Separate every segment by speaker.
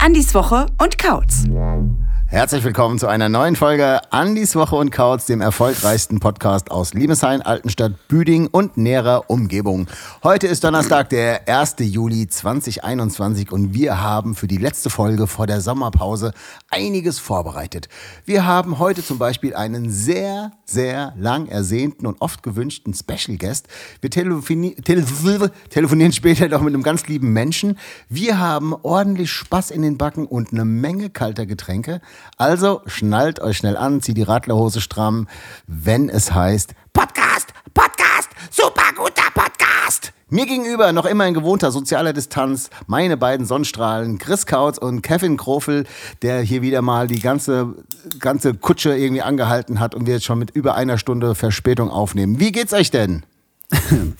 Speaker 1: Andis Woche und Kautz.
Speaker 2: Herzlich willkommen zu einer neuen Folge Andis Woche und Kautz, dem erfolgreichsten Podcast aus Liebeshain, Altenstadt, Büding und näherer Umgebung. Heute ist Donnerstag, der 1. Juli 2021 und wir haben für die letzte Folge vor der Sommerpause einiges vorbereitet. Wir haben heute zum Beispiel einen sehr, sehr lang ersehnten und oft gewünschten Special Guest. Wir telefoni tele telefonieren später noch mit einem ganz lieben Menschen. Wir haben ordentlich Spaß in den Backen und eine Menge kalter Getränke. Also schnallt euch schnell an, zieht die Radlerhose stramm, wenn es heißt Podcast, Podcast, super guter Podcast. Mir gegenüber noch immer in gewohnter sozialer Distanz meine beiden Sonnenstrahlen, Chris Kautz und Kevin Krofel, der hier wieder mal die ganze, ganze Kutsche irgendwie angehalten hat und wir jetzt schon mit über einer Stunde Verspätung aufnehmen. Wie geht's euch denn?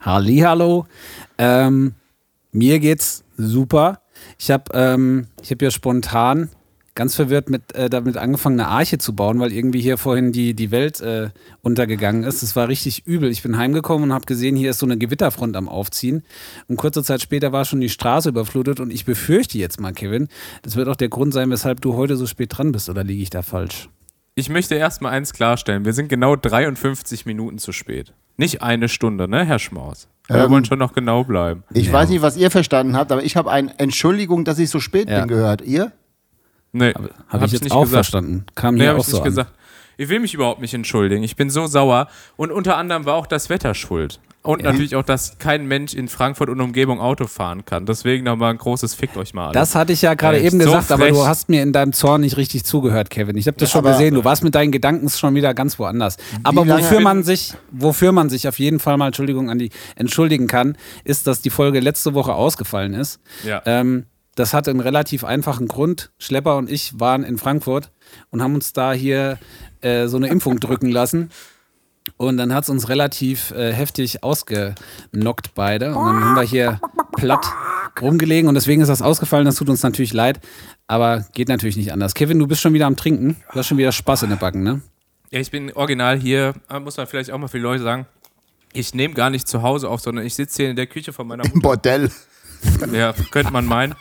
Speaker 3: Hallihallo. Ähm, mir geht's super. Ich habe ähm, hab ja spontan ganz verwirrt mit, äh, damit angefangen, eine Arche zu bauen, weil irgendwie hier vorhin die, die Welt äh, untergegangen ist. Es war richtig übel. Ich bin heimgekommen und habe gesehen, hier ist so eine Gewitterfront am Aufziehen. Und kurze Zeit später war schon die Straße überflutet und ich befürchte jetzt mal, Kevin, das wird auch der Grund sein, weshalb du heute so spät dran bist, oder liege ich da falsch?
Speaker 4: Ich möchte erstmal eins klarstellen. Wir sind genau 53 Minuten zu spät. Nicht eine Stunde, ne, Herr Schmaus? Wir
Speaker 2: Ähm,
Speaker 4: wollen schon noch genau bleiben.
Speaker 2: Ich
Speaker 3: Ja.
Speaker 2: weiß nicht, was ihr verstanden habt, aber ich habe eine Entschuldigung, dass ich so spät
Speaker 3: Ja.
Speaker 2: bin gehört. Ihr?
Speaker 4: Nee,
Speaker 3: Habe
Speaker 4: hab
Speaker 3: ich jetzt auch verstanden. Kam
Speaker 4: Nee,
Speaker 3: hier
Speaker 4: habe
Speaker 3: auch
Speaker 4: ich
Speaker 3: so
Speaker 4: nicht
Speaker 3: an.
Speaker 4: gesagt. Ich will mich überhaupt nicht entschuldigen. Ich bin so sauer. Und unter anderem war auch das Wetter schuld. Und natürlich auch, dass kein Mensch in Frankfurt und Umgebung Auto fahren kann. Deswegen nochmal ein großes Fickt euch mal. alle.
Speaker 3: Das hatte ich ja gerade eben
Speaker 4: so
Speaker 3: gesagt, aber
Speaker 4: frech.
Speaker 3: du hast mir in deinem Zorn nicht richtig zugehört, Kevin. Ich habe das schon
Speaker 2: aber-
Speaker 3: gesehen. Du warst mit deinen Gedanken schon wieder ganz woanders. Aber wofür man sich, wofür man sich auf jeden Fall mal Entschuldigung an die entschuldigen kann, ist, dass die Folge letzte Woche ausgefallen ist.
Speaker 4: Ja.
Speaker 3: Ähm, das hatte einen relativ einfachen Grund. Schlepper und ich waren in Frankfurt und haben uns da hier äh, so eine Impfung drücken lassen. Und dann hat es uns relativ äh, heftig ausgenockt beide. Und dann haben wir hier platt rumgelegen und deswegen ist das ausgefallen. Das tut uns natürlich leid, aber geht natürlich nicht anders. Kevin, du bist schon wieder am Trinken. Du hast schon wieder Spaß in der Backen, ne?
Speaker 4: Ja, ich bin original hier, äh, muss man vielleicht auch mal viele Leute sagen. Ich nehme gar nicht zu Hause auf, sondern ich sitze hier in der Küche von meiner
Speaker 2: Im
Speaker 4: Mutter.
Speaker 2: Bordell.
Speaker 4: Ja, könnte man meinen.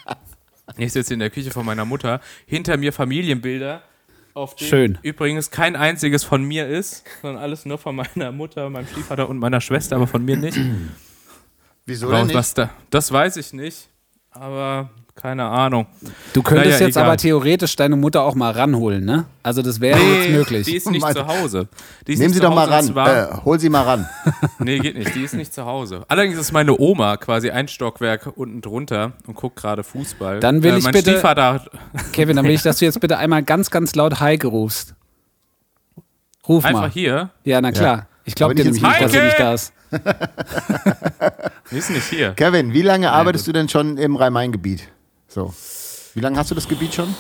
Speaker 4: Ich sitze in der Küche von meiner Mutter. Hinter mir Familienbilder, auf denen
Speaker 3: Schön.
Speaker 4: übrigens kein einziges von mir ist, sondern alles nur von meiner Mutter, meinem Stiefvater und meiner Schwester, aber von mir nicht.
Speaker 2: Wieso denn nicht?
Speaker 4: was da, das weiß ich nicht, aber keine Ahnung.
Speaker 3: Du könntest
Speaker 4: Naja,
Speaker 3: jetzt
Speaker 4: egal.
Speaker 3: aber theoretisch deine Mutter auch mal ranholen, ne? Also das wäre jetzt möglich.
Speaker 4: die ist nicht
Speaker 2: Meine-
Speaker 4: zu Hause. Die ist
Speaker 2: Nehmen
Speaker 4: nicht
Speaker 2: Sie doch mal ran. Äh, hol sie mal ran.
Speaker 4: Nee, geht nicht. Die ist nicht zu Hause. Allerdings ist meine Oma quasi ein Stockwerk unten drunter und guckt gerade Fußball.
Speaker 3: Dann will
Speaker 4: äh,
Speaker 3: ich
Speaker 4: mein
Speaker 3: bitte-
Speaker 4: Stiefvater,
Speaker 3: Kevin, dann will ich, dass du jetzt bitte einmal ganz, ganz laut Heike rufst. Ruf
Speaker 4: einfach
Speaker 3: mal.
Speaker 4: hier.
Speaker 3: Ja, na klar. Ich glaube dir
Speaker 2: nicht
Speaker 3: nämlich nicht, dass er nicht da ist.
Speaker 4: Die ist nicht hier.
Speaker 2: Kevin, wie lange arbeitest du denn schon im Rhein-Main-Gebiet? So. Wie lange hast du das Gebiet schon?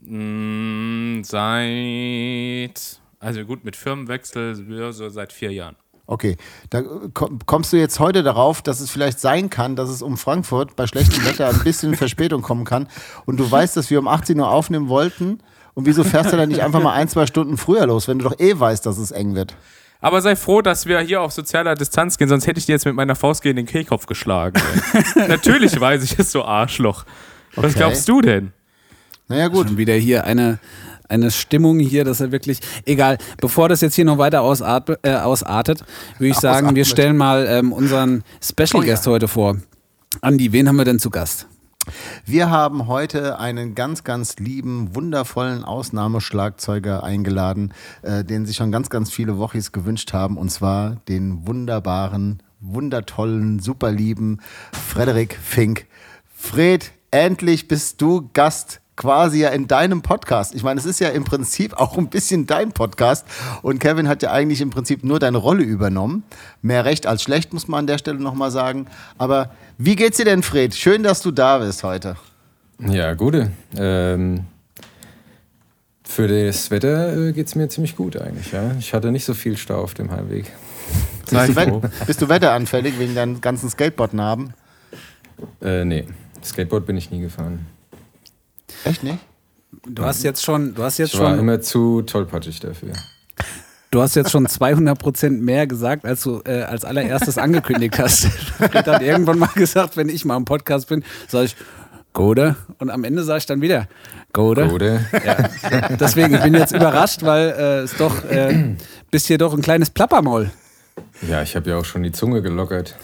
Speaker 4: Mm, seit, also gut, mit Firmenwechsel so seit vier Jahren.
Speaker 2: Okay, da komm- kommst du jetzt heute darauf, dass es vielleicht sein kann, dass es um Frankfurt bei schlechtem Wetter ein bisschen Verspätung kommen kann und du weißt, dass wir um 18 Uhr aufnehmen wollten und wieso fährst du dann nicht einfach mal ein, zwei Stunden früher los, wenn du doch eh weißt, dass es eng wird?
Speaker 4: Aber sei froh, dass wir hier auf sozialer Distanz gehen, sonst hätte ich dir jetzt mit meiner Faust gegen den Kehlkopf geschlagen. Natürlich weiß ich es, so Arschloch. Was
Speaker 2: Okay.
Speaker 4: glaubst du denn?
Speaker 2: Naja gut,
Speaker 3: Schon wieder hier eine, eine Stimmung hier, dass er wirklich. Egal, bevor das jetzt hier noch weiter ausart, äh, ausartet, würde ich sagen, wir
Speaker 2: Ausatmet.
Speaker 3: stellen mal ähm, unseren Special
Speaker 2: Oh ja.
Speaker 3: Guest heute vor. Andi, wen haben wir denn zu Gast?
Speaker 2: Wir haben heute einen ganz, ganz lieben, wundervollen Ausnahmeschlagzeuger eingeladen, äh, den sich schon ganz, ganz viele Wochis gewünscht haben und zwar den wunderbaren, wundertollen, superlieben Frederik Fink. Fred, endlich bist du Gast quasi ja in deinem Podcast. Ich meine, es ist ja im Prinzip auch ein bisschen dein Podcast und Kevin hat ja eigentlich im Prinzip nur deine Rolle übernommen. Mehr recht als schlecht, muss man an der Stelle nochmal sagen. Aber wie geht's dir denn, Fred? Schön, dass du da bist heute.
Speaker 5: Ja, gute. Ähm, für das Wetter äh, geht es mir ziemlich gut eigentlich. Ja? Ich hatte nicht so viel Stau auf dem Heimweg.
Speaker 2: Bist du,
Speaker 5: froh.
Speaker 2: wet bist du wetteranfällig wegen deinen ganzen Skateboard-Narben?
Speaker 5: Äh, nee, Skateboard bin ich nie gefahren.
Speaker 2: Echt nicht?
Speaker 3: Du hast jetzt schon, du hast jetzt
Speaker 5: Ich war
Speaker 3: schon,
Speaker 5: immer zu tollpatschig dafür.
Speaker 3: du hast jetzt schon 200 Prozent mehr gesagt, als du äh, als allererstes angekündigt hast. Fred hat irgendwann mal gesagt, wenn ich mal im Podcast bin, sage ich Gode und am Ende sage ich dann wieder Gode.
Speaker 5: Oder?
Speaker 3: Deswegen ich bin jetzt überrascht, weil äh, es doch äh, bist hier doch ein kleines Plappermaul.
Speaker 5: Ja, ich habe ja auch schon die Zunge gelockert.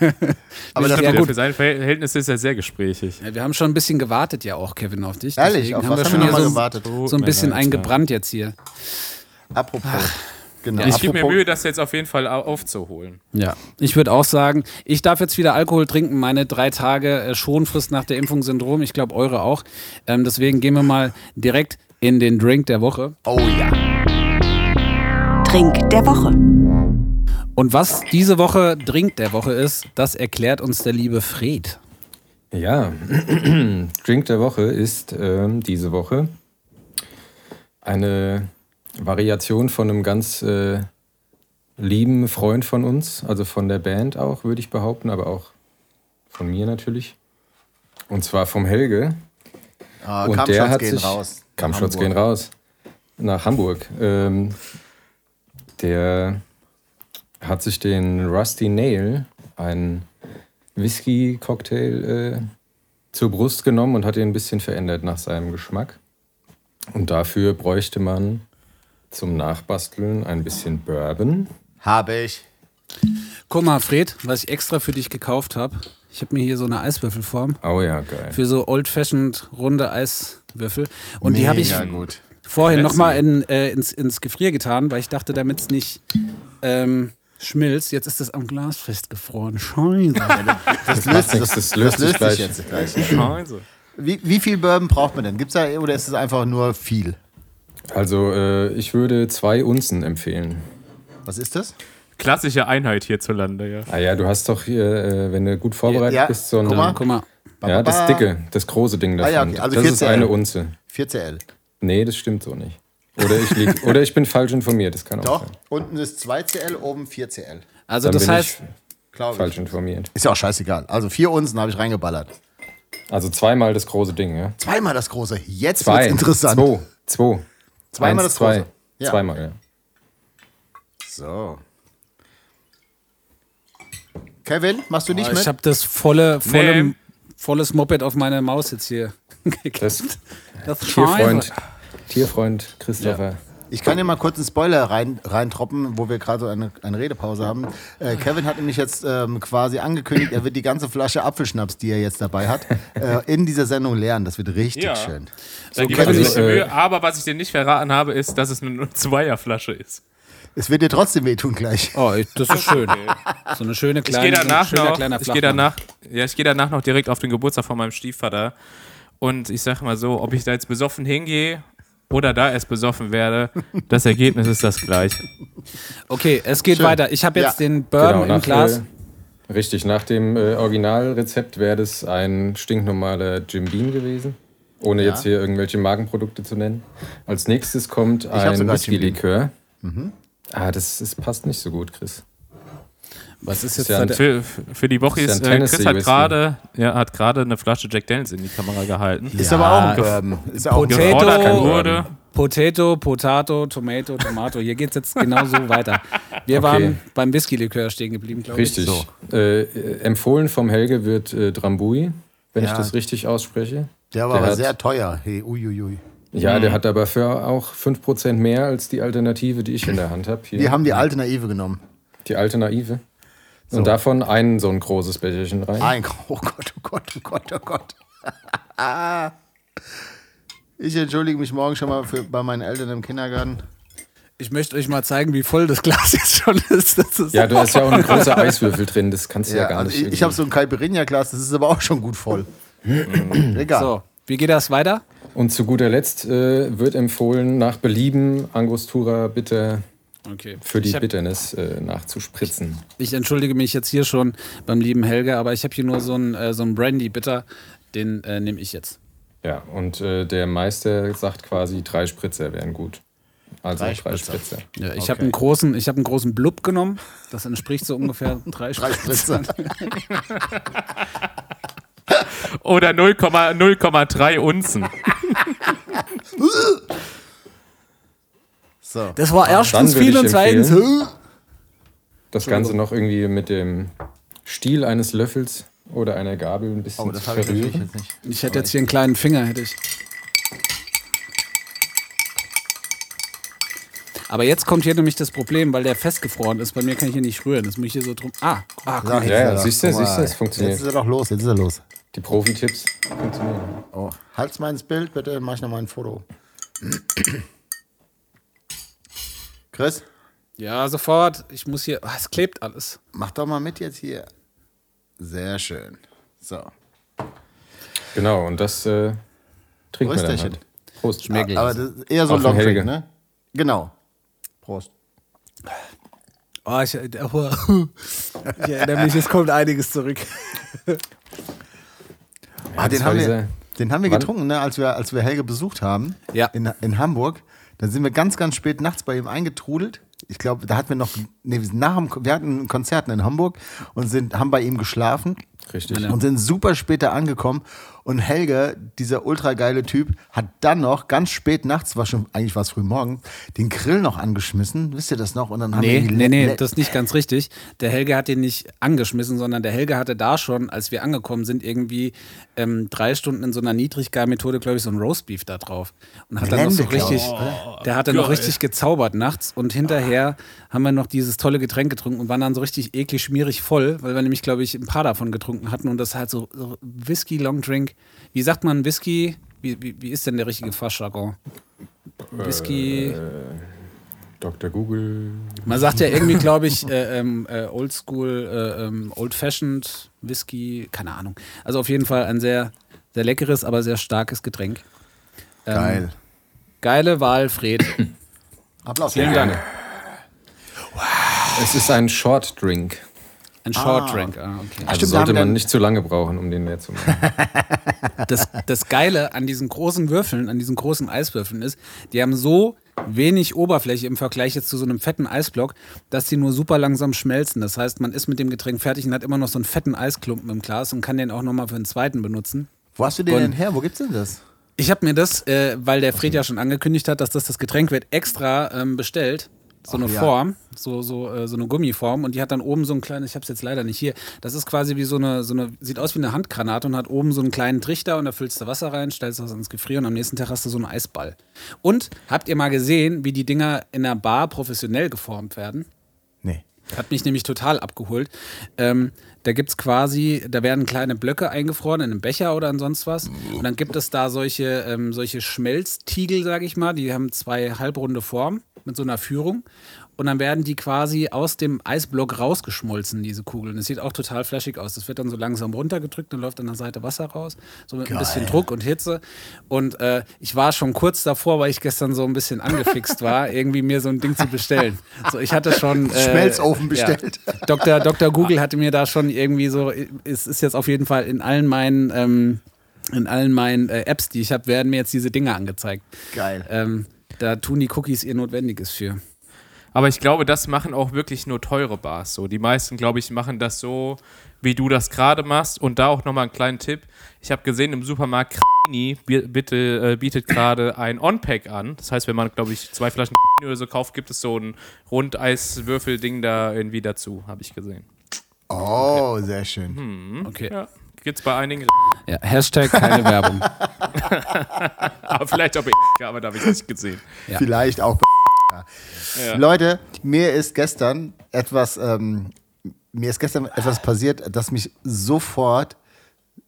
Speaker 2: Aber das
Speaker 3: Ja,
Speaker 4: Ja,
Speaker 3: gut.
Speaker 4: Für seine Verhältnisse ist er sehr gesprächig.
Speaker 3: Ja, wir haben schon ein bisschen gewartet ja auch, Kevin, auf dich.
Speaker 2: Ehrlich,
Speaker 3: Deswegen
Speaker 2: auf
Speaker 3: haben
Speaker 2: was
Speaker 3: wir
Speaker 2: haben
Speaker 3: schon
Speaker 2: wir
Speaker 3: hier
Speaker 2: mal
Speaker 3: so,
Speaker 2: gewartet?
Speaker 3: so ein
Speaker 5: mir
Speaker 3: bisschen
Speaker 5: leid,
Speaker 3: eingebrannt jetzt hier.
Speaker 2: Apropos. Genau.
Speaker 4: Ich gebe mir Mühe, das jetzt auf jeden Fall au- aufzuholen.
Speaker 3: Ja, ich würde auch sagen, ich darf jetzt wieder Alkohol trinken. Meine drei Tage äh, Schonfrist nach der Impfung sind rum. Ich glaube, eure auch. Ähm, deswegen gehen wir mal direkt in den Drink der Woche.
Speaker 2: Oh ja.
Speaker 1: Trink der Woche.
Speaker 3: Und was diese Woche Drink der Woche ist, das erklärt uns der liebe Fred.
Speaker 5: Ja, Drink der Woche ist ähm, diese Woche eine Variation von einem ganz äh, lieben Freund von uns, also von der Band auch, würde ich behaupten, aber auch von mir natürlich. Und zwar vom Helge.
Speaker 2: Ah,
Speaker 5: Und der hat
Speaker 2: gehen
Speaker 5: sich,
Speaker 2: raus.
Speaker 5: Kampfshots
Speaker 2: Hamburg.
Speaker 5: gehen raus. Nach Hamburg. Ähm, der hat sich den Rusty Nail, einen Whisky-Cocktail, äh, zur Brust genommen und hat ihn ein bisschen verändert nach seinem Geschmack. Und dafür bräuchte man zum Nachbasteln ein bisschen Bourbon.
Speaker 2: Habe ich.
Speaker 3: Guck mal, Fred, was ich extra für dich gekauft habe. Ich habe mir hier so eine Eiswürfelform
Speaker 5: Oh ja, geil.
Speaker 3: für so old-fashioned runde Eiswürfel. Und die habe ich
Speaker 2: Mega gut.
Speaker 3: vorhin nochmal in, äh, ins, ins Gefrier getan, weil ich dachte, damit es nicht ähm, schmilzt. Jetzt ist das am Glas festgefroren. Scheiße.
Speaker 2: Das löst,
Speaker 5: nichts,
Speaker 2: das,
Speaker 5: das löst
Speaker 2: das
Speaker 5: sich
Speaker 2: löst sich
Speaker 5: gleich.
Speaker 2: jetzt gleich.
Speaker 4: Also.
Speaker 2: Wie, wie viel Bourbon braucht man denn? Gibt's da oder ist es einfach nur viel?
Speaker 5: Also, äh, ich würde zwei Unzen empfehlen.
Speaker 2: Was ist das?
Speaker 4: Klassische Einheit hierzulande, ja.
Speaker 5: Ah ja, du hast doch hier, äh, wenn du gut vorbereitet
Speaker 2: Ja,
Speaker 5: bist, so ein.
Speaker 2: guck mal.
Speaker 3: Guck mal.
Speaker 5: Ja, das dicke, das große Ding
Speaker 2: Ah,
Speaker 5: davon.
Speaker 2: ja, okay. Also
Speaker 5: das ist
Speaker 2: 4CL.
Speaker 5: eine Unze.
Speaker 2: 4CL.
Speaker 5: Nee, das stimmt so nicht. Oder ich, lieg, oder ich bin falsch informiert, das kann auch
Speaker 2: Doch,
Speaker 5: sein.
Speaker 2: unten ist 2CL, oben 4CL.
Speaker 3: Also
Speaker 5: Dann
Speaker 3: das
Speaker 5: bin
Speaker 3: heißt,
Speaker 5: ich falsch
Speaker 2: ich.
Speaker 5: informiert.
Speaker 2: Ist ja auch scheißegal. Also vier Unzen habe ich reingeballert.
Speaker 5: Also zweimal das große Ding, ja?
Speaker 2: Zweimal das große. Jetzt
Speaker 5: Zwei.
Speaker 2: wird's interessant.
Speaker 5: Zwei. Zwei.
Speaker 2: Zweimal
Speaker 5: Eins,
Speaker 2: das große.
Speaker 5: zwei.
Speaker 2: Ja.
Speaker 5: Zweimal, ja.
Speaker 2: So. Kevin, machst du nicht
Speaker 3: ich
Speaker 2: mit?
Speaker 3: habe das volle, volle,
Speaker 4: Nee.
Speaker 3: volles Moped auf meine Maus jetzt hier.
Speaker 5: Das
Speaker 3: Das ist scheiße.
Speaker 5: Tierfreund Christopher.
Speaker 2: Ich kann dir mal kurz einen Spoiler rein, reintroppen, wo wir gerade so eine, eine Redepause haben. Äh, Kevin hat nämlich jetzt ähm, quasi angekündigt, er wird die ganze Flasche Apfelschnaps, die er jetzt dabei hat, äh, in dieser Sendung lernen. Das wird richtig
Speaker 4: Ja.
Speaker 2: schön.
Speaker 4: Da gebe ich
Speaker 5: Kevin,
Speaker 4: mir nicht die
Speaker 5: äh,
Speaker 4: Mühe, aber was ich dir nicht verraten habe, ist, dass es eine Zweierflasche ist.
Speaker 2: Es wird dir trotzdem wehtun gleich.
Speaker 3: Oh, ich- das ist schön. So eine schöne
Speaker 4: Ich
Speaker 3: kleine,
Speaker 4: gehe danach,
Speaker 3: schöner
Speaker 4: noch,
Speaker 3: kleiner
Speaker 4: ich gehe danach, ja, ich gehe danach noch direkt auf den Geburtstag von meinem Stiefvater. Und ich sage mal so, ob ich da jetzt besoffen hingehe oder da erst besoffen werde, das Ergebnis ist das gleiche.
Speaker 3: Okay, es geht
Speaker 2: Schön.
Speaker 3: weiter. Ich habe jetzt
Speaker 2: Ja.
Speaker 3: den Bourbon im
Speaker 5: nach,
Speaker 3: Glas.
Speaker 5: Äh, richtig, nach dem äh, Originalrezept wäre das ein stinknormaler Jim Beam gewesen. Ohne
Speaker 2: Ja.
Speaker 5: jetzt hier irgendwelche Markenprodukte zu nennen. Als nächstes kommt ein. Whisky-Likör. Ah, das, das passt nicht so gut, Chris.
Speaker 3: Was ist
Speaker 5: ist
Speaker 3: jetzt
Speaker 5: ja
Speaker 4: Für, für die Woche
Speaker 5: Ist ja
Speaker 4: ist,
Speaker 5: ein
Speaker 4: äh, Chris hat gerade ja, hat gerade eine Flasche Jack Daniels in die Kamera gehalten.
Speaker 2: Ist aber auch ein Bourbon. Ist ja auch ein
Speaker 3: Potato.
Speaker 4: Wurde.
Speaker 3: Potato, Potato, Tomato, Tomato. Hier geht es jetzt genauso weiter. Wir
Speaker 5: Okay.
Speaker 3: waren beim Whisky-Likör stehen geblieben, glaube ich.
Speaker 5: Richtig.
Speaker 2: So.
Speaker 5: Äh, äh, empfohlen vom Helge wird äh, Drambui, wenn
Speaker 2: Ja.
Speaker 5: ich das richtig ausspreche.
Speaker 2: Der war
Speaker 5: Der
Speaker 2: aber
Speaker 5: hat-
Speaker 2: sehr teuer. Hey, uiuiui.
Speaker 5: Ja, der hat aber für auch 5% mehr als die Alternative, die ich in der Hand habe.
Speaker 2: Wir haben die alte Naive genommen.
Speaker 5: die Alternative. Und davon ein so ein großes Becherchen rein.
Speaker 2: Ein, oh Gott, oh Gott, oh Gott, oh Gott. Ich entschuldige mich morgen schon mal für, bei meinen Eltern im Kindergarten.
Speaker 3: Ich möchte euch mal zeigen, wie voll das Glas jetzt schon ist. Das ist
Speaker 5: Ja, du hast ja auch ein großer Eiswürfel drin, das kannst du ja,
Speaker 2: Ja,
Speaker 5: gar
Speaker 2: also
Speaker 5: nicht.
Speaker 2: ich, ich habe so ein Caipirinha-Glas, das ist aber auch schon gut voll. Egal.
Speaker 3: so, wie geht das weiter?
Speaker 5: Und zu guter Letzt äh, wird empfohlen, nach Belieben Angostura bitter
Speaker 3: Okay.
Speaker 5: für die
Speaker 3: hab,
Speaker 5: Bitternis äh, nachzuspritzen.
Speaker 3: ich entschuldige mich jetzt hier schon beim lieben Helge, aber ich habe hier nur so einen äh, so einen Brandy Bitter. Den äh, nehme ich jetzt.
Speaker 5: Ja, und äh, der Meister sagt quasi, drei Spritzer wären gut. Also
Speaker 2: Drei
Speaker 5: drei,
Speaker 2: Spritzer.
Speaker 5: Spritzer.
Speaker 3: Ja, ich
Speaker 2: Okay.
Speaker 3: habe einen großen, ich habe einen großen Blub genommen. Das entspricht so ungefähr drei,
Speaker 2: Drei
Speaker 3: Spritzer.
Speaker 2: Spritzer.
Speaker 4: Oder 0,0,3 Unzen.
Speaker 2: So.
Speaker 3: Das war erstens
Speaker 5: Dann würde
Speaker 3: viel
Speaker 5: ich
Speaker 3: und zweitens.
Speaker 5: Das Ganze noch irgendwie mit dem Stiel eines Löffels oder einer Gabel ein bisschen
Speaker 2: Oh, das
Speaker 5: zu
Speaker 2: ich
Speaker 5: verrühren.
Speaker 2: jetzt nicht.
Speaker 3: Ich hätte jetzt hier einen kleinen Finger, hätte ich. Aber jetzt kommt hier nämlich das Problem, weil der festgefroren ist. Bei mir kann ich hier nicht rühren. Das muss ich hier so drum. Ah, ah guck mal.
Speaker 2: ich
Speaker 5: Ja, ja, siehst du, siehst du, es funktioniert.
Speaker 2: Jetzt ist er doch los, jetzt ist er los.
Speaker 5: Die Profi-Tipps funktionieren.
Speaker 2: Oh, halt's mal ins Bild, bitte, mach ich noch mal ein Foto. Chris,
Speaker 3: Ja, sofort. Ich muss hier. Ah, es klebt alles.
Speaker 2: mach doch mal mit jetzt hier. Sehr schön. So.
Speaker 5: Genau, und das äh, trinken wir dann halt. Prost.
Speaker 3: Schmeckt.
Speaker 2: Aber das ist eher so ein Longdrink, ne? Genau. Prost.
Speaker 3: Oh, ich, ich erinnere mich, es kommt einiges zurück.
Speaker 2: Ah, den, haben wir, den haben wir
Speaker 5: Wann?
Speaker 2: getrunken, ne, als, wir, als wir Helge besucht haben
Speaker 3: Ja.
Speaker 2: in, in Hamburg. Da sind wir ganz, ganz spät nachts bei ihm eingetrudelt. Ich glaube, da hatten wir noch, nee, wir, nach dem, wir hatten Konzerten in Hamburg und sind, haben bei ihm geschlafen.
Speaker 5: Richtig.
Speaker 2: Und sind super später angekommen. Und Helge, dieser ultra geile Typ, hat dann noch ganz spät nachts, war schon, eigentlich war es früh morgen, den Grill noch angeschmissen. Wisst ihr das noch? Und dann haben
Speaker 3: Nee, nee, nee, das ist nicht ganz richtig. Der Helge hat den nicht angeschmissen, sondern der Helge hatte da schon, als wir angekommen sind, irgendwie ähm, drei Stunden in so einer Niedriggar-Methode, glaube ich, so ein Roastbeef da drauf. Und hat dann noch so richtig, der hatte noch richtig gezaubert nachts. Und hinterher haben wir noch dieses tolle Getränk getrunken und waren dann so richtig eklig schmierig voll, weil wir nämlich, glaube ich, ein paar davon getrunken hatten. Und das halt so, so Whisky Long Drink. Wie sagt man Whisky? Wie, wie, wie ist denn der richtige Fachjargon? Whisky.
Speaker 5: Dr. Google.
Speaker 3: Man sagt ja irgendwie, glaube ich, äh, ähm, äh, Oldschool, äh, ähm, Old-Fashioned Whisky, keine Ahnung. Also auf jeden Fall ein sehr, sehr leckeres, aber sehr starkes Getränk. Ähm,
Speaker 2: Geil.
Speaker 3: Geile Wahl, Fred.
Speaker 2: Applaus.
Speaker 3: Vielen Dank.
Speaker 5: Es ist ein Short Drink.
Speaker 3: Ein Short Drink. Ah, okay.
Speaker 5: Also
Speaker 2: stimmt,
Speaker 5: sollte man nicht zu lange brauchen, um den leer zu machen.
Speaker 3: Das, das Geile an diesen großen Würfeln, an diesen großen Eiswürfeln ist, die haben so wenig Oberfläche im Vergleich jetzt zu so einem fetten Eisblock, dass die nur super langsam schmelzen. Das heißt, man ist mit dem Getränk fertig und hat immer noch so einen fetten Eisklumpen im Glas und kann den auch nochmal für einen zweiten benutzen.
Speaker 2: Wo hast du den
Speaker 3: Und-
Speaker 2: denn her? Wo gibt's denn das?
Speaker 3: Ich habe mir das, äh, weil der Fred ja schon angekündigt hat, dass das das Getränk wird, extra ähm, bestellt. So eine
Speaker 2: ja.
Speaker 3: Form, so, so, äh, so eine Gummiform und die hat dann oben so ein kleines, ich habe es jetzt leider nicht hier, das ist quasi wie so eine, so eine, sieht aus wie eine Handgranate und hat oben so einen kleinen Trichter und da füllst du Wasser rein, stellst das ins Gefrier und am nächsten Tag hast du so einen Eisball. Und habt ihr mal gesehen, wie die Dinger in der Bar professionell geformt werden?
Speaker 2: Nee.
Speaker 3: Hat mich nämlich total abgeholt. Ähm, da gibt es quasi, da werden kleine Blöcke eingefroren in einem Becher oder in sonst was. Und dann gibt es da solche, ähm, solche Schmelztiegel, sage ich mal, die haben zwei halbrunde Formen mit so einer Führung. Und dann werden die quasi aus dem Eisblock rausgeschmolzen, diese Kugeln. Das sieht auch total flashig aus. Das wird dann so langsam runtergedrückt und läuft an der Seite Wasser raus. So mit ein bisschen Druck und Hitze. Und äh, ich war schon kurz davor, weil ich gestern so ein bisschen angefixt war, irgendwie mir so ein Ding zu bestellen. So, ich hatte schon. Äh,
Speaker 2: Schmelzofen bestellt.
Speaker 3: Ja. Dr. Dr. Google hatte mir da schon irgendwie so, es ist jetzt auf jeden Fall in allen meinen, ähm, in allen meinen äh, Apps, die ich habe, werden mir jetzt diese Dinge angezeigt.
Speaker 2: Geil.
Speaker 3: Ähm, da tun die Cookies ihr Notwendiges für.
Speaker 4: Aber ich glaube, das machen auch wirklich nur teure Bars so. Die meisten, glaube ich, machen das so, wie du das gerade machst. Und da auch nochmal einen kleinen Tipp. Ich habe gesehen, im Supermarkt Krini bi- bitte, äh, bietet gerade ein On-Pack an. Das heißt, wenn man, glaube ich, zwei Flaschen oder so kauft, gibt es so ein Rundeiswürfel-Ding da irgendwie dazu, habe ich gesehen.
Speaker 2: Oh, sehr schön.
Speaker 3: Okay.
Speaker 4: Ja, gibt's bei einigen.
Speaker 3: Ja, Hashtag keine Werbung.
Speaker 4: Aber vielleicht auch bei aber da habe ich nicht gesehen.
Speaker 3: Ja.
Speaker 2: Vielleicht auch.
Speaker 4: Ja.
Speaker 2: Leute, mir ist gestern etwas, ähm, mir ist gestern etwas passiert, das mich sofort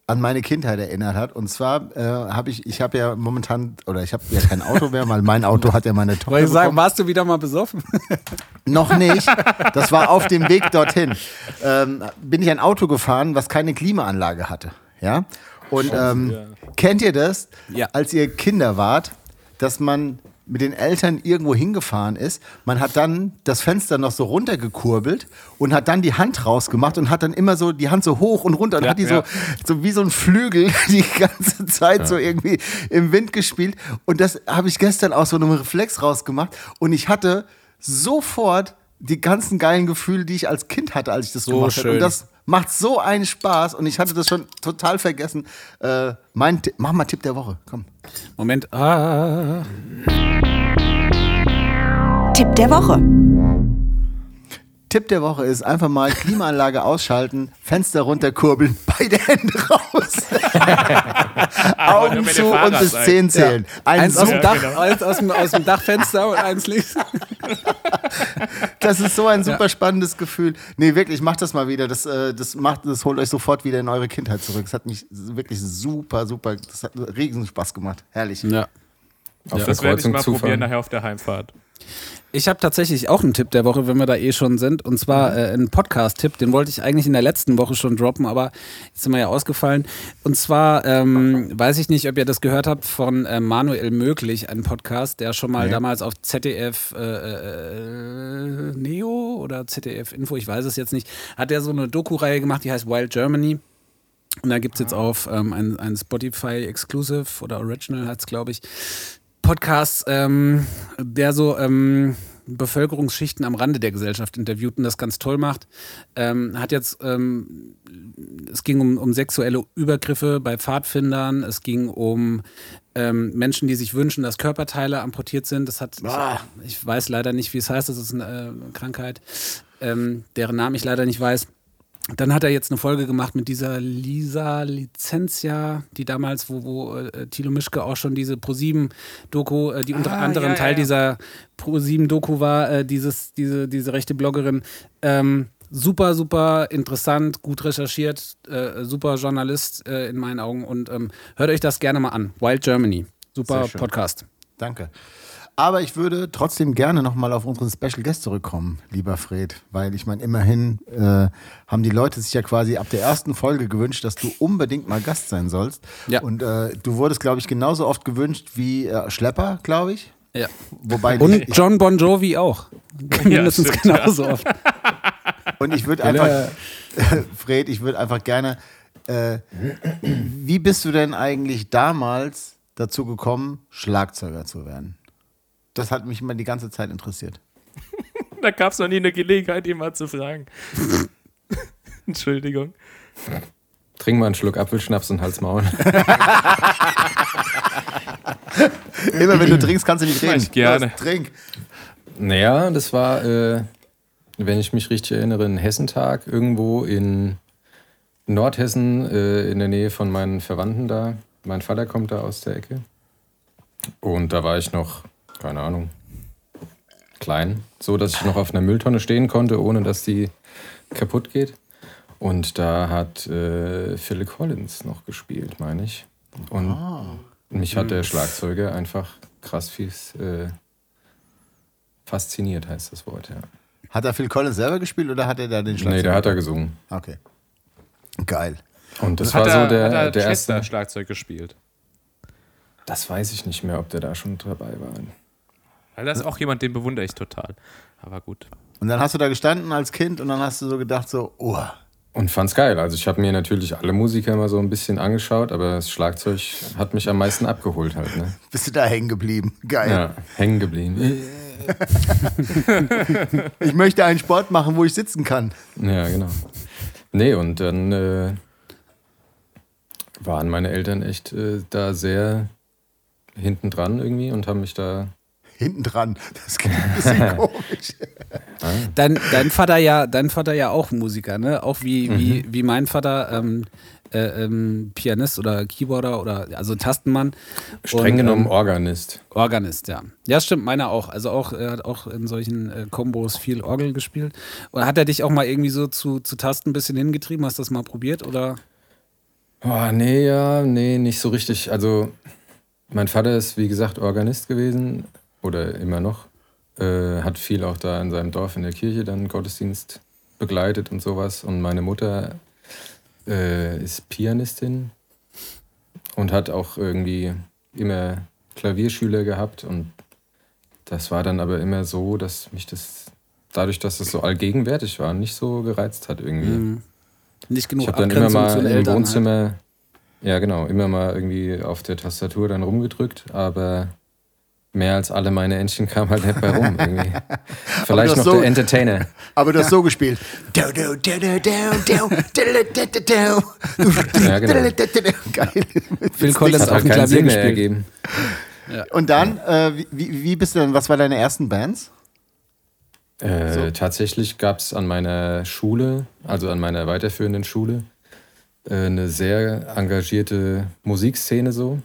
Speaker 2: an meine Kindheit erinnert hat. Und zwar äh, habe ich, ich habe ja momentan, oder ich habe ja kein Auto mehr, weil mein Auto hat ja meine Tochter.
Speaker 3: Wollte ich sagen, warst du wieder mal besoffen?
Speaker 2: Noch nicht. Das war auf dem Weg dorthin. Ähm, bin ich ein Auto gefahren, was keine Klimaanlage hatte. Ja. Und ähm, kennt ihr das,
Speaker 3: Ja.
Speaker 2: als ihr Kinder wart, dass man mit den Eltern irgendwo hingefahren ist, man hat dann das Fenster noch so runtergekurbelt und hat dann die Hand rausgemacht und hat dann immer so die Hand so hoch und runter und
Speaker 4: Ja,
Speaker 2: hat die
Speaker 4: ja.
Speaker 2: so, so wie so ein Flügel die ganze Zeit so irgendwie im Wind gespielt. Und das habe ich gestern aus so einem Reflex rausgemacht und ich hatte sofort die ganzen geilen Gefühle, die ich als Kind hatte, als ich das
Speaker 3: So
Speaker 2: gemacht habe. Und das macht so einen Spaß und ich hatte das schon total vergessen. Äh, mein, mach mal Tipp der Woche, komm.
Speaker 3: Moment. Ah.
Speaker 1: Tipp der Woche.
Speaker 2: Tipp der Woche ist einfach mal Klimaanlage ausschalten, Fenster runterkurbeln, beide Hände raus. Augen zu und bis zehn zählen. Ein
Speaker 3: Eins aus dem,
Speaker 2: super-
Speaker 3: Dach,
Speaker 4: genau.
Speaker 3: eins aus, dem, aus dem Dachfenster und eins links.
Speaker 2: Das ist so ein super spannendes Gefühl. Nee, wirklich, macht das mal wieder. Das, äh, das, macht, das holt euch sofort wieder in eure Kindheit zurück. Das hat mich wirklich super, super, das hat riesen Spaß gemacht. Herrlich.
Speaker 3: Ja.
Speaker 5: Auf der
Speaker 4: Das werde ich
Speaker 5: Kreuzung
Speaker 4: mal probieren
Speaker 5: zufahren.
Speaker 4: nachher auf der Heimfahrt.
Speaker 3: Ich habe tatsächlich auch einen Tipp der Woche, wenn wir da eh schon sind. Und zwar äh, einen Podcast-Tipp. Den wollte ich eigentlich in der letzten Woche schon droppen, aber jetzt sind wir ja ausgefallen. Und zwar ähm, weiß ich nicht, ob ihr das gehört habt von äh, Manuel Möglich, ein Podcast, der schon mal
Speaker 2: Nee.
Speaker 3: damals auf ZDF äh, äh, Neo oder ZDF Info, ich weiß es jetzt nicht, hat er so eine Doku-Reihe gemacht, die heißt Wild Germany. Und da gibt es jetzt auf ähm, ein, ein Spotify Exclusive oder Original hat es, glaube ich, Podcast, ähm, der so ähm, Bevölkerungsschichten am Rande der Gesellschaft interviewt und das ganz toll macht. Ähm, hat jetzt, ähm, es ging um, um sexuelle Übergriffe bei Pfadfindern, es ging um ähm, Menschen, die sich wünschen, dass Körperteile amputiert sind. Das hat, ich, ich weiß leider nicht, wie es heißt, das ist eine äh, Krankheit, ähm, deren Namen ich leider nicht weiß. Dann hat er jetzt eine Folge gemacht mit dieser Lisa Licentia, die damals, wo, wo äh, Thilo Mischke auch schon diese ProSieben-Doku, äh, die unter
Speaker 4: Ah,
Speaker 3: anderem
Speaker 4: ja,
Speaker 3: Teil
Speaker 4: ja.
Speaker 3: dieser ProSieben-Doku war, äh, dieses, diese, diese rechte Bloggerin. Ähm, super, super interessant, gut recherchiert, äh, super Journalist äh, in meinen Augen und ähm, hört euch das gerne mal an. Wild Germany. Super. Podcast.
Speaker 2: Danke. Aber ich würde trotzdem gerne nochmal auf unseren Special Guest zurückkommen, lieber Fred, weil ich meine, immerhin äh, haben die Leute sich ja quasi ab der ersten Folge gewünscht, dass du unbedingt mal Gast sein sollst.
Speaker 3: Ja.
Speaker 2: Und äh, du wurdest, glaube ich, genauso oft gewünscht wie äh, Schlepper, glaube ich.
Speaker 3: Ja.
Speaker 2: Wobei
Speaker 3: Und
Speaker 2: ich,
Speaker 3: John Bon Jovi auch. Mindestens
Speaker 4: stimmt,
Speaker 3: genauso oft.
Speaker 2: und ich würde einfach, Fred, ich würde einfach gerne, äh, wie bist du denn eigentlich damals dazu gekommen, Schlagzeuger zu werden? Das hat mich immer die ganze Zeit interessiert.
Speaker 4: Da gab es noch nie eine Gelegenheit, ihn mal zu fragen. Entschuldigung.
Speaker 5: Trink mal einen Schluck Apfelschnaps und Hals Maul.
Speaker 2: Immer wenn du trinkst, kannst du nicht reden.
Speaker 4: ich gerne.
Speaker 2: Los, trink.
Speaker 5: Naja, das war, äh, wenn ich mich richtig erinnere, ein Hessentag irgendwo in Nordhessen, äh, in der Nähe von meinen Verwandten da. Mein Vater kommt da aus der Ecke. Und da war ich noch, keine Ahnung, klein, so dass ich noch auf einer Mülltonne stehen konnte, ohne dass die kaputt geht. Und da hat äh, Phil Collins noch gespielt, meine ich. Und mich hat der Schlagzeuger einfach krass fies äh, fasziniert, heißt das Wort, ja.
Speaker 2: Hat er Phil Collins selber gespielt oder hat er da den Schlagzeug?
Speaker 5: Nee, da hat er gesungen.
Speaker 2: Okay. Geil.
Speaker 5: Und das
Speaker 4: hat
Speaker 5: war
Speaker 4: er,
Speaker 5: so der,
Speaker 4: hat er
Speaker 5: der erste.
Speaker 4: Schlagzeug gespielt.
Speaker 5: Das weiß ich nicht mehr, ob der da schon dabei war.
Speaker 4: Weil das ist auch jemand, den bewundere ich total. Aber gut.
Speaker 2: Und dann hast du da gestanden als Kind und dann hast du so gedacht, so, oh,
Speaker 5: Und fand's geil. Also ich habe mir natürlich alle Musiker immer so ein bisschen angeschaut, aber das Schlagzeug hat mich am meisten abgeholt halt. Ne?
Speaker 2: bist du da hängen geblieben. Geil.
Speaker 5: Ja, hängen geblieben.
Speaker 2: Ich möchte einen Sport machen, wo ich sitzen kann.
Speaker 5: Ja, genau. Nee, und dann äh, waren meine Eltern echt äh, da sehr hinten dran irgendwie und haben mich da.
Speaker 2: Hinten dran. Das klingt ein bisschen komisch.
Speaker 3: Dein, dein Vater ja, dein Vater ja auch Musiker, ne? Auch wie, wie, wie mein Vater ähm, äh, ähm, Pianist oder Keyboarder oder also Tastenmann.
Speaker 5: Streng
Speaker 3: Und,
Speaker 5: genommen
Speaker 3: ähm,
Speaker 5: Organist.
Speaker 3: Organist, ja. Ja, stimmt, meiner auch. Also auch, er hat auch in solchen äh, Kombos viel Orgel gespielt. Und hat er dich auch mal irgendwie so zu, zu Tasten ein bisschen hingetrieben? Hast du das mal probiert? Oder?
Speaker 5: Oh, nee, ja, nee, nicht so richtig. Also, mein Vater ist, wie gesagt, Organist gewesen oder immer noch. Äh, hat viel auch da in seinem Dorf in der Kirche dann Gottesdienst begleitet und sowas. Und meine Mutter äh, ist Pianistin und hat auch irgendwie immer Klavierschüler gehabt. Und das war dann aber immer so, dass mich das, dadurch, dass es so allgegenwärtig war, nicht so gereizt hat irgendwie.
Speaker 3: Nicht genug
Speaker 5: Ich habe dann immer mal im
Speaker 3: Eltern. Halt.
Speaker 5: Wohnzimmer, ja genau, immer mal irgendwie auf der Tastatur dann rumgedrückt, aber mehr als alle meine Entchen kam halt nicht bei rum. Irgendwie. Vielleicht noch
Speaker 2: so,
Speaker 5: der Entertainer.
Speaker 2: Aber du hast so gespielt.
Speaker 5: ja, genau.
Speaker 2: Geil.
Speaker 3: Phil Collins
Speaker 5: hat halt
Speaker 3: auf
Speaker 5: dem
Speaker 3: Klavier gespielt.
Speaker 5: Ergeben. Ja.
Speaker 2: Und dann, äh, wie, wie bist du denn, was war deine ersten Bands?
Speaker 5: Äh, so. Tatsächlich gab es an meiner Schule, also an meiner weiterführenden Schule, äh, eine sehr engagierte Musikszene so.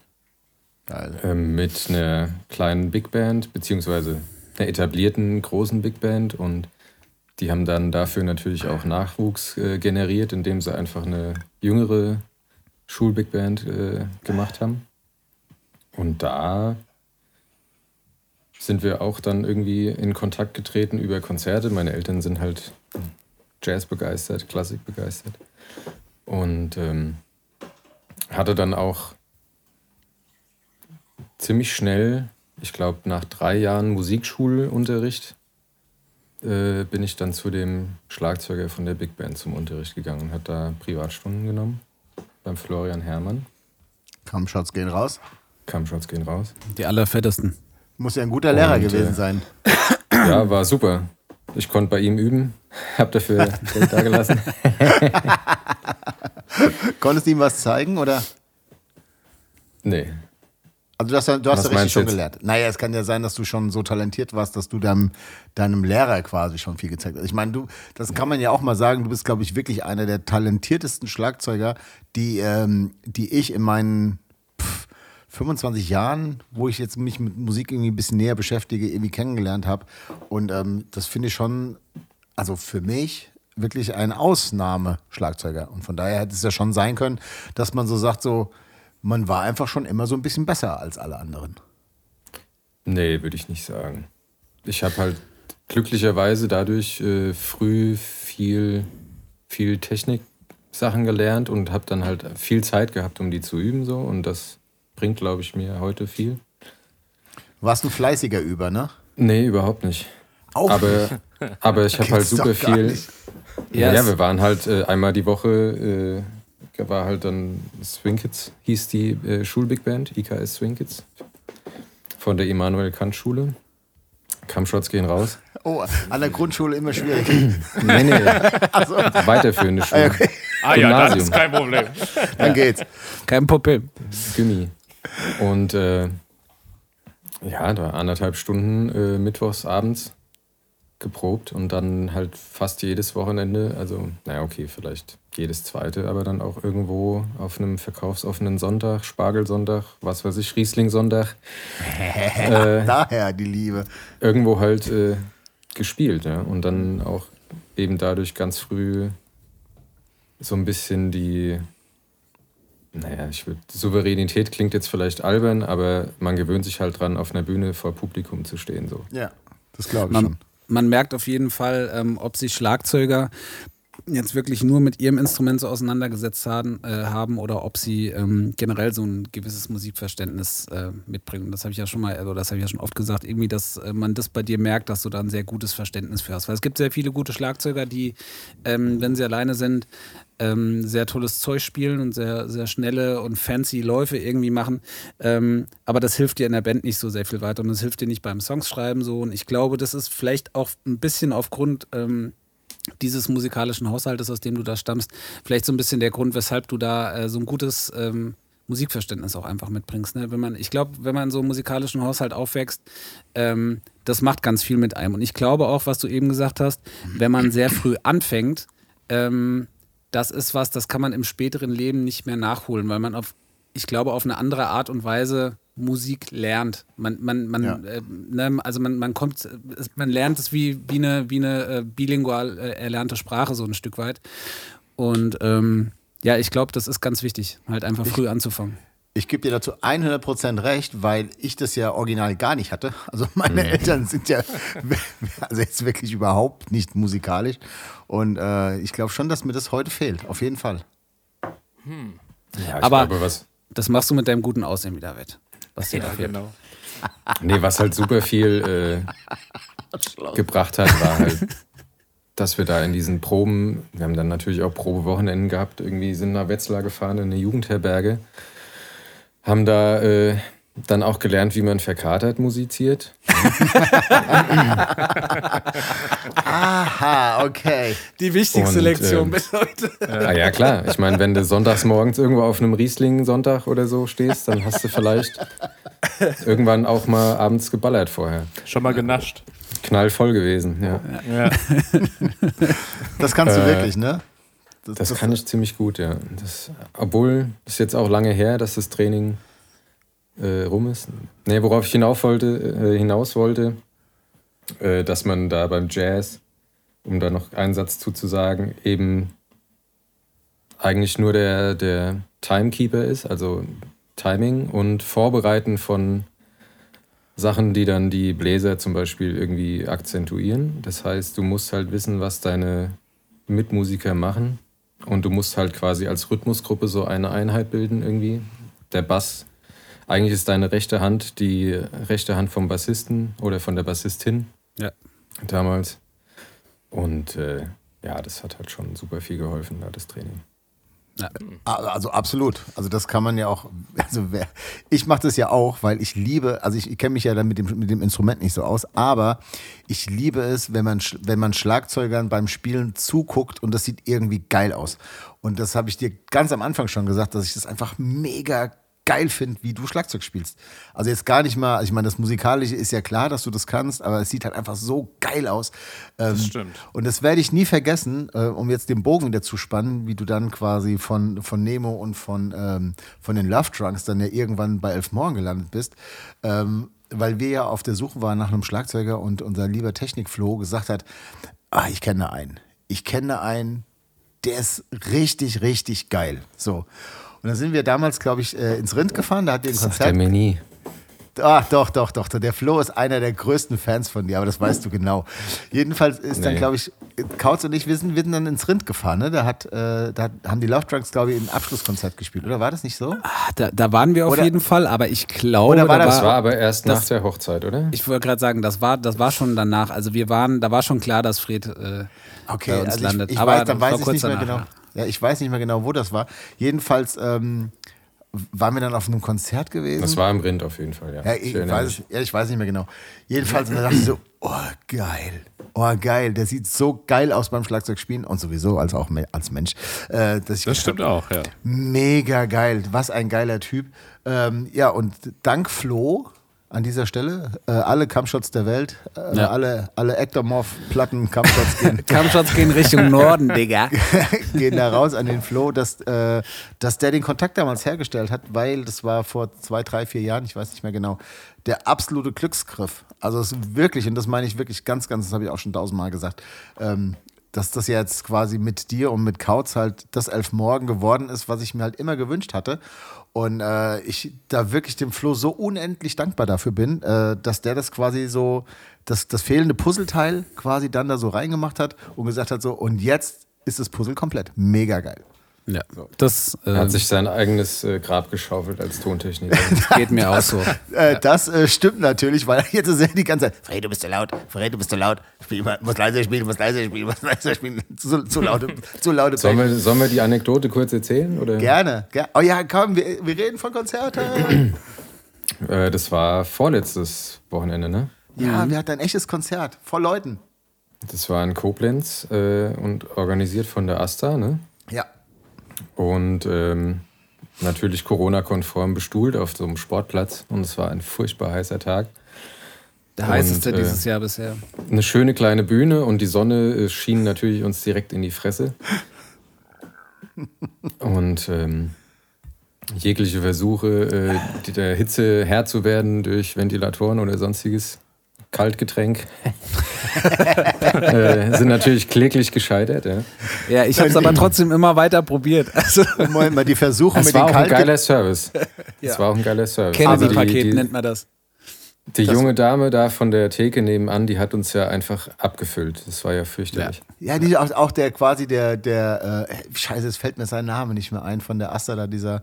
Speaker 5: Ähm, mit einer kleinen Big Band, beziehungsweise einer etablierten großen Big Band. Und die haben dann dafür natürlich auch Nachwuchs äh, generiert, indem sie einfach eine jüngere Schul-Big Band äh, gemacht haben. Und da sind wir auch dann irgendwie in Kontakt getreten über Konzerte. Meine Eltern sind halt Jazz begeistert, Klassik begeistert. Und ähm, hatte dann auch ziemlich schnell, ich glaube nach drei Jahren Musikschulunterricht, äh, bin ich dann zu dem Schlagzeuger von der Big Band zum Unterricht gegangen und hat da Privatstunden genommen beim Florian Herrmann.
Speaker 2: Kampfshots gehen raus.
Speaker 5: Kampfshots gehen raus.
Speaker 3: Die allerfettesten.
Speaker 2: Muss ja ein guter Lehrer
Speaker 5: Und,
Speaker 2: gewesen
Speaker 5: äh,
Speaker 2: sein.
Speaker 5: Ja, war super. Ich konnte bei ihm üben, hab dafür Geld dagelassen.
Speaker 2: Konntest du ihm was zeigen oder?
Speaker 5: Nee,
Speaker 2: Also du hast, ja- du hast ja richtig schon gelernt. Naja, es kann ja sein, dass du schon so talentiert warst, dass du deinem, deinem Lehrer quasi schon viel gezeigt hast. Ich meine, du, das kann man ja auch mal sagen, du bist, glaube ich, wirklich einer der talentiertesten Schlagzeuger, die, ähm, die ich in meinen pff, 25 Jahren, wo ich jetzt mich mit Musik irgendwie ein bisschen näher beschäftige, irgendwie kennengelernt habe. Und ähm, das finde ich schon, also für mich wirklich ein Ausnahmeschlagzeuger. Und von daher hätte es ja schon sein können, dass man so sagt, so, man war einfach schon immer so ein bisschen besser als alle anderen.
Speaker 5: Nee, würde ich nicht sagen. Ich habe halt glücklicherweise dadurch äh, früh viel, viel Technik-Sachen gelernt und habe dann halt viel Zeit gehabt, um die zu üben so und das bringt, glaube ich, mir heute viel.
Speaker 2: Warst ein fleißiger Über, ne?
Speaker 5: Nee, überhaupt nicht.
Speaker 2: Auch
Speaker 5: Aber, aber ich habe halt super viel.
Speaker 2: nicht.
Speaker 5: Ja, wir waren halt äh, einmal die Woche, äh, war halt dann Swing Kids, hieß die äh, Schulbig Band, IKS Swing Kids, von der Immanuel Kant Schule. Kampfshots gehen raus.
Speaker 2: Oh, an der Grundschule immer schwierig.
Speaker 5: Nee, nee. Weiterführende Schule.
Speaker 2: okay.
Speaker 4: Ah ja, das
Speaker 5: Gymnasium.
Speaker 4: ist kein Problem.
Speaker 2: Dann geht's.
Speaker 3: Kein Problem.
Speaker 5: Gymi. Und äh, ja, da anderthalb Stunden äh, mittwochs abends geprobt und dann halt fast jedes Wochenende, also naja, okay, vielleicht jedes zweite, aber dann auch irgendwo auf einem verkaufsoffenen Sonntag, Spargelsonntag, was weiß ich, Riesling-Sonntag, äh,
Speaker 2: Daher die Liebe.
Speaker 5: irgendwo halt äh, gespielt. Ja? Und dann auch eben dadurch ganz früh so ein bisschen die, naja, ich würde, Souveränität klingt jetzt vielleicht albern, aber man gewöhnt sich halt dran, auf einer Bühne vor Publikum zu stehen. So.
Speaker 2: Ja, das glaube ich
Speaker 3: Man,
Speaker 2: schon.
Speaker 3: Man merkt auf jeden Fall, ähm, ob sich Schlagzeuger jetzt wirklich nur mit ihrem Instrument so auseinandergesetzt haben, äh, haben oder ob sie ähm, generell so ein gewisses Musikverständnis äh, mitbringen. Das habe ich ja schon mal, also das habe ich ja schon oft gesagt, irgendwie, dass äh, man das bei dir merkt, dass du da ein sehr gutes Verständnis für hast. Weil es gibt sehr viele gute Schlagzeuger, die, ähm, wenn sie alleine sind, ähm, sehr tolles Zeug spielen und sehr, sehr schnelle und fancy Läufe irgendwie machen. Ähm, aber das hilft dir in der Band nicht so sehr viel weiter und das hilft dir nicht beim Songschreiben so. Und ich glaube, das ist vielleicht auch ein bisschen aufgrund ähm, dieses musikalischen Haushaltes, aus dem du da stammst, vielleicht so ein bisschen der Grund, weshalb du da äh, so ein gutes ähm, Musikverständnis auch einfach mitbringst. Ne? Wenn man, ich glaube, wenn man so einem musikalischen Haushalt aufwächst, ähm, das macht ganz viel mit einem. Und ich glaube auch, was du eben gesagt hast, wenn man sehr früh anfängt, ähm, das ist was, das kann man im späteren Leben nicht mehr nachholen, weil man auf, ich glaube, auf eine andere Art und Weise Musik lernt. Man, man, man,
Speaker 2: Ja.
Speaker 3: äh, ne, also man, man kommt, man lernt es wie, wie eine, wie eine äh, bilingual äh, erlernte Sprache so ein Stück weit. Und ähm, ja, ich glaube, das ist ganz wichtig, halt einfach früh anzufangen.
Speaker 2: Ich gebe dir dazu 100% recht, weil ich das ja original gar nicht hatte. Also meine Eltern sind ja also jetzt wirklich überhaupt nicht musikalisch. Und äh, ich glaube schon, dass mir das heute fehlt. Auf jeden Fall.
Speaker 5: Ja, ich
Speaker 3: Aber-
Speaker 5: glaube, was,
Speaker 3: Das machst du mit deinem guten Aussehen wieder wett. Was da
Speaker 4: Ja,
Speaker 3: fehlt.
Speaker 4: genau.
Speaker 5: nee, was halt super viel äh, gebracht hat, war halt, dass wir da in diesen Proben, wir haben dann natürlich auch Probewochenenden gehabt, irgendwie sind nach Wetzlar gefahren in eine Jugendherberge, haben da äh, dann auch gelernt, wie man verkatert musiziert.
Speaker 2: Aha, okay.
Speaker 3: Die wichtigste
Speaker 5: Und,
Speaker 3: Lektion
Speaker 5: ähm,
Speaker 3: bis heute.
Speaker 5: Ah ja, klar. Ich meine, wenn du sonntags morgens irgendwo auf einem Riesling-Sonntag oder so stehst, dann hast du vielleicht irgendwann auch mal abends geballert vorher.
Speaker 4: Schon mal genascht.
Speaker 5: knallvoll gewesen, ja.
Speaker 4: Ja.
Speaker 2: Das kannst du
Speaker 5: Äh,
Speaker 2: wirklich, ne?
Speaker 5: Das kann ich ziemlich gut, ja. Das, obwohl das ist jetzt auch lange her, dass das Training äh, rum ist. Nee, worauf ich hinauf wollte, äh, hinaus wollte, äh, dass man da beim Jazz, um da noch einen Satz zuzusagen, eben eigentlich nur der, der Timekeeper ist, also Timing und Vorbereiten von Sachen, die dann die Bläser zum Beispiel irgendwie akzentuieren. Das heißt, du musst halt wissen, was deine Mitmusiker machen und du musst halt quasi als Rhythmusgruppe so eine Einheit bilden irgendwie. Der Bass, eigentlich ist deine rechte Hand die rechte Hand vom Bassisten oder von der Bassistin
Speaker 3: Ja.
Speaker 5: damals. Und äh, ja, das hat halt schon super viel geholfen, da das Training.
Speaker 2: Also absolut. Also das kann man ja auch. Also wer, ich mache das ja auch, weil ich liebe. Also ich, ich kenne mich ja dann mit dem, mit dem Instrument nicht so aus, aber ich liebe es, wenn man sch- wenn man Schlagzeugern beim Spielen zuguckt und das sieht irgendwie geil aus. Und das habe ich dir ganz am Anfang schon gesagt, dass ich das einfach mega geil finde, wie du Schlagzeug spielst. Also jetzt gar nicht mal, ich meine, das Musikalische ist ja klar, dass du das kannst, aber es sieht halt einfach so geil aus. Ähm,
Speaker 4: Das stimmt.
Speaker 2: Und das werde ich nie vergessen, äh, um jetzt den Bogen wieder zu spannen, wie du dann quasi von, von Nemo und von, ähm, von den Love Drunks dann ja irgendwann bei Elf Morgen gelandet bist. Ähm, weil wir ja auf der Suche waren nach einem Schlagzeuger und unser lieber Technikflo gesagt hat, ah, ich kenne einen. Ich kenne einen, der ist richtig, richtig geil. So. Und dann sind wir damals, glaube ich, äh, ins Rind gefahren, da hat ihr ein
Speaker 5: Sagt der
Speaker 2: Konzert
Speaker 5: mir nie.
Speaker 2: Ach, doch, doch, doch. Der Flo ist einer der größten Fans von dir, aber das weißt du genau. Jedenfalls ist dann,
Speaker 5: Nee.
Speaker 2: glaube ich, Kautz und ich, wir sind, wir sind dann ins Rind gefahren. Ne? Da, hat, äh, da haben die Love Drunks, glaube ich, ein Abschlusskonzert gespielt, oder war das nicht so?
Speaker 3: Ah, Da, da waren wir auf
Speaker 2: Oder-
Speaker 3: jeden Fall, aber ich glaube,
Speaker 2: Oder war
Speaker 3: da
Speaker 2: das-
Speaker 5: Das war aber erst
Speaker 3: das-
Speaker 5: nach der Hochzeit, oder?
Speaker 3: ich wollte gerade sagen, das war, das war schon danach. Also wir waren, da war schon klar, dass Fred äh,
Speaker 2: Okay,
Speaker 3: bei uns
Speaker 2: also
Speaker 3: landet.
Speaker 2: ich, ich
Speaker 3: aber
Speaker 2: weiß, dann
Speaker 3: das
Speaker 2: weiß ich nicht mehr
Speaker 3: danach,
Speaker 2: genau. Ja, ich weiß nicht mehr genau, wo das war. Jedenfalls ähm, waren wir dann auf einem Konzert gewesen.
Speaker 5: Das war im Rind auf jeden Fall, ja.
Speaker 2: Ja, ich, weiß, ja, ich weiß nicht mehr genau. Jedenfalls und dann dachte ich so, oh geil, oh geil, der sieht so geil aus beim Schlagzeugspielen und sowieso als auch als Mensch. Äh, dass ich
Speaker 4: Das stimmt
Speaker 2: hab,
Speaker 4: auch, ja.
Speaker 2: Mega geil, was ein geiler Typ. Ähm, ja, und dank Flo an dieser Stelle, äh, alle Kampfshots der Welt, äh,
Speaker 3: Ja.
Speaker 2: alle, alle Ectomorph-Platten Kampfshots gehen,
Speaker 3: Kampfshots gehen Richtung Norden, Digga.
Speaker 2: gehen da raus an den Flo, dass, äh, dass der den Kontakt damals hergestellt hat, weil das war vor zwei, drei, vier Jahren, ich weiß nicht mehr genau, der absolute Glücksgriff. Also es ist wirklich, und das meine ich wirklich ganz, ganz, das habe ich auch schon tausendmal gesagt, ähm, dass das jetzt quasi mit dir und mit Kautz halt das Elf Morgen geworden ist, was ich mir halt immer gewünscht hatte. Und äh, ich da wirklich dem Flo so unendlich dankbar dafür bin, äh, dass der das quasi so, das, das fehlende Puzzleteil quasi dann da so reingemacht hat und gesagt hat so, und jetzt ist das Puzzle komplett. Mega geil.
Speaker 3: Ja, das äh,
Speaker 5: hat sich sein eigenes äh, Grab geschaufelt als Tontechniker.
Speaker 3: geht mir auch so.
Speaker 2: Äh, das äh, stimmt natürlich, weil jetzt ist er die ganze Zeit, Fred, du bist zu laut, Fred, du bist zu laut, Spiel mal, muss leiser spielen, muss leiser spielen, muss leiser spielen, zu, zu laute, zu laute
Speaker 5: sollen, wir, sollen wir die Anekdote kurz erzählen? Oder?
Speaker 2: Gerne, gerne. Oh ja, komm, wir, wir reden von Konzerten.
Speaker 5: Äh, das war vorletztes Wochenende, ne?
Speaker 2: ja, wir hatten ein echtes Konzert, voll Leuten.
Speaker 5: Das war in Koblenz äh, und organisiert von der Asta, ne?
Speaker 2: Ja.
Speaker 5: Und ähm, natürlich Corona-konform bestuhlt auf so einem Sportplatz. Und es war ein furchtbar heißer Tag.
Speaker 3: Der heißeste
Speaker 5: Und, äh,
Speaker 3: dieses Jahr bisher.
Speaker 5: Eine schöne kleine Bühne und die Sonne äh, schien natürlich uns direkt in die Fresse. Und ähm, jegliche Versuche, äh, der Hitze Herr zu werden durch Ventilatoren oder sonstiges Kaltgetränk, äh, sind natürlich kläglich gescheitert. Ja.
Speaker 3: Ja, ich habe es aber trotzdem immer weiter probiert. Also
Speaker 2: Moment mal, die Versuche
Speaker 5: Es
Speaker 2: mit
Speaker 5: war
Speaker 2: den
Speaker 5: auch ein geiler Service.
Speaker 3: Ja.
Speaker 5: Es war auch ein geiler Service. Also
Speaker 3: Kennedy-Paket
Speaker 5: die,
Speaker 3: nennt man das.
Speaker 5: Die junge Dame da von der Theke nebenan, die hat uns ja einfach abgefüllt. Das war ja fürchterlich.
Speaker 2: Ja, die, auch, auch der quasi der, der, äh, scheiße, es fällt mir sein Name nicht mehr ein, von der Asta da, dieser...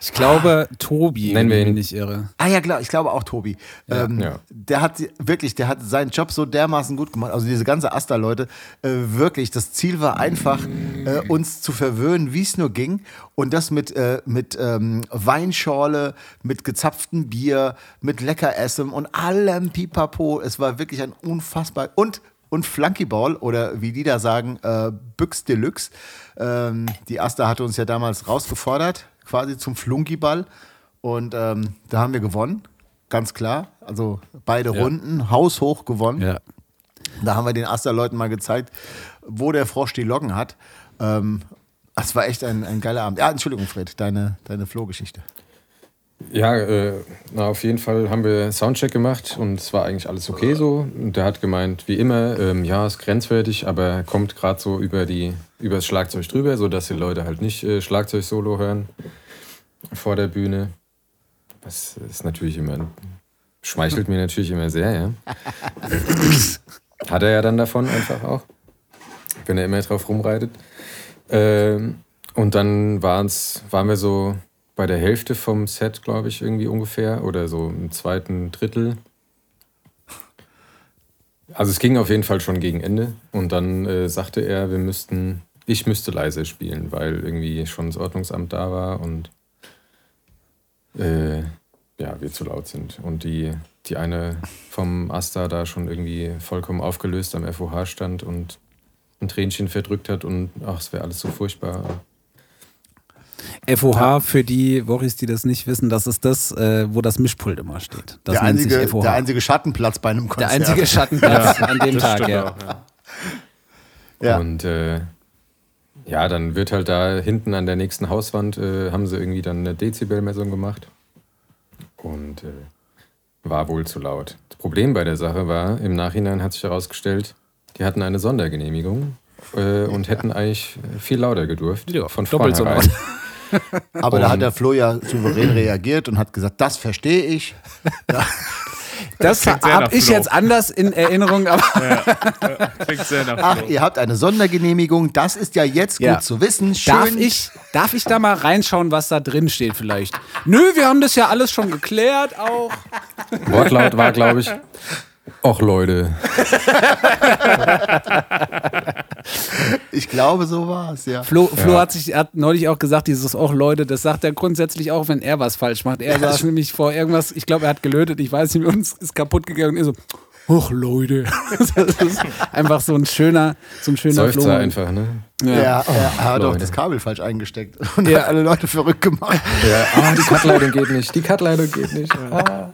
Speaker 3: Ich glaube, Tobi,
Speaker 5: Nennen wir
Speaker 3: wenn ich
Speaker 5: ihn.
Speaker 3: mich nicht irre.
Speaker 2: Ah ja, klar, ich glaube auch Tobi. ähm,
Speaker 5: ja.
Speaker 2: Der hat wirklich, der hat seinen Job so dermaßen gut gemacht. Also diese ganze Asta-Leute, äh, wirklich, das Ziel war einfach, äh, uns zu verwöhnen, wie es nur ging. Und das mit, äh, mit ähm, Weinschorle, mit gezapftem Bier, mit Leckeressen und allem Pipapo. Es war wirklich ein unfassbar... Und und Flunkyball oder wie die da sagen, äh, Büchs Deluxe. Ähm, die Asta hatte uns ja damals rausgefordert, quasi zum Flunkyball. Und ähm, da haben wir gewonnen, ganz klar. Also beide Runden, haushoch gewonnen.
Speaker 3: Ja.
Speaker 2: Da haben wir den Aster-Leuten mal gezeigt, wo der Frosch die Locken hat. Ähm, das war echt ein, ein geiler Abend. Ja, Entschuldigung, Fred, deine, deine Flohgeschichte.
Speaker 5: Ja, äh, na, auf jeden Fall haben wir Soundcheck gemacht und es war eigentlich alles okay so. Und der hat gemeint, wie immer, ähm, ja, ist grenzwertig, aber kommt gerade so über, die, über das Schlagzeug drüber, sodass die Leute halt nicht äh, Schlagzeug-Solo hören vor der Bühne. Das ist natürlich immer, schmeichelt mir natürlich immer sehr, ja. Hat er ja dann davon einfach auch, wenn er immer drauf rumreitet. Ähm, und dann waren's, waren wir so bei der Hälfte vom Set, glaube ich, irgendwie ungefähr. Oder so im zweiten Drittel. Also es ging auf jeden Fall schon gegen Ende. Und dann äh, sagte er, wir müssten, ich müsste leise spielen, weil irgendwie schon das Ordnungsamt da war und äh, ja, wir zu laut sind. Und die, die eine vom Asta da schon irgendwie vollkommen aufgelöst am FOH stand und ein Tränchen verdrückt hat und ach, es wäre alles so furchtbar.
Speaker 3: FOH für die Woris, die das nicht wissen, das ist das, äh, wo das Mischpult immer steht. Das
Speaker 2: Der
Speaker 3: nennt sich
Speaker 2: einzige,
Speaker 3: FOH.
Speaker 2: der einzige Schattenplatz bei einem
Speaker 3: Der
Speaker 2: Konzert.
Speaker 3: einzige Schattenplatz an dem Tag, ja.
Speaker 4: auch, ja.
Speaker 2: Ja.
Speaker 5: Und äh, ja, dann wird halt da hinten an der nächsten Hauswand, äh, haben sie irgendwie dann eine Dezibelmessung gemacht. Und äh, war wohl zu laut. Das Problem bei der Sache war, im Nachhinein hat sich herausgestellt, die hatten eine Sondergenehmigung äh, und hätten eigentlich viel lauter gedurft.
Speaker 3: Ja,
Speaker 5: von
Speaker 3: doppelt so
Speaker 5: vornherein.
Speaker 2: Aber da hat der Flo ja souverän reagiert und hat gesagt, das verstehe ich.
Speaker 3: Das
Speaker 4: sehr
Speaker 3: habe ich
Speaker 4: Flo.
Speaker 3: jetzt anders in Erinnerung, aber
Speaker 4: Klingt sehr nach
Speaker 2: Ach, ihr habt eine Sondergenehmigung, das ist ja jetzt
Speaker 3: Ja.
Speaker 2: gut zu wissen. Schön.
Speaker 3: darf ich, darf ich da mal reinschauen, was da drin steht vielleicht? Nö, wir haben das ja alles schon geklärt auch.
Speaker 5: Wortlaut war, glaube ich, Och Leute,
Speaker 2: Ich glaube, so war es, ja.
Speaker 3: Flo, Flo hat sich hat neulich auch gesagt, dieses Och Leute, das sagt er grundsätzlich auch, wenn er was falsch macht. Er saß nämlich vor irgendwas, ich glaube, er hat gelötet, ich weiß nicht, uns ist kaputt gegangen und er so, Och Leute. Das ist einfach so ein schöner, so ein schöner Flo.
Speaker 5: Seufzer einfach, ne?
Speaker 2: Ja, er, er hat auch
Speaker 5: Leute.
Speaker 2: das Kabel falsch eingesteckt und
Speaker 3: Ja.
Speaker 2: hat alle Leute verrückt gemacht.
Speaker 5: Ja, ah, die Cutleitung geht nicht, die Cutleitung geht nicht. Ah.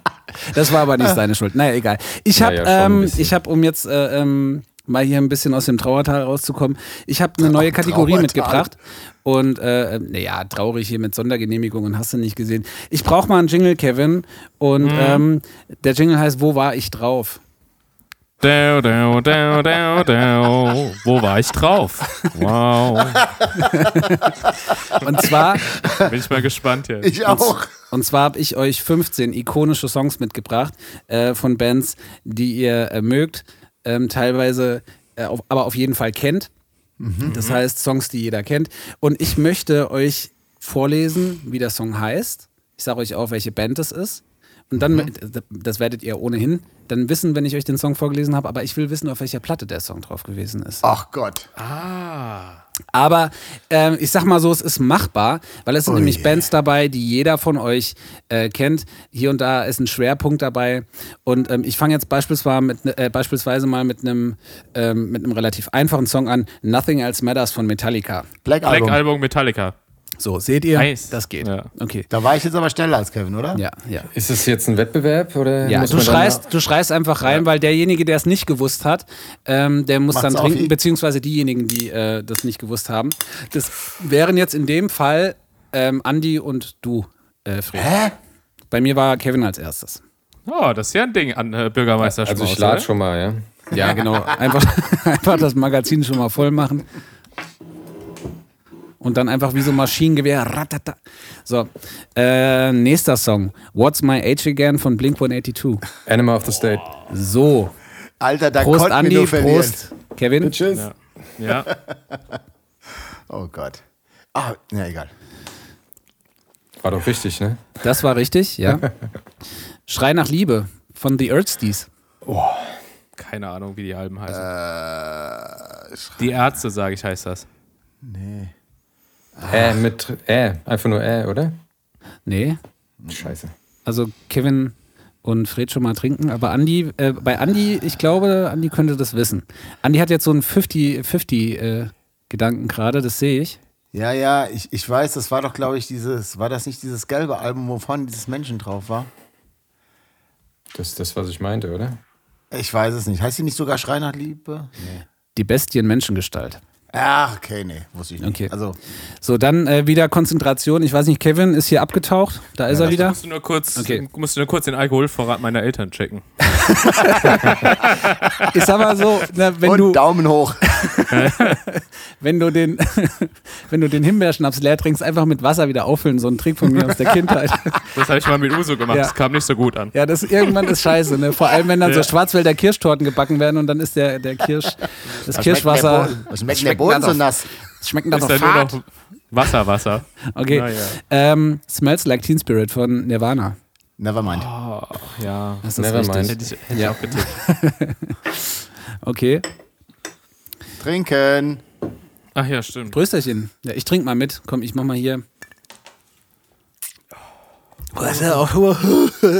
Speaker 3: Das war aber nicht seine Schuld. Naja, egal. Ich habe,
Speaker 5: Naja,
Speaker 3: ähm, ich habe, um jetzt äh, ähm, mal hier ein bisschen aus dem Trauertal rauszukommen, ich habe eine neue Kategorie
Speaker 2: Trauertal.
Speaker 3: mitgebracht. Und, äh, naja, traurig hier mit Sondergenehmigungen, hast du nicht gesehen. Ich brauche mal einen Jingle, Kevin. Und ähm, der Jingle heißt Wo war ich drauf?
Speaker 4: Dau, dau, dau, dau, dau. Wo war ich drauf? Wow.
Speaker 3: Und zwar,
Speaker 4: Bin ich mal gespannt jetzt.
Speaker 2: Ich auch.
Speaker 3: und zwar habe ich euch 15 ikonische Songs mitgebracht äh, von Bands, die ihr äh, mögt, ähm, teilweise, äh, auf, aber auf jeden Fall kennt. Das heißt, Songs, die jeder kennt. Und ich möchte euch vorlesen, wie der Song heißt. Ich sage euch auch, welche Band es ist. Und dann, das werdet ihr ohnehin dann wissen, wenn ich euch den Song vorgelesen habe, aber ich will wissen, auf welcher Platte der Song drauf gewesen ist.
Speaker 2: Ach Gott.
Speaker 3: Aber ähm, ich sag mal so, es ist machbar, weil es sind
Speaker 2: Oh
Speaker 3: nämlich
Speaker 2: je.
Speaker 3: Bands dabei, die jeder von euch äh, kennt. Hier und da ist ein Schwerpunkt dabei. Und ähm, ich fange jetzt beispielsweise, mit, ne- äh, beispielsweise mal mit einem ähm, mit einem relativ einfachen Song an. Nothing Else Matters von Metallica.
Speaker 2: Black,
Speaker 4: Black
Speaker 2: Album.
Speaker 4: Album Metallica.
Speaker 3: So, seht ihr?
Speaker 4: Nice.
Speaker 3: Das geht.
Speaker 4: Ja.
Speaker 3: Okay.
Speaker 2: Da war ich jetzt aber schneller als Kevin, oder?
Speaker 3: Ja, ja.
Speaker 5: Ist es jetzt ein Wettbewerb oder
Speaker 3: Ja,
Speaker 5: muss
Speaker 3: du schreist, du schreist einfach rein, weil derjenige, der es nicht gewusst hat, ähm, der muss
Speaker 2: Macht's
Speaker 3: dann trinken, beziehungsweise diejenigen, die äh, das nicht gewusst haben. Das wären jetzt in dem Fall ähm, Andi und du, äh, Fred.
Speaker 2: Hä?
Speaker 3: Bei mir war Kevin als erstes.
Speaker 4: Oh, das ist ja ein Ding an äh, Bürgermeister
Speaker 5: Also ich lade schon mal, ja.
Speaker 3: Ja, genau. Einfach, einfach das Magazin schon mal voll machen. Und dann einfach wie so Maschinengewehr. Ratata. So, äh, nächster Song. What's My Age Again von Blink 182.
Speaker 5: Animal of the State.
Speaker 3: So,
Speaker 2: Alter, da
Speaker 3: Prost Andi,
Speaker 2: nur verlieren.
Speaker 3: Prost Kevin.
Speaker 5: Tschüss.
Speaker 4: Ja.
Speaker 2: Oh Gott. Ah, ja, egal.
Speaker 5: War doch richtig, ne?
Speaker 3: Das war richtig, ja. Schrei nach Liebe von The Earthsties.
Speaker 4: Keine Ahnung, wie die Alben heißen.
Speaker 2: Äh,
Speaker 4: die Ärzte, sage ich, heißt das.
Speaker 2: nee.
Speaker 5: Äh, mit äh, einfach nur äh, oder?
Speaker 3: Nee,
Speaker 5: Scheiße.
Speaker 3: also Kevin und Fred schon mal trinken, aber Andi, äh, bei Andi, ich glaube, Andi könnte das wissen. Andi hat jetzt so einen 50-50 äh, Gedanken gerade, das sehe ich.
Speaker 2: Ja, ja, ich, ich weiß, das war doch, glaube ich, dieses, war das nicht dieses gelbe Album, wo vorne dieses Menschen drauf war?
Speaker 5: Das ist das, was ich meinte, oder?
Speaker 2: Ich weiß es nicht. Heißt sie nicht sogar Schrei nach Liebe? Nee.
Speaker 3: Die Bestie in Menschengestalt.
Speaker 2: Ach, okay, nee, wusste ich nicht.
Speaker 3: Okay.
Speaker 2: Also,
Speaker 3: So, dann äh, wieder Konzentration. Ich weiß nicht, Kevin ist hier abgetaucht. Da ist er wieder.
Speaker 4: Musst du nur kurz,
Speaker 3: Okay.
Speaker 4: musst du nur kurz den Alkoholvorrat meiner Eltern checken.
Speaker 3: Ich sag mal so, na, wenn,
Speaker 2: und
Speaker 3: du,
Speaker 2: Daumen hoch.
Speaker 3: wenn, du den, wenn du den Himbeerschnaps leer trinkst, einfach mit Wasser wieder auffüllen. So ein Trick von mir aus der Kindheit.
Speaker 4: Das habe ich mal mit Uso gemacht.
Speaker 3: Ja.
Speaker 4: Das kam nicht so gut an.
Speaker 3: Ja, das irgendwann ist scheiße. Ne? Vor allem, wenn dann so
Speaker 4: Ja.
Speaker 3: Schwarzwälder Kirschtorten gebacken werden und dann ist der, der Kirsch, das Kirschwasser.
Speaker 2: Was schmeckt der Boden so nass?
Speaker 3: Das schmeckt dann
Speaker 4: Ist
Speaker 3: doch
Speaker 4: dann nur
Speaker 3: fad.
Speaker 4: noch Wasser, Wasser.
Speaker 3: Okay.
Speaker 4: Naja.
Speaker 3: Ähm, Smells Like Teen Spirit von Nirvana.
Speaker 2: Nevermind.
Speaker 4: Oh, ja.
Speaker 3: Das ist
Speaker 5: Nevermind.
Speaker 4: Hätte ich, hätte ich
Speaker 3: Ja.
Speaker 4: auch getippt.
Speaker 3: Okay.
Speaker 2: Trinken.
Speaker 4: Ach ja, stimmt.
Speaker 3: Prösterchen. Ja, ich trinke mal mit. Komm, ich mach mal hier. Oh, ist ja auch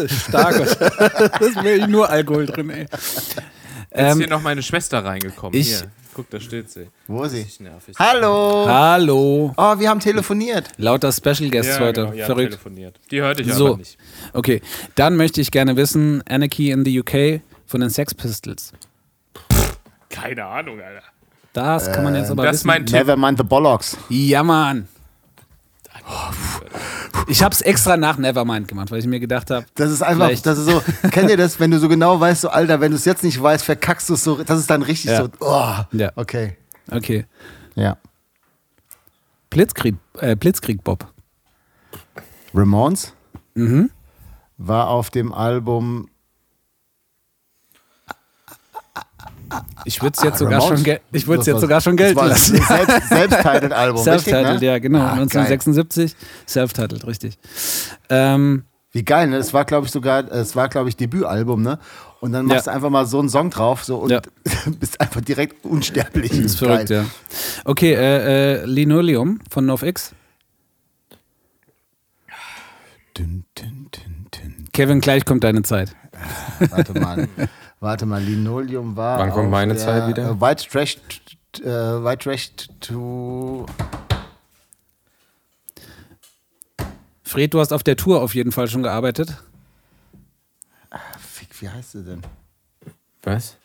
Speaker 3: stark. das ist wirklich nur Alkohol drin, ey.
Speaker 4: Jetzt ist
Speaker 3: Ähm,
Speaker 4: hier noch meine Schwester reingekommen.
Speaker 3: ich-
Speaker 4: hier, guck, da steht sie.
Speaker 2: Wo ist sie?
Speaker 4: Ist nervig.
Speaker 2: Hallo.
Speaker 3: hallo.
Speaker 2: Oh, wir haben telefoniert.
Speaker 3: Lauter Special Guests heute.
Speaker 4: genau, ja,
Speaker 3: Verrückt.
Speaker 4: telefoniert. Die hörte ich
Speaker 3: So.
Speaker 4: aber nicht.
Speaker 3: Okay, dann möchte ich gerne wissen: Anarchy in the UK von den Sex Pistols.
Speaker 4: Keine Ahnung, Alter.
Speaker 3: Das kann man jetzt aber
Speaker 4: Das ist
Speaker 3: wissen.
Speaker 4: mein Tipp.
Speaker 2: Nevermind the Bollocks.
Speaker 3: Ja, Mann. Ich hab's extra nach Nevermind gemacht, weil ich mir gedacht habe,
Speaker 2: Das ist einfach,
Speaker 3: Vielleicht.
Speaker 2: das ist so, kennt ihr das, wenn du so genau weißt, so Alter, wenn du es jetzt nicht weißt, verkackst du es so, das ist dann richtig
Speaker 3: Ja.
Speaker 2: so, oh,
Speaker 3: Ja.
Speaker 2: okay.
Speaker 3: okay,
Speaker 2: Ja.
Speaker 3: Blitzkrieg, äh, Blitzkrieg Bob.
Speaker 2: Ramones
Speaker 3: Mhm.
Speaker 2: war auf dem Album,
Speaker 3: Ich würde es jetzt sogar
Speaker 2: Ramones?
Speaker 3: schon, ich würde
Speaker 2: Das
Speaker 3: jetzt sogar schon
Speaker 2: das
Speaker 3: gelten lassen.
Speaker 2: das Selbst, Selbsttitled Album,
Speaker 3: Self-titled,
Speaker 2: ne?
Speaker 3: ja, genau.
Speaker 2: Ah,
Speaker 3: 1976, self-titled, richtig. Ähm,
Speaker 2: Wie geil, ne? Das war, glaube ich, sogar, es war, glaube ich, Debütalbum, ne? Und dann machst
Speaker 3: Ja.
Speaker 2: du einfach mal so einen Song drauf so, und
Speaker 3: Ja.
Speaker 2: bist einfach direkt unsterblich.
Speaker 3: ist verrückt, ja. Okay, äh, äh, Linoleum von NoFX.
Speaker 2: Dün, dün, dün, dün.
Speaker 3: Kevin, gleich kommt deine Zeit.
Speaker 2: Warte mal. Warte mal, Linoleum war.
Speaker 5: Wann kommt meine
Speaker 2: der,
Speaker 5: Zeit wieder?
Speaker 2: Äh, White Trash, äh, White Trash to.
Speaker 3: Fred, du hast auf der Tour auf jeden Fall schon gearbeitet.
Speaker 2: Fick, wie heißt sie denn?
Speaker 5: Was?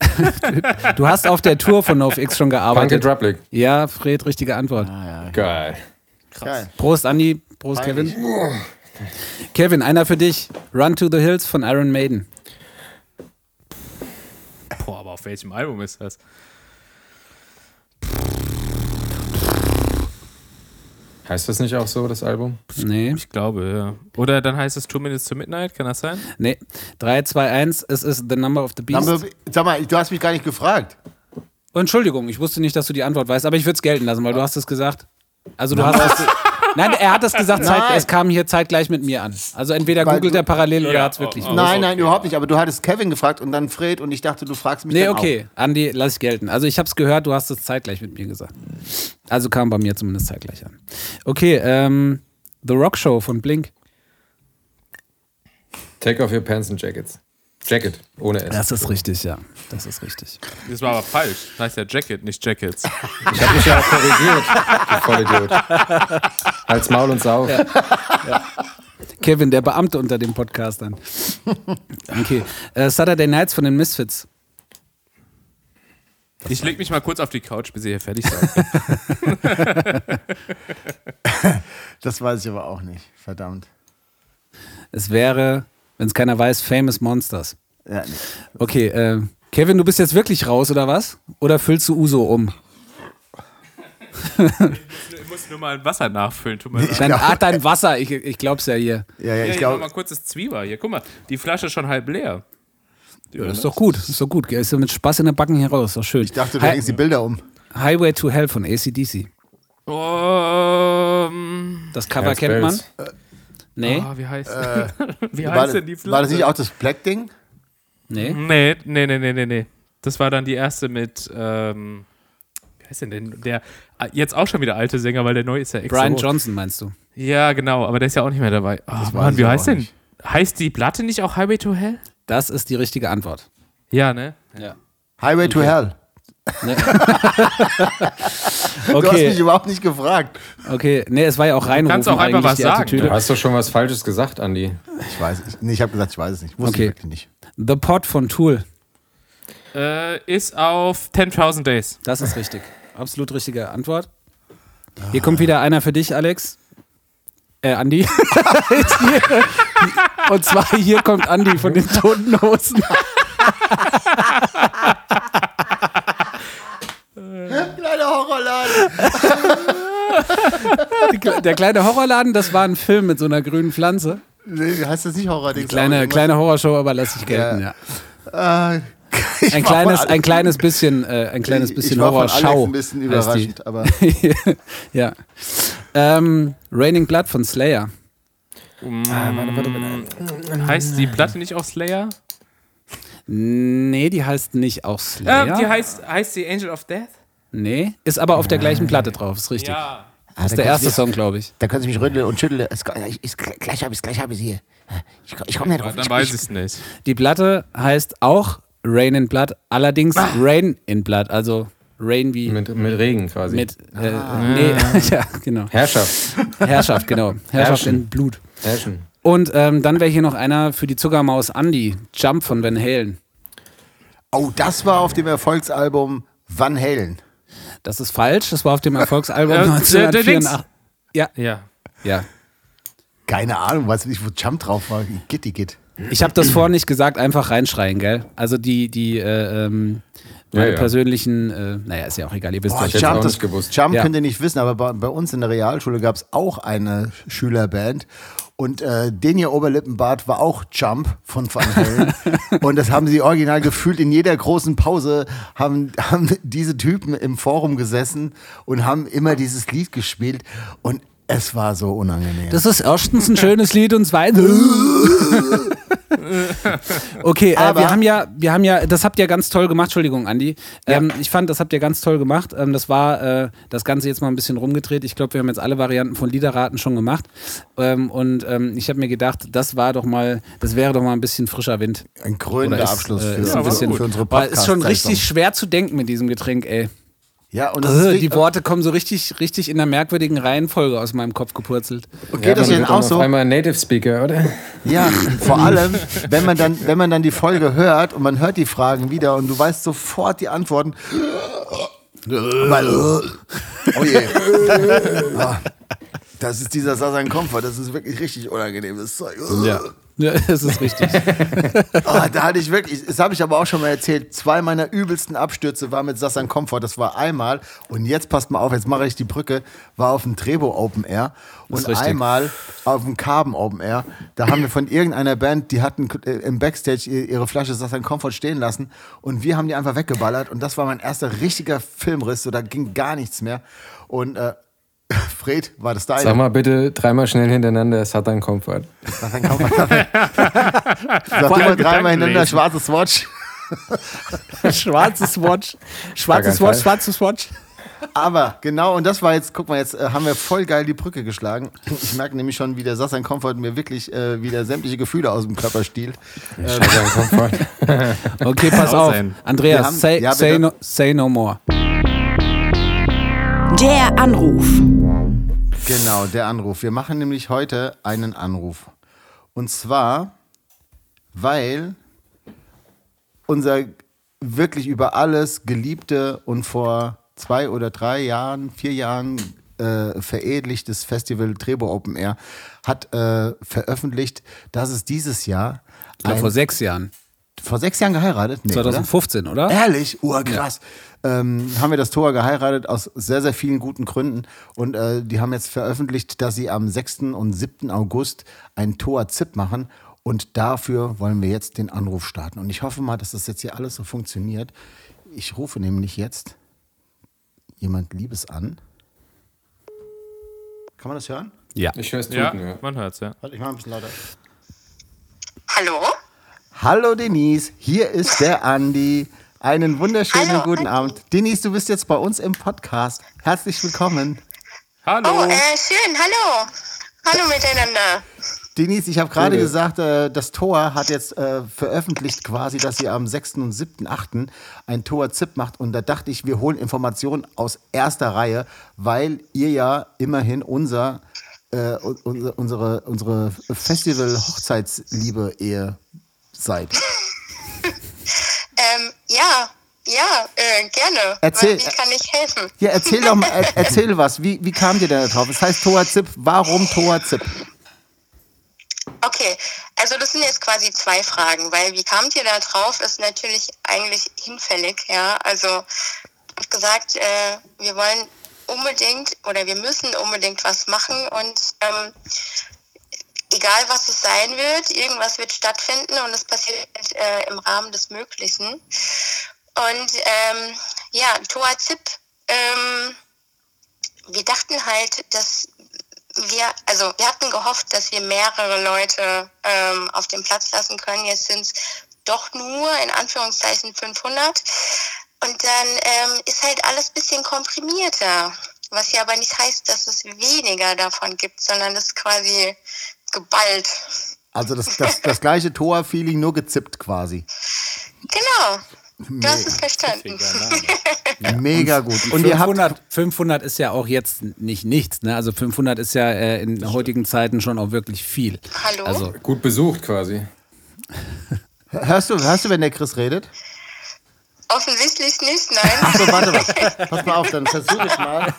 Speaker 3: Du hast auf der Tour von NoFX schon
Speaker 5: Punk
Speaker 3: gearbeitet.
Speaker 5: and Drublick.
Speaker 3: Ja, Fred, richtige Antwort.
Speaker 5: Geil.
Speaker 2: Geil.
Speaker 3: Prost, Andi. Prost. Kevin. Kevin, einer für dich. Run to the Hills von Iron Maiden.
Speaker 4: Boah, aber auf welchem Album ist das?
Speaker 5: Heißt das nicht auch so, das Album?
Speaker 3: Nee.
Speaker 4: Ich glaube, ja. Oder dann heißt es Two Minutes to Midnight, kann das sein?
Speaker 3: Nee. 3, 2, 1, es ist The Number of the Beast.
Speaker 2: Number, sag mal, du hast mich gar nicht gefragt.
Speaker 3: Entschuldigung, ich wusste nicht, dass du die Antwort weißt, aber ich würde es gelten lassen, weil du hast es gesagt. Also du hast es. Nein, er hat es gesagt, zeit, es kam hier zeitgleich mit mir an. Also entweder
Speaker 2: Weil
Speaker 3: googelt
Speaker 2: du-
Speaker 3: er parallel oder
Speaker 4: Ja,
Speaker 3: hat es wirklich.
Speaker 4: oh, oh.
Speaker 2: nein,
Speaker 4: okay.
Speaker 2: nein, überhaupt nicht. Aber du hattest Kevin gefragt und dann Fred und ich dachte, du fragst mich
Speaker 3: Nee,
Speaker 2: dann
Speaker 3: okay. Andi, lass ich gelten. Also ich habe es gehört, du hast es zeitgleich mit mir gesagt. Also kam bei mir zumindest zeitgleich an. Okay, ähm, The Rock Show von Blink.
Speaker 5: Take off your pants and jackets. Jacket, ohne S.
Speaker 3: Das ist richtig, ja. Das ist richtig.
Speaker 4: Das war aber falsch. Das heißt ja Jacket, nicht Jackets.
Speaker 5: Ich habe mich ja auch korrigiert, du Vollidiot. Halt's Maul und Sauf.
Speaker 3: Kevin, der Beamte unter den Podcastern. Okay. Äh, Saturday Nights von den Misfits.
Speaker 4: Ich leg mich mal kurz auf die Couch, bis ihr hier fertig seid.
Speaker 2: Das weiß ich aber auch nicht. Verdammt.
Speaker 3: Es wäre, wenn es keiner weiß, Famous Monsters.
Speaker 2: Ja, nee.
Speaker 3: Okay, äh, Kevin, du bist jetzt wirklich raus, oder was? Oder füllst du Uso um?
Speaker 4: Ich muss nur mal Wasser nachfüllen. Tut mir leid.
Speaker 3: Dein, ah, dein Wasser, ich, ich glaub's ja hier.
Speaker 2: ja, ja,
Speaker 4: Ja,
Speaker 2: ich
Speaker 4: ich glaube mal kurz das Zwieber hier. Guck mal, die Flasche ist schon halb leer.
Speaker 3: Ja, das ist doch gut, das ist doch gut. Geh, Ist ja mit Spaß in der Backen hier raus, ist doch schön.
Speaker 2: Ich dachte, du hängst die Bilder um.
Speaker 3: Highway to Hell von ACDC.
Speaker 4: Um,
Speaker 3: Das Cover kennt man. Nee,
Speaker 4: oh, wie heißt, wie
Speaker 2: War,
Speaker 4: heißt denn die Flasche?
Speaker 2: war das nicht auch das Black-Ding?
Speaker 3: nee.
Speaker 4: Nee, nee, nee, nee, nee, nee. Das war dann die erste mit, ähm, wie heißt denn denn? Der äh, jetzt auch schon wieder alte Sänger, weil der neue ist ja extra.
Speaker 3: Brian. Johnson meinst du?
Speaker 4: Ja, genau, aber der ist ja auch nicht mehr dabei. Oh, Mann, wie heißt denn?
Speaker 2: nicht.
Speaker 4: Heißt die Platte nicht auch Highway to Hell?
Speaker 3: Das ist die richtige Antwort.
Speaker 4: Ja, ne?
Speaker 3: Ja.
Speaker 2: Highway to Hell. Du hast mich
Speaker 3: Okay,
Speaker 2: überhaupt nicht gefragt.
Speaker 3: okay. Nee, es war ja auch rein
Speaker 4: kannst auch einfach was sagen.
Speaker 5: Du hast doch schon was Falsches gesagt, Andi.
Speaker 2: Ich weiß es. Nee, ich habe gesagt, ich weiß es nicht. Wusste
Speaker 3: Okay.
Speaker 2: ich wirklich nicht.
Speaker 3: The Pot von Tool.
Speaker 4: Äh, ist auf 10.000 Days.
Speaker 3: Das ist richtig. Absolut richtige Antwort. Hier kommt wieder einer für dich, Alex. Äh, Andi. Und zwar hier kommt Andi von den Toten Hosen.
Speaker 2: Kleiner Horrorladen.
Speaker 3: Der kleine Horrorladen, das war ein Film mit so einer grünen Pflanze.
Speaker 2: Nee, heißt das nicht Horror?
Speaker 3: Kleine, kleine Horrorshow, aber lass ich gelten, ja.
Speaker 2: Äh, ich
Speaker 3: Ein kleines, ein kleines bisschen, äh, ein kleines
Speaker 2: ich,
Speaker 3: bisschen
Speaker 2: ich war von Alex
Speaker 3: Horrorschau.
Speaker 2: ein bisschen
Speaker 3: die.
Speaker 2: überrascht, aber
Speaker 3: ja. Ähm, Raining Blood von Slayer.
Speaker 4: Heißt die Platte nicht auch Slayer?
Speaker 3: Nee, die heißt nicht auch Slayer.
Speaker 4: Ähm, die heißt, heißt die Angel of Death?
Speaker 3: Nee, ist aber auf der gleichen Platte drauf, ist richtig.
Speaker 4: Ja.
Speaker 2: Ah,
Speaker 3: Das ist der erste Song, glaube ich.
Speaker 2: Da können Sie mich rütteln und schütteln. Es- ich- ich- Gleich habe ich es, gleich habe ich es hier. Ich, ich komme nicht drauf.
Speaker 4: Dann weiß ich es nicht.
Speaker 3: Die Platte heißt auch Rain in Blood, allerdings
Speaker 2: Ah.
Speaker 3: Rain in Blood, also Rain wie mit,
Speaker 5: Mit, mit Regen quasi.
Speaker 3: äh,
Speaker 2: Ah.
Speaker 3: nee, ja, genau.
Speaker 5: Herrschaft.
Speaker 3: Herrschaft, genau. Herrschaft
Speaker 5: Herrschen.
Speaker 3: in Blut.
Speaker 5: Herrschen.
Speaker 3: Und ähm, dann wäre hier noch einer für die Zuckermaus Andy, Jump von Van Halen.
Speaker 2: Oh, das war auf dem Erfolgsalbum Van Halen.
Speaker 3: Das ist falsch, das war auf dem Erfolgsalbum
Speaker 4: Äh, der- der
Speaker 3: 1984. Ja,
Speaker 4: Ja.
Speaker 3: ja.
Speaker 2: Keine Ahnung, weiß nicht, wo Jump drauf war. Gitti Git.
Speaker 3: Ich habe das vorher nicht gesagt, einfach reinschreien, gell? Also die, die, äh, ähm, meine
Speaker 5: Ja, ja.
Speaker 3: persönlichen, äh, naja, ist ja auch egal, ihr wisst
Speaker 2: Boah,
Speaker 3: was.
Speaker 5: hätte
Speaker 2: Jump, das,
Speaker 5: nicht gewusst.
Speaker 2: Jump
Speaker 3: Ja.
Speaker 2: könnt ihr nicht wissen, aber bei, bei uns in der Realschule gab es auch eine Schülerband. Und äh, den hier Oberlippenbart war auch Jump von Van Halen. und das haben sie original gefühlt. In jeder großen Pause haben, haben diese Typen im Forum gesessen und haben immer dieses Lied gespielt. Und es war so unangenehm.
Speaker 3: Das ist erstens ein schönes Lied und zweitens. okay, äh,
Speaker 2: Aber-
Speaker 3: wir haben ja, wir haben ja, das habt ihr ganz toll gemacht, Entschuldigung, Andi. Ähm, Ich fand, das habt ihr ganz toll gemacht. Ähm, das war äh, das Ganze jetzt mal ein bisschen rumgedreht. Ich glaube, wir haben jetzt alle Varianten von Liederraten schon gemacht. Ähm, und ähm, ich habe mir gedacht, das war doch mal, das wäre doch mal ein bisschen frischer Wind.
Speaker 2: ein krönender
Speaker 3: ist,
Speaker 2: Abschluss
Speaker 3: äh,
Speaker 2: für,
Speaker 3: ist ein bisschen-
Speaker 2: für unsere podcast
Speaker 3: ist schon richtig schwer zu denken mit diesem Getränk, ey.
Speaker 2: Ja, und das
Speaker 3: Also,
Speaker 2: ist
Speaker 3: die Worte kommen so richtig, richtig in einer merkwürdigen Reihenfolge aus meinem Kopf gepurzelt.
Speaker 2: Geht das
Speaker 5: man
Speaker 2: Ihnen
Speaker 5: wird
Speaker 2: auch so?
Speaker 5: Einmal Native Speaker, oder?
Speaker 2: Ja, vor allem, wenn man, dann, wenn man dann die Folge hört und man hört die Fragen wieder und du weißt sofort die Antworten. Weil, oh je. Ah, Das ist dieser Sasan Komfort, das ist wirklich richtig unangenehm. Das Zeug.
Speaker 3: Ja. Ja, das ist richtig.
Speaker 2: Ah, da hatte ich wirklich, das habe ich aber auch schon mal erzählt, zwei meiner übelsten Abstürze war mit Sasan Komfort. Das war einmal und jetzt passt mal auf, jetzt mache ich die Brücke, war auf dem Trebo Open Air und einmal auf dem Carbon Open Air. Da haben wir von irgendeiner Band, die hatten äh, im Backstage ihr- ihre Flasche Sasan Komfort stehen lassen und wir haben die einfach weggeballert und das war mein erster richtiger Filmriss, so da ging gar nichts mehr. Und äh, Fred, war das deine?
Speaker 5: Sag mal bitte dreimal schnell hintereinander, es hat einen Komfort.
Speaker 2: Sasan Komfort. Sag mal dreimal hintereinander schwarzes Watch.
Speaker 3: Schwarzes Watch. Schwarzes Watch, schwarzes Watch.
Speaker 2: Aber genau, und das war jetzt, guck mal, jetzt äh, haben wir voll geil die Brücke geschlagen. Ich merke nämlich schon, wie der Sassan Comfort mir wirklich äh, wieder sämtliche Gefühle aus dem Körper stiehlt.
Speaker 5: Komfort.
Speaker 3: Okay, pass auf. Andreas,
Speaker 2: haben-
Speaker 3: say,
Speaker 2: ja,
Speaker 3: say, no, say no more.
Speaker 1: Der Anruf.
Speaker 2: Genau, der Anruf. Wir machen nämlich heute einen Anruf. Und zwar, weil unser wirklich über alles geliebte und vor zwei oder drei Jahren, vier Jahren äh, veredlichtes Festival Trebo Open Air hat äh, veröffentlicht, dass es dieses Jahr ein-
Speaker 3: vor sechs Jahren.
Speaker 2: Vor sechs Jahren geheiratet? Nee, oder?
Speaker 3: 2015, oder?
Speaker 2: Ehrlich? Urkrass. Ähm, haben wir das Tor geheiratet aus sehr, sehr vielen guten Gründen. Und äh, die haben jetzt veröffentlicht, dass sie am 6. und 7. August ein Tor ZIP machen. Und dafür wollen wir jetzt den Anruf starten. Und ich hoffe mal, dass das jetzt hier alles so funktioniert. Ich rufe nämlich jetzt jemand Liebes an. Kann man das hören?
Speaker 3: Ja.
Speaker 5: Ich höre es
Speaker 4: Ja,
Speaker 5: tuten, ja.
Speaker 4: man hört's, ja.
Speaker 2: Warte, ich mach ein bisschen lauter.
Speaker 6: Hallo?
Speaker 2: Hallo Denise, hier ist der Andi. Einen wunderschönen
Speaker 6: Hallo,
Speaker 2: guten
Speaker 6: Andi.
Speaker 2: Abend. Denise, du bist jetzt bei uns im Podcast. Herzlich willkommen.
Speaker 4: Hallo.
Speaker 6: Oh, äh, schön, hallo. Hallo miteinander.
Speaker 2: Denise, ich habe gerade gesagt, äh, das Tor hat jetzt äh, veröffentlicht quasi, dass sie am 6. und 7. 8. ein Tor-ZIP macht. Und da dachte ich, wir holen Informationen aus erster Reihe, weil ihr ja immerhin unser, äh, unser, unsere, unsere Festival-Hochzeitsliebe-Ehe seid.
Speaker 6: Ja, ja, äh, gerne.
Speaker 2: Erzähl.
Speaker 6: Wie kann ich helfen?
Speaker 2: Ja, erzähl doch mal, er, erzähl was. Wie, wie kam dir denn da drauf? Es heißt Toa Zip. Warum Toa Zip?
Speaker 6: Okay, also das sind jetzt quasi zwei Fragen, weil wie kamt ihr da drauf, ist natürlich eigentlich hinfällig, ja. Also ich gesagt, äh, wir wollen unbedingt oder wir müssen unbedingt was machen und ähm, egal was es sein wird, irgendwas wird stattfinden und es passiert äh, im Rahmen des Möglichen. Und ähm, ja, Toa Zip, ähm, wir dachten halt, dass wir, also wir hatten gehofft, dass wir mehrere Leute ähm, auf den Platz lassen können. Jetzt sind es doch nur in Anführungszeichen 500. Und dann ähm, ist halt alles bisschen komprimierter. Was ja aber nicht heißt, dass es weniger davon gibt, sondern das quasi geballt.
Speaker 2: Also das, das, das gleiche Toa-Feeling, nur gezippt quasi.
Speaker 6: Genau. Du hast es verstanden.
Speaker 2: Mega gut.
Speaker 3: Und
Speaker 2: Und ihr habt
Speaker 3: 500, 500 ist ja auch jetzt nicht nichts. Ne? Also 500 ist ja äh, in heutigen Zeiten schon auch wirklich viel.
Speaker 6: Hallo?
Speaker 3: Also
Speaker 5: Gut besucht quasi.
Speaker 2: Hörst du, hörst du, wenn der Chris redet?
Speaker 6: Offensichtlich nicht, nein.
Speaker 2: Achso, warte mal. Pass mal auf, dann versuche ich mal.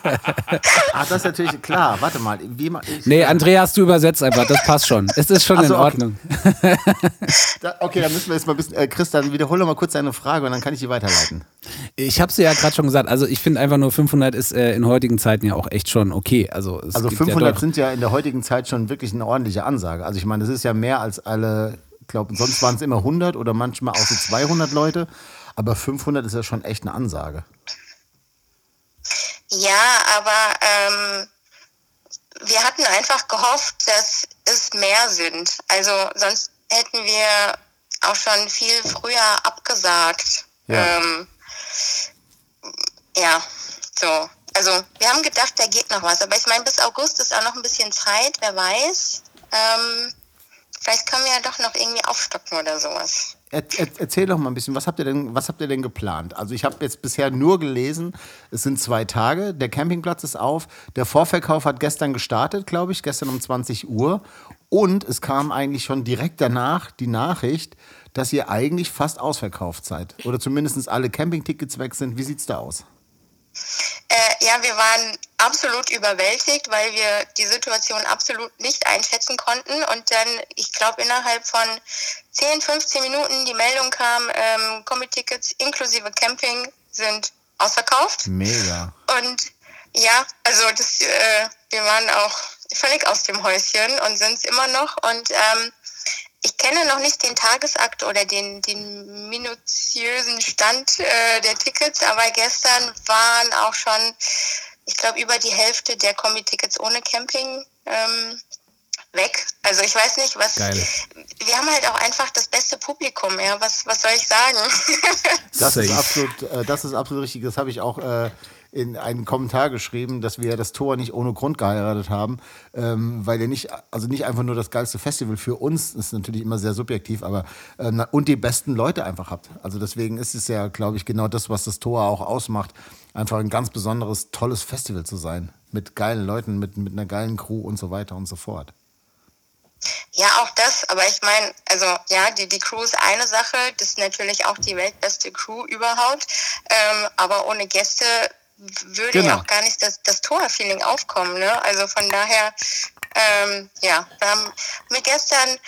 Speaker 2: Ah, das ist natürlich klar. Warte mal. Wie, ma- ich,
Speaker 3: Nee, Andreas, du übersetzt einfach, das passt schon. Es ist schon
Speaker 2: Ach so,
Speaker 3: in
Speaker 2: okay.
Speaker 3: Ordnung.
Speaker 2: da, okay, dann müssen wir jetzt mal ein bisschen. Äh, Chris, dann wiederhole doch mal kurz deine Frage und dann kann ich die weiterleiten.
Speaker 3: Ich habe es ja gerade schon gesagt, also ich finde einfach nur 500 ist äh, in heutigen Zeiten ja auch echt schon okay. Also, es
Speaker 2: Also
Speaker 3: gibt
Speaker 2: 500
Speaker 3: ja
Speaker 2: sind ja in der heutigen Zeit schon wirklich eine ordentliche Ansage. Also ich meine, das ist ja mehr als alle, ich glaube, sonst waren es immer 100 oder manchmal auch so 200 Leute. Aber 500 ist ja schon echt eine Ansage.
Speaker 6: Ja, aber ähm, wir hatten einfach gehofft, dass es mehr sind. Also sonst hätten wir auch schon viel früher abgesagt.
Speaker 2: Ja.
Speaker 6: Ähm, ja, so. Also wir haben gedacht, da geht noch was. Aber ich meine, bis August ist auch noch ein bisschen Zeit, wer weiß. Ähm, vielleicht können wir ja doch noch irgendwie aufstocken oder sowas.
Speaker 2: Er, er, erzähl doch mal ein bisschen, was habt ihr denn, was habt ihr denn geplant? Also ich habe jetzt bisher nur gelesen, es sind zwei Tage, der Campingplatz ist auf, der Vorverkauf hat gestern gestartet, glaube ich, gestern um 20 Uhr. Und es kam eigentlich schon direkt danach die Nachricht, dass ihr eigentlich fast ausverkauft seid. Oder zumindest alle Campingtickets weg sind. Wie sieht's da aus?
Speaker 6: Äh, ja, wir waren absolut überwältigt, weil wir die Situation absolut nicht einschätzen konnten. Und dann, ich glaube, innerhalb von 10, 15 Minuten die Meldung kam, ähm, Kombi-Tickets inklusive Camping sind ausverkauft.
Speaker 2: Mega.
Speaker 6: Und ja, also das, äh, wir waren auch völlig aus dem Häuschen und sind es immer noch. Und ähm, ich kenne noch nicht den Tagesakt oder den, den minutiösen Stand äh, der Tickets, aber gestern waren auch schon, ich glaube, über die Hälfte der Kombi-Tickets ohne Camping ähm, weg. Also ich weiß nicht, was.
Speaker 3: Geil.
Speaker 6: Wir haben halt auch einfach das beste Publikum, ja. Was, was soll ich sagen?
Speaker 2: Das ist absolut, äh, das ist absolut richtig. Das habe ich auch äh, in einen Kommentar geschrieben, dass wir das Tor nicht ohne Grund geheiratet haben, ähm, weil wir nicht, also nicht einfach nur das geilste Festival für uns, das ist natürlich immer sehr subjektiv, aber äh, und die besten Leute einfach habt. Also deswegen ist es ja, glaube ich, genau das, was das Tor auch ausmacht, einfach ein ganz besonderes, tolles Festival zu sein. Mit geilen Leuten, mit, mit einer geilen Crew und so weiter und so fort.
Speaker 6: Ja, auch das, aber ich meine, also ja, die, die Crew ist eine Sache, das ist natürlich auch die weltbeste Crew überhaupt, ähm, aber ohne Gäste würde
Speaker 2: Genau.
Speaker 6: ja auch gar nicht das, das Tor-Feeling aufkommen, ne? Also von daher, ähm, ja, wir haben mir gestern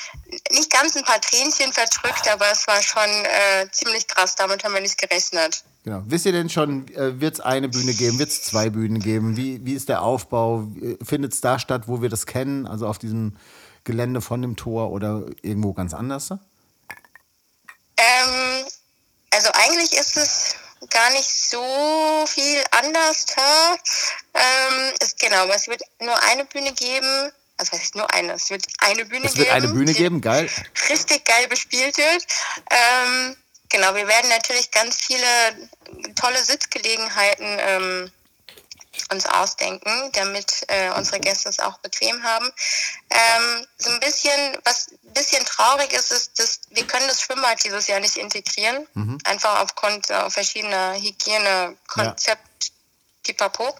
Speaker 6: nicht ganz ein paar Tränchen verdrückt, aber es war schon äh, ziemlich krass, damit haben wir nicht gerechnet.
Speaker 2: Genau. Wisst ihr denn schon, äh, wird es eine Bühne geben, wird es zwei Bühnen geben? Wie, wie ist der Aufbau? Findet es da statt, wo wir das kennen? Also auf diesem Gelände von dem Tor oder irgendwo ganz anders?
Speaker 6: Ähm, also eigentlich ist es gar nicht so viel anders. Ähm, es, genau, es wird nur eine Bühne geben. Also heißt nur eine? Es wird eine Bühne
Speaker 2: Es
Speaker 6: geben.
Speaker 2: wird eine Bühne geben, geil.
Speaker 6: Richtig geil bespielt wird. Ähm, genau, wir werden natürlich ganz viele tolle Sitzgelegenheiten ähm, uns ausdenken, damit äh, unsere Gäste es auch bequem haben. Ähm, so ein bisschen, was ein bisschen traurig ist, ist, dass wir können das Schwimmbad dieses Jahr nicht integrieren, einfach aufgrund äh, verschiedener Hygienekonzept, pipapo.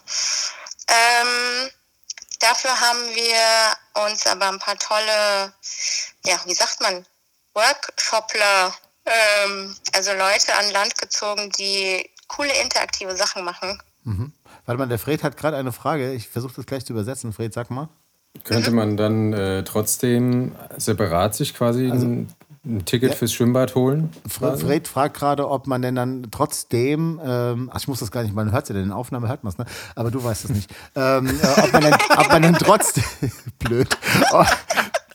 Speaker 6: Ähm, dafür haben wir uns aber ein paar tolle, ja, wie sagt man, Workshopler ähm, also Leute an Land gezogen, die coole interaktive Sachen machen.
Speaker 2: Warte mal, der Fred hat gerade eine Frage. Ich versuche das gleich zu übersetzen. Fred, sag mal.
Speaker 5: Könnte man dann äh, trotzdem separat sich quasi ein, ein Ticket fürs Schwimmbad holen?
Speaker 2: Fre- Fred fragt gerade, ob man denn dann trotzdem, ähm, ach, ich muss das gar nicht, man hört ja denn in der Aufnahme, hört man es, ne? Aber du weißt es nicht. Ähm, äh, ob, man denn, ob man denn trotzdem, blöd.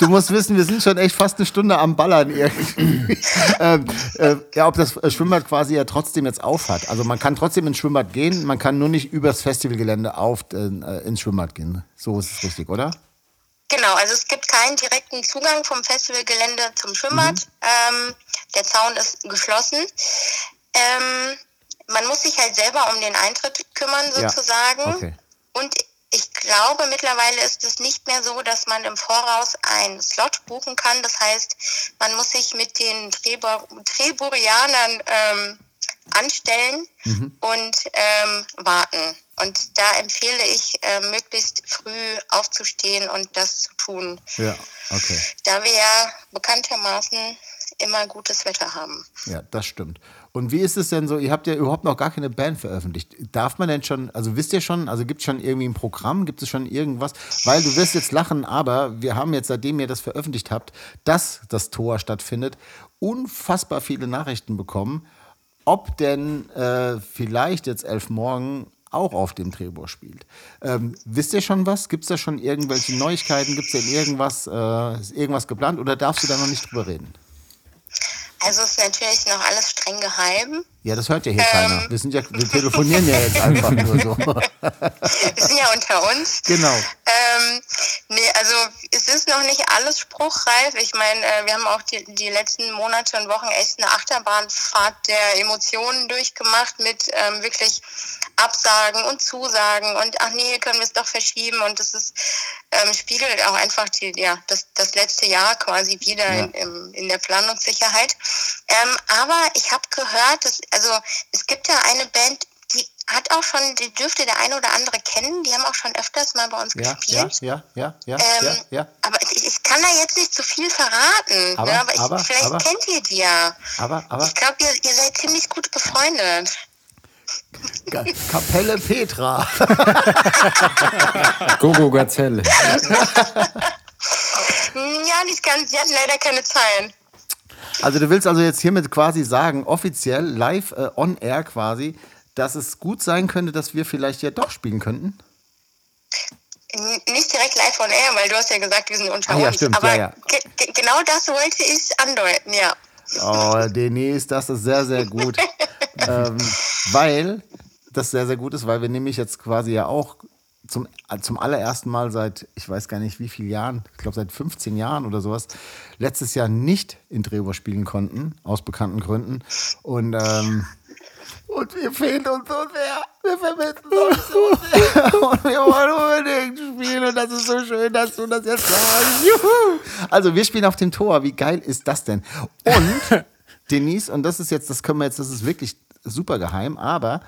Speaker 2: Du musst wissen, wir sind schon echt fast eine Stunde am Ballern irgendwie. ähm, äh, ja, ob das Schwimmbad quasi ja trotzdem jetzt auf hat. Also man kann trotzdem ins Schwimmbad gehen, man kann nur nicht übers Festivalgelände auf äh, ins Schwimmbad gehen. So ist es richtig, oder?
Speaker 6: Genau, also es gibt keinen direkten Zugang vom Festivalgelände zum Schwimmbad. Ähm, der Zaun ist geschlossen. Ähm, man muss sich halt selber um den Eintritt kümmern,
Speaker 2: Ja,
Speaker 6: sozusagen.
Speaker 2: okay.
Speaker 6: Und ich glaube, mittlerweile ist es nicht mehr so, dass man im Voraus einen Slot buchen kann. Das heißt, man muss sich mit den Trebor Treburianern ähm, anstellen und ähm, warten. Und da empfehle ich, äh, möglichst früh aufzustehen und das zu tun,
Speaker 2: Ja, okay.
Speaker 6: da wir ja bekanntermaßen immer gutes Wetter haben.
Speaker 2: Ja, das stimmt. Und wie ist es denn so? Ihr habt ja überhaupt noch gar keine Band veröffentlicht. Darf man denn schon, also wisst ihr schon, also gibt es schon irgendwie ein Programm, gibt es schon irgendwas? Weil du wirst jetzt lachen, aber wir haben jetzt, seitdem ihr das veröffentlicht habt, dass das Tor stattfindet, unfassbar viele Nachrichten bekommen, ob denn äh, vielleicht jetzt elf morgen auch auf dem Trebor spielt. Ähm, wisst ihr schon was? Gibt es da schon irgendwelche Neuigkeiten? Gibt es denn irgendwas, äh, ist irgendwas geplant oder darfst du da noch nicht drüber reden?
Speaker 6: Also ist natürlich noch alles streng geheim.
Speaker 2: Ja, das hört ja hier keiner. Wir, sind ja, wir telefonieren ja jetzt einfach nur so.
Speaker 6: Wir sind ja unter uns.
Speaker 2: genau.
Speaker 6: Ähm, nee, also es ist noch nicht alles spruchreif. Ich meine, äh, wir haben auch die, die letzten Monate und Wochen echt eine Achterbahnfahrt der Emotionen durchgemacht mit ähm, wirklich Absagen und Zusagen und ach nee, können wir es doch verschieben und das ist ähm, spiegelt auch einfach die, ja, das, das letzte Jahr quasi wieder
Speaker 2: Ja.
Speaker 6: in, in der Planungssicherheit. Ähm, aber ich habe gehört, dass, also es gibt ja eine Band, die hat auch schon, die dürfte der eine oder andere kennen, die haben auch schon öfters mal bei uns
Speaker 2: Ja, ja,
Speaker 6: gespielt.
Speaker 2: ja, ja, ja,
Speaker 6: Ähm,
Speaker 2: ja, ja.
Speaker 6: Aber ich, ich kann da jetzt nicht zu viel verraten.
Speaker 2: Aber-
Speaker 6: ne? aber, ich,
Speaker 2: aber-
Speaker 6: vielleicht
Speaker 2: aber-
Speaker 6: kennt ihr die ja.
Speaker 2: Aber, aber,
Speaker 6: Ich glaube, ihr, ihr seid ziemlich gut befreundet.
Speaker 2: Ka- Kapelle Petra.
Speaker 5: Gogo Gazelle.
Speaker 6: Hm, Ja, nicht ganz. Sie hatten leider keine Zahlen.
Speaker 2: Also du willst also jetzt hiermit quasi sagen, offiziell, live, äh, on air quasi, dass es gut sein könnte, dass wir vielleicht ja doch spielen könnten?
Speaker 6: Nicht direkt live on air, weil du hast ja gesagt, wir sind unter
Speaker 2: Ah, ja,
Speaker 6: uns.
Speaker 2: stimmt,
Speaker 6: Aber
Speaker 2: ja, ja.
Speaker 6: ge ge genau das wollte ich andeuten, ja.
Speaker 2: Oh, Denise, das ist sehr, sehr gut. ähm, weil das sehr, sehr gut ist, weil wir nämlich jetzt quasi ja auch zum, zum allerersten Mal seit, ich weiß gar nicht wie vielen Jahren, ich glaube seit 15 Jahren oder sowas, letztes Jahr nicht in Drehbuch spielen konnten, aus bekannten Gründen. Und, ähm, und wir fehlen uns so sehr. Wir vermissen uns so sehr. Und wir wollen unbedingt spielen. Und das ist so schön, dass du das jetzt sagst. Juhu. Also wir spielen auf dem Tor. Wie geil ist das denn? Und Denise, und das ist jetzt, das können wir jetzt, das ist wirklich super geheim, aber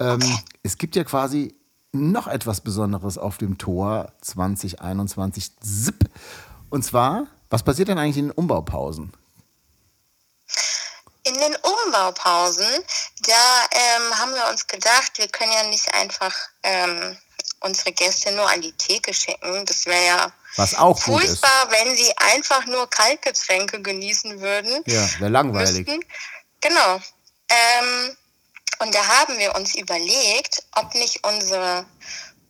Speaker 2: ähm, es gibt ja quasi noch etwas Besonderes auf dem Tor 2021. Zip. Und zwar, was passiert denn eigentlich in den Umbaupausen?
Speaker 6: In den Umbaupausen, da ähm, haben wir uns gedacht, wir können ja nicht einfach ähm, unsere Gäste nur an die Theke schicken. Das wäre ja
Speaker 2: Was auch
Speaker 6: furchtbar, wenn sie einfach nur Kaltgetränke genießen würden.
Speaker 2: Ja, wäre langweilig.
Speaker 6: müssten. Genau. Ähm, und da haben wir uns überlegt, ob nicht unsere,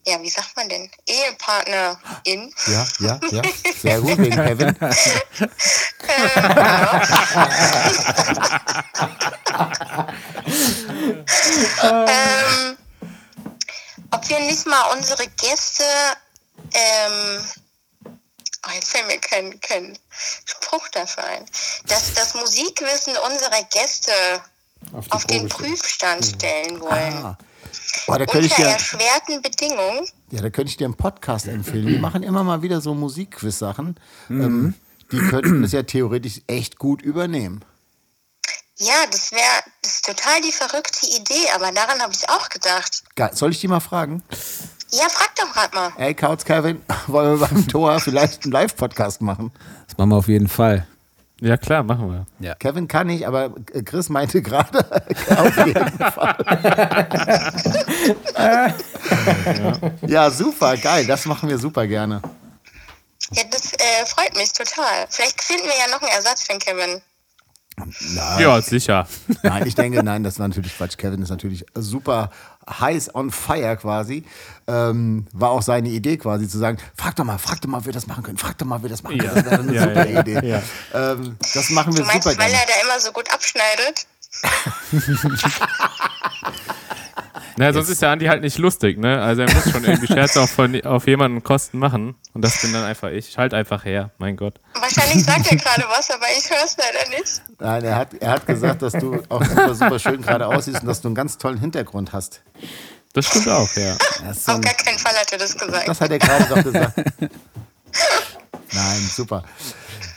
Speaker 6: ja, wie sagt man denn, Ehepartnerin
Speaker 2: Ja, ja, ja. Sehr gut, wegen Kevin.
Speaker 6: ähm, ob wir nicht mal unsere Gäste, ähm, oh, jetzt fällt mir kein, kein Spruch dafür ein, dass das Musikwissen unserer Gäste
Speaker 5: Auf, die
Speaker 6: auf den. Prüfstand stellen wollen.
Speaker 2: Ah. Boah, da könnte ich
Speaker 6: Unter
Speaker 2: dir,
Speaker 6: erschwerten Bedingungen.
Speaker 2: ja, da könnte ich dir einen Podcast empfehlen. Die machen immer mal wieder so Musikquiz-Sachen. Ähm, die könnten das ja theoretisch echt gut übernehmen.
Speaker 6: Ja, das wäre das total die verrückte Idee, aber daran habe ich auch gedacht.
Speaker 2: Geil. Soll ich die mal fragen?
Speaker 6: Ja, frag doch grad mal.
Speaker 2: Ey, Kautz Kevin, wollen wir beim Tor vielleicht einen Live-Podcast machen?
Speaker 3: Das machen wir auf jeden Fall.
Speaker 4: Ja, klar, machen wir.
Speaker 2: Kevin kann nicht, aber Chris meinte gerade auf jeden Fall. ja, super, geil. Das machen wir super gerne.
Speaker 6: Ja, das äh, freut mich total. Vielleicht finden wir ja noch einen Ersatz für den Kevin.
Speaker 2: Nein,
Speaker 4: Ja, sicher.
Speaker 2: nein, ich denke, nein, das war natürlich Quatsch. Kevin ist natürlich super heiß on fire quasi. Ähm, war auch seine Idee quasi zu sagen, frag doch mal, frag doch mal, ob wir das machen können. Frag doch mal, ob wir das machen können. Das wäre eine
Speaker 4: Ja,
Speaker 2: super
Speaker 4: ja,
Speaker 2: Idee.
Speaker 4: ja.
Speaker 2: Ähm, das machen wir
Speaker 6: Du meinst,
Speaker 2: super
Speaker 6: weil
Speaker 2: gerne.
Speaker 6: er da immer so gut abschneidet?
Speaker 4: Na, sonst ist der Andi halt nicht lustig, ne? Also er muss schon irgendwie Scherze auf, von, auf jemanden Kosten machen. Und das bin dann einfach ich. Ich halt einfach her, mein Gott.
Speaker 6: Wahrscheinlich sagt er gerade was, aber ich höre es leider nicht.
Speaker 2: Nein, er hat, er hat gesagt, dass du auch super, super schön gerade aussiehst und dass du einen ganz tollen Hintergrund hast.
Speaker 4: Das stimmt auch, ja.
Speaker 6: Auf gar keinen Fall hat er das gesagt.
Speaker 2: das hat er gerade doch gesagt. Nein, super.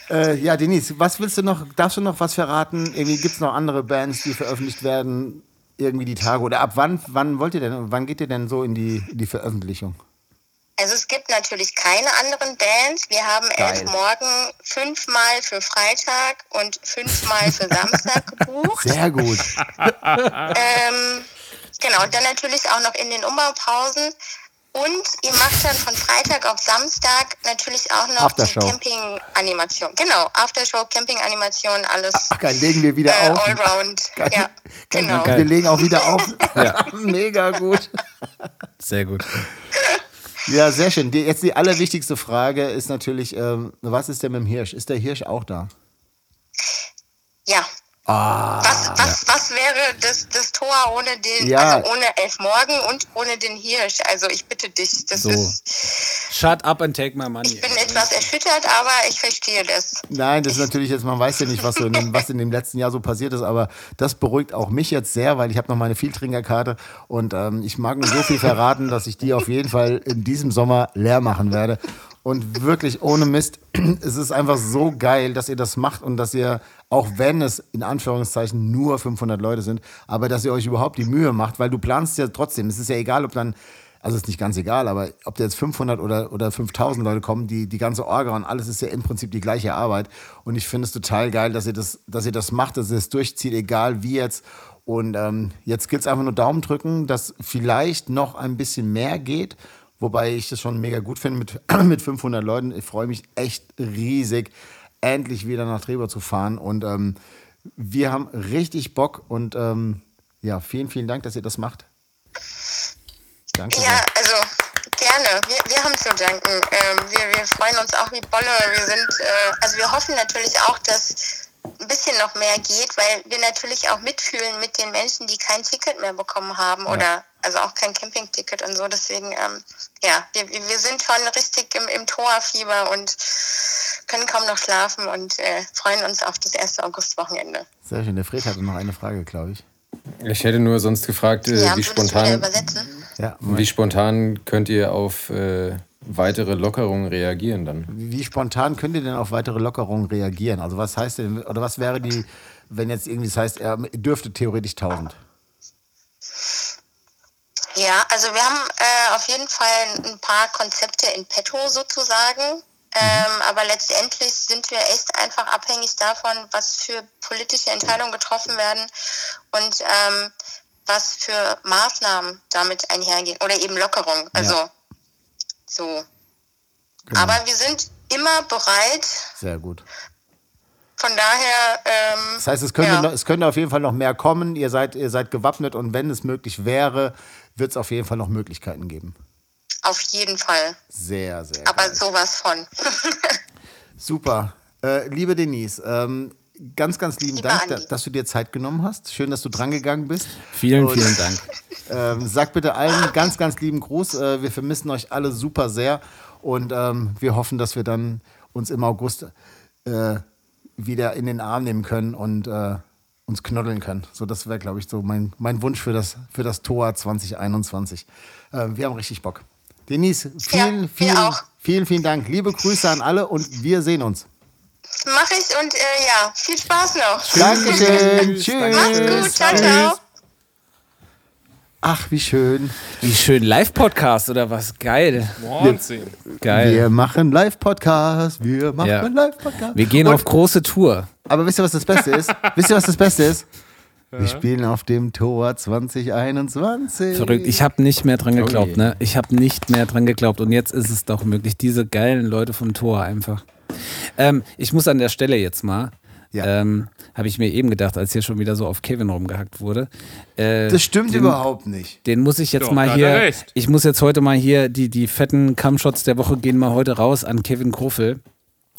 Speaker 2: Äh, ja, Denise, was willst du noch? Darfst du noch was verraten? Irgendwie gibt es noch andere Bands, die veröffentlicht werden, irgendwie die Tage? Oder ab wann, wann wollt ihr denn, wann geht ihr denn so in die, in die Veröffentlichung?
Speaker 6: Also es gibt natürlich keine anderen Bands. Wir haben elf
Speaker 2: Geil.
Speaker 6: Morgen fünfmal für Freitag und fünfmal für Samstag gebucht.
Speaker 2: Sehr gut.
Speaker 6: Ähm, genau, und dann natürlich auch noch in den Umbaupausen. Und ihr macht dann von Freitag auf Samstag natürlich auch noch
Speaker 2: Aftershow.
Speaker 6: die Camping-Animation. Genau, Aftershow, Camping-Animation, alles
Speaker 2: Ach, geil, legen wir wieder
Speaker 6: äh,
Speaker 2: auf.
Speaker 6: allround.
Speaker 2: Geil.
Speaker 6: Ja,
Speaker 2: Geil.
Speaker 6: genau.
Speaker 2: Wir legen auch wieder auf.
Speaker 3: Ja.
Speaker 2: Mega gut.
Speaker 3: Sehr gut.
Speaker 2: Ja, sehr schön. Die, jetzt die allerwichtigste Frage ist natürlich, ähm, was ist denn mit dem Hirsch? Ist der Hirsch auch da?
Speaker 6: Ja.
Speaker 2: Ah,
Speaker 6: Was, was, was wäre das, das Tor ohne den,
Speaker 2: Ja.
Speaker 6: also ohne Elf Morgen und ohne den Hirsch? Also ich bitte dich, das
Speaker 3: So.
Speaker 6: ist,
Speaker 3: Shut up and take my money.
Speaker 6: ich bin etwas erschüttert, aber ich verstehe das.
Speaker 2: Nein, das ist natürlich jetzt, man weiß ja nicht, was, so in dem, was in dem letzten Jahr so passiert ist, aber das beruhigt auch mich jetzt sehr, weil ich habe noch meine Vieltrinkerkarte und ähm, ich mag nur so viel verraten, dass ich die auf jeden Fall in diesem Sommer leer machen werde. Und wirklich ohne Mist, es ist einfach so geil, dass ihr das macht und dass ihr, auch wenn es in Anführungszeichen nur 500 Leute sind, aber dass ihr euch überhaupt die Mühe macht, weil du planst ja trotzdem, es ist ja egal, ob dann also ist nicht ganz egal, aber ob da jetzt 500 oder, oder 5000 Leute kommen, die, die ganze Orga und alles ist ja im Prinzip die gleiche Arbeit. Und ich finde es total geil, dass ihr das, dass ihr das macht, dass ihr es durchzieht, egal wie jetzt. Und ähm, jetzt gilt es einfach nur Daumen drücken, dass vielleicht noch ein bisschen mehr geht. Wobei ich das schon mega gut finde mit, mit 500 Leuten. Ich freue mich echt riesig, endlich wieder nach Treber zu fahren. Und ähm, wir haben richtig Bock. Und ähm, ja, vielen, vielen Dank, dass ihr das macht. Danke.
Speaker 6: Ja, also gerne. Wir, wir haben zu danken. Ähm, wir, wir freuen uns auch wie Bolle. Wir sind, äh, also wir hoffen natürlich auch, dass ein bisschen noch mehr geht, weil wir natürlich auch mitfühlen mit den Menschen, die kein Ticket mehr bekommen haben oder also auch kein Campingticket und so. Deswegen, ähm, ja, wir, wir sind schon richtig im, im Torfieber und können kaum noch schlafen und äh, freuen uns auf das erste Augustwochenende.
Speaker 2: Sehr schön. Der Fred hatte noch eine Frage, glaube ich.
Speaker 5: Ich hätte nur sonst gefragt, äh,
Speaker 6: ja,
Speaker 5: wie, spontan?
Speaker 2: Ja,
Speaker 5: wie spontan könnt ihr auf äh, weitere Lockerungen reagieren dann?
Speaker 2: Wie spontan könnt ihr denn auf weitere Lockerungen reagieren? Also was heißt denn, oder was wäre die, wenn jetzt irgendwie das heißt, er dürfte theoretisch 1000?
Speaker 6: Ja, also wir haben äh, auf jeden Fall ein paar Konzepte in petto sozusagen. Ähm, aber letztendlich sind wir echt einfach abhängig davon, was für politische Entscheidungen getroffen werden und ähm, was für Maßnahmen damit einhergehen oder eben Lockerung. Also so.
Speaker 2: Genau.
Speaker 6: Aber wir sind immer bereit.
Speaker 2: Sehr gut.
Speaker 6: Von daher. Ähm,
Speaker 2: Das heißt, es könnte,
Speaker 6: ja.
Speaker 2: noch, es könnte auf jeden Fall noch mehr kommen. Ihr seid, ihr seid gewappnet und wenn es möglich wäre, wird es auf jeden Fall noch Möglichkeiten geben.
Speaker 6: auf jeden Fall.
Speaker 2: Sehr, sehr.
Speaker 6: Aber
Speaker 2: geil.
Speaker 6: sowas von.
Speaker 2: Super. Äh, liebe Denise, ähm, ganz, ganz lieben
Speaker 6: Lieber
Speaker 2: Dank, da,
Speaker 6: Andi.
Speaker 2: dass du dir Zeit genommen hast. Schön, dass du drangegangen bist.
Speaker 3: Vielen,
Speaker 2: Und-
Speaker 3: vielen Dank.
Speaker 2: Ähm, sagt bitte allen ganz, ganz lieben Gruß. Äh, wir vermissen euch alle super sehr und ähm, wir hoffen, dass wir dann uns im August äh, wieder in den Arm nehmen können und äh, uns knuddeln können. So, das wäre, glaube ich, so mein, mein Wunsch für das, für das Tor 2021. Äh, wir haben richtig Bock. Denise, vielen,
Speaker 6: wir
Speaker 2: vielen,
Speaker 6: auch.
Speaker 2: vielen, vielen Dank. Liebe Grüße an alle und wir sehen uns.
Speaker 6: Mach ich und äh, ja, viel Spaß noch.
Speaker 2: Dankeschön. Tschüss.
Speaker 6: Mach's gut. Ciao, ciao.
Speaker 2: Ach, wie schön.
Speaker 3: Wie schön. Live-Podcast oder was? Geil.
Speaker 4: Wahnsinn.
Speaker 3: Geil.
Speaker 2: Wir machen Live-Podcast. Wir machen
Speaker 3: Ja.
Speaker 2: Live-Podcast.
Speaker 3: Wir gehen
Speaker 2: Und-
Speaker 3: auf große Tour.
Speaker 2: Aber wisst ihr, was das Beste ist? wisst ihr, was das Beste ist? Wir spielen auf dem Tor 2021.
Speaker 3: Verrückt. Ich habe nicht mehr dran geglaubt,
Speaker 5: je.
Speaker 3: ne? Ich habe nicht mehr dran geglaubt. Und jetzt ist es doch möglich. Diese geilen Leute vom Tor einfach. Ähm, ich muss an der Stelle jetzt mal,
Speaker 2: Ja.
Speaker 3: ähm, habe ich mir eben gedacht, als hier schon wieder so auf Kevin rumgehackt wurde. Äh,
Speaker 2: Das stimmt
Speaker 3: den,
Speaker 2: überhaupt nicht.
Speaker 3: Den muss ich jetzt
Speaker 4: Doch,
Speaker 3: mal hier.
Speaker 4: er.
Speaker 3: Ich muss jetzt heute mal hier die, die fetten Cumshots der Woche gehen mal heute raus an Kevin Kruffel.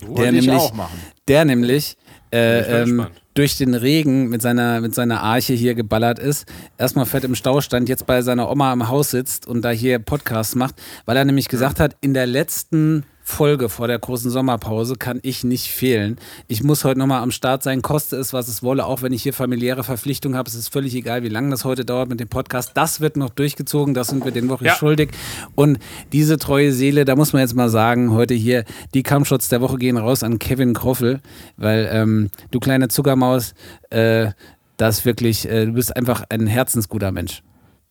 Speaker 3: Der
Speaker 2: Wollte ich
Speaker 3: nämlich,
Speaker 2: auch machen.
Speaker 3: der nämlich äh, ähm, durch den Regen mit seiner, mit seiner Arche hier geballert ist, erstmal fett im Stau stand, jetzt bei seiner Oma im Haus sitzt und da hier Podcasts macht, weil er nämlich gesagt hat, in der letzten Folge vor der großen Sommerpause kann ich nicht fehlen. Ich muss heute nochmal am Start sein, koste es, was es wolle, auch wenn ich hier familiäre Verpflichtungen habe. Es ist völlig egal, wie lange das heute dauert mit dem Podcast. Das wird noch durchgezogen, das sind wir den Woche
Speaker 4: Ja.
Speaker 3: schuldig. Und diese treue Seele, da muss man jetzt mal sagen, heute hier, die Kampfshots der Woche gehen raus an Kevin Kroffel, weil ähm, du kleine Zuckermaus, äh, das wirklich, äh, du bist einfach ein herzensguter Mensch.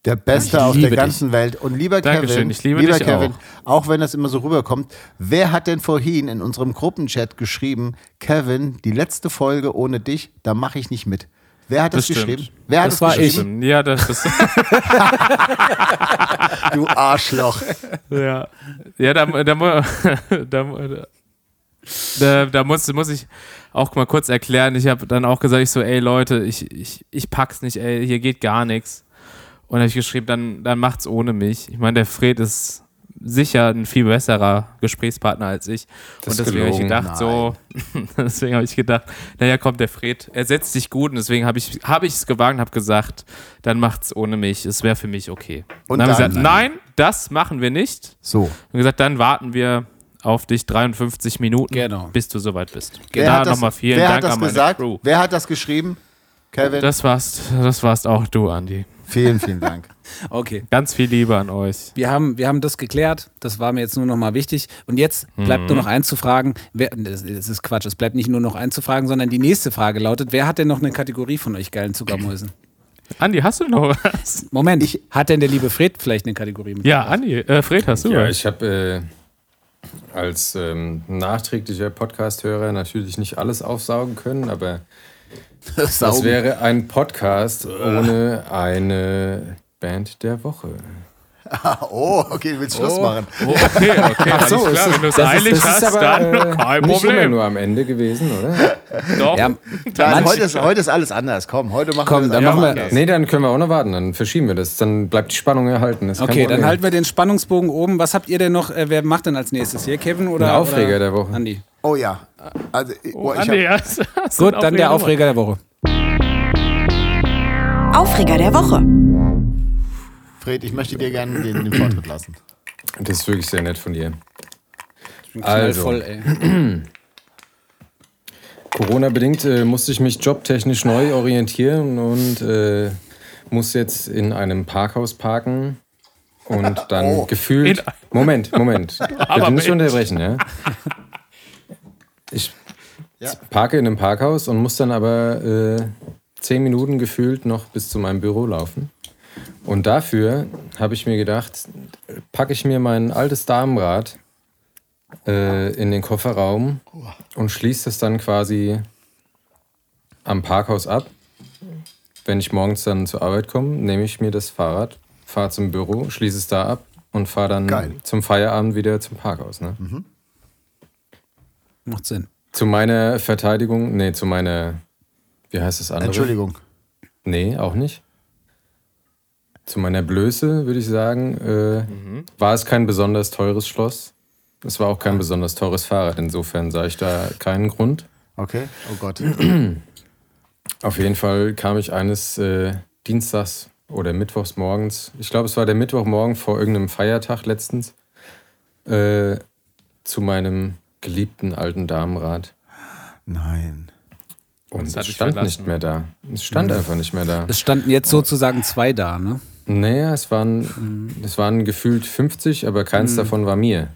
Speaker 2: Der Beste
Speaker 3: Ich
Speaker 2: auf der ganzen Welt. Und lieber
Speaker 4: Dankeschön,
Speaker 2: Kevin,
Speaker 4: ich liebe
Speaker 2: lieber
Speaker 4: dich
Speaker 2: Kevin, auch. wenn das immer so rüberkommt, wer hat denn vorhin in unserem Gruppenchat geschrieben, Kevin, die letzte Folge ohne dich, da mache ich nicht mit. Wer hat das,
Speaker 4: Das
Speaker 2: geschrieben? Wer hat
Speaker 3: Das
Speaker 2: das,
Speaker 3: war ich.
Speaker 2: geschrieben?
Speaker 4: Ja, das ist.
Speaker 2: Du Arschloch.
Speaker 4: Ja, ja da, da, da, da, da muss, muss ich auch mal kurz erklären. Ich habe dann auch gesagt, ich so, ey Leute, ich, ich, ich pack's nicht, ey, hier geht gar nichts. Und habe ich geschrieben, dann, dann macht's ohne mich. Ich meine, der Fred ist sicher ein viel besserer Gesprächspartner als ich.
Speaker 5: Das
Speaker 4: und deswegen habe ich gedacht, so, deswegen habe ich gedacht, naja, kommt der Fred, er setzt sich gut und deswegen habe ich habe ich es gewagt und habe gesagt, dann macht's ohne mich. Es wäre für mich okay.
Speaker 2: Und
Speaker 4: dann haben wir
Speaker 2: dann-
Speaker 4: gesagt, nein, das machen wir nicht.
Speaker 2: So.
Speaker 4: Und gesagt, dann warten wir auf dich 53 Minuten,
Speaker 3: Genau.
Speaker 4: bis du soweit bist.
Speaker 2: Wer
Speaker 4: da nochmal vielen
Speaker 2: wer
Speaker 4: Dank
Speaker 2: hat das
Speaker 4: an meine
Speaker 2: gesagt?
Speaker 4: Crew.
Speaker 2: Wer hat das geschrieben? Kevin,
Speaker 4: Das warst, das warst auch du, Andi.
Speaker 2: Vielen, vielen Dank.
Speaker 3: Okay.
Speaker 4: Ganz viel Liebe an euch.
Speaker 3: Wir haben, wir haben das geklärt. Das war mir jetzt nur noch mal wichtig. Und jetzt bleibt
Speaker 4: Mhm.
Speaker 3: nur noch eins zu fragen. Wer, das, ist Quatsch. Es bleibt nicht nur noch eins zu fragen, sondern die nächste Frage lautet: Wer hat denn noch eine Kategorie von euch geilen Zuckermäusen?
Speaker 4: Andi, hast du noch was?
Speaker 3: Moment, hat denn der liebe Fred vielleicht eine Kategorie mit?
Speaker 4: Ja, Andi, äh, Fred, hast du
Speaker 5: Ja,
Speaker 4: was?
Speaker 5: ich habe äh, als ähm, nachträglicher Podcast-Hörer natürlich nicht alles aufsaugen können, aber das wäre ein Podcast ohne eine Band der Woche.
Speaker 2: Oh, okay, du willst Schluss machen.
Speaker 4: Oh, okay, okay, alles
Speaker 5: so,
Speaker 4: klar.
Speaker 5: ist
Speaker 4: Wenn du es
Speaker 5: das
Speaker 4: eilig
Speaker 5: ist,
Speaker 4: hast,
Speaker 5: aber
Speaker 4: dann
Speaker 5: äh,
Speaker 4: kein
Speaker 5: nicht immer
Speaker 4: Problem.
Speaker 5: nur am Ende gewesen, oder?
Speaker 4: Doch.
Speaker 3: Ja, Manche-
Speaker 2: heute, ist, heute ist alles anders. Komm, heute machen
Speaker 3: Komm,
Speaker 2: wir das
Speaker 3: dann machen wir-
Speaker 2: anders.
Speaker 5: Nee, dann können wir auch noch warten, dann verschieben wir das. Dann bleibt die Spannung erhalten. Das
Speaker 3: Okay, dann
Speaker 5: Problem.
Speaker 3: halten wir den Spannungsbogen oben. Was habt ihr denn noch? Äh, wer macht denn als nächstes hier? Kevin oder?
Speaker 5: Ein Aufreger
Speaker 3: oder
Speaker 5: der Woche.
Speaker 3: Andi.
Speaker 2: Oh ja. Also, oh, ich
Speaker 4: Andi,
Speaker 2: hab,
Speaker 4: hast, hast
Speaker 3: Gut, dann der
Speaker 4: Aufreger?
Speaker 3: Der Woche.
Speaker 1: Aufreger der Woche.
Speaker 2: Fred, ich möchte dir gerne den, den Vortritt lassen.
Speaker 5: Das ist wirklich sehr nett von dir.
Speaker 3: Ich bin
Speaker 5: Also.
Speaker 3: knallvoll, ey.
Speaker 5: Corona-bedingt äh, musste ich mich jobtechnisch neu orientieren und äh, muss jetzt in einem Parkhaus parken und dann
Speaker 2: Oh.
Speaker 5: gefühlt. Moment, Moment. Bitte nicht unterbrechen, ja? Ich
Speaker 2: Ja.
Speaker 5: parke in einem Parkhaus und muss dann aber äh, zehn Minuten gefühlt noch bis zu meinem Büro laufen. Und dafür habe ich mir gedacht, packe ich mir mein altes Damenrad äh, in den Kofferraum und schließe das dann quasi am Parkhaus ab. Wenn ich morgens dann zur Arbeit komme, nehme ich mir das Fahrrad, fahre zum Büro, schließe es da ab und fahre dann
Speaker 2: Geil.
Speaker 5: zum Feierabend wieder zum Parkhaus. Ne?
Speaker 3: Macht Sinn.
Speaker 5: Zu meiner Verteidigung, nee, zu meiner, wie heißt das andere?
Speaker 2: Entschuldigung.
Speaker 5: Nee, auch nicht. Zu meiner Blöße würde ich sagen, äh, war es kein besonders teures Schloss. Es war auch kein besonders teures Fahrrad. Insofern sah ich da keinen Grund.
Speaker 2: Okay. Oh Gott.
Speaker 5: Auf jeden Fall kam ich eines äh, Dienstags oder Mittwochs morgens, ich glaube, es war der Mittwochmorgen vor irgendeinem Feiertag letztens, äh, zu meinem geliebten alten Damenrad.
Speaker 2: Nein.
Speaker 5: Und
Speaker 4: Das
Speaker 5: es stand
Speaker 4: verlassen.
Speaker 5: nicht mehr da. Es stand einfach nicht mehr da.
Speaker 3: Es standen jetzt sozusagen zwei da, ne?
Speaker 5: Naja, es waren, es waren gefühlt 50, aber keins davon war mir.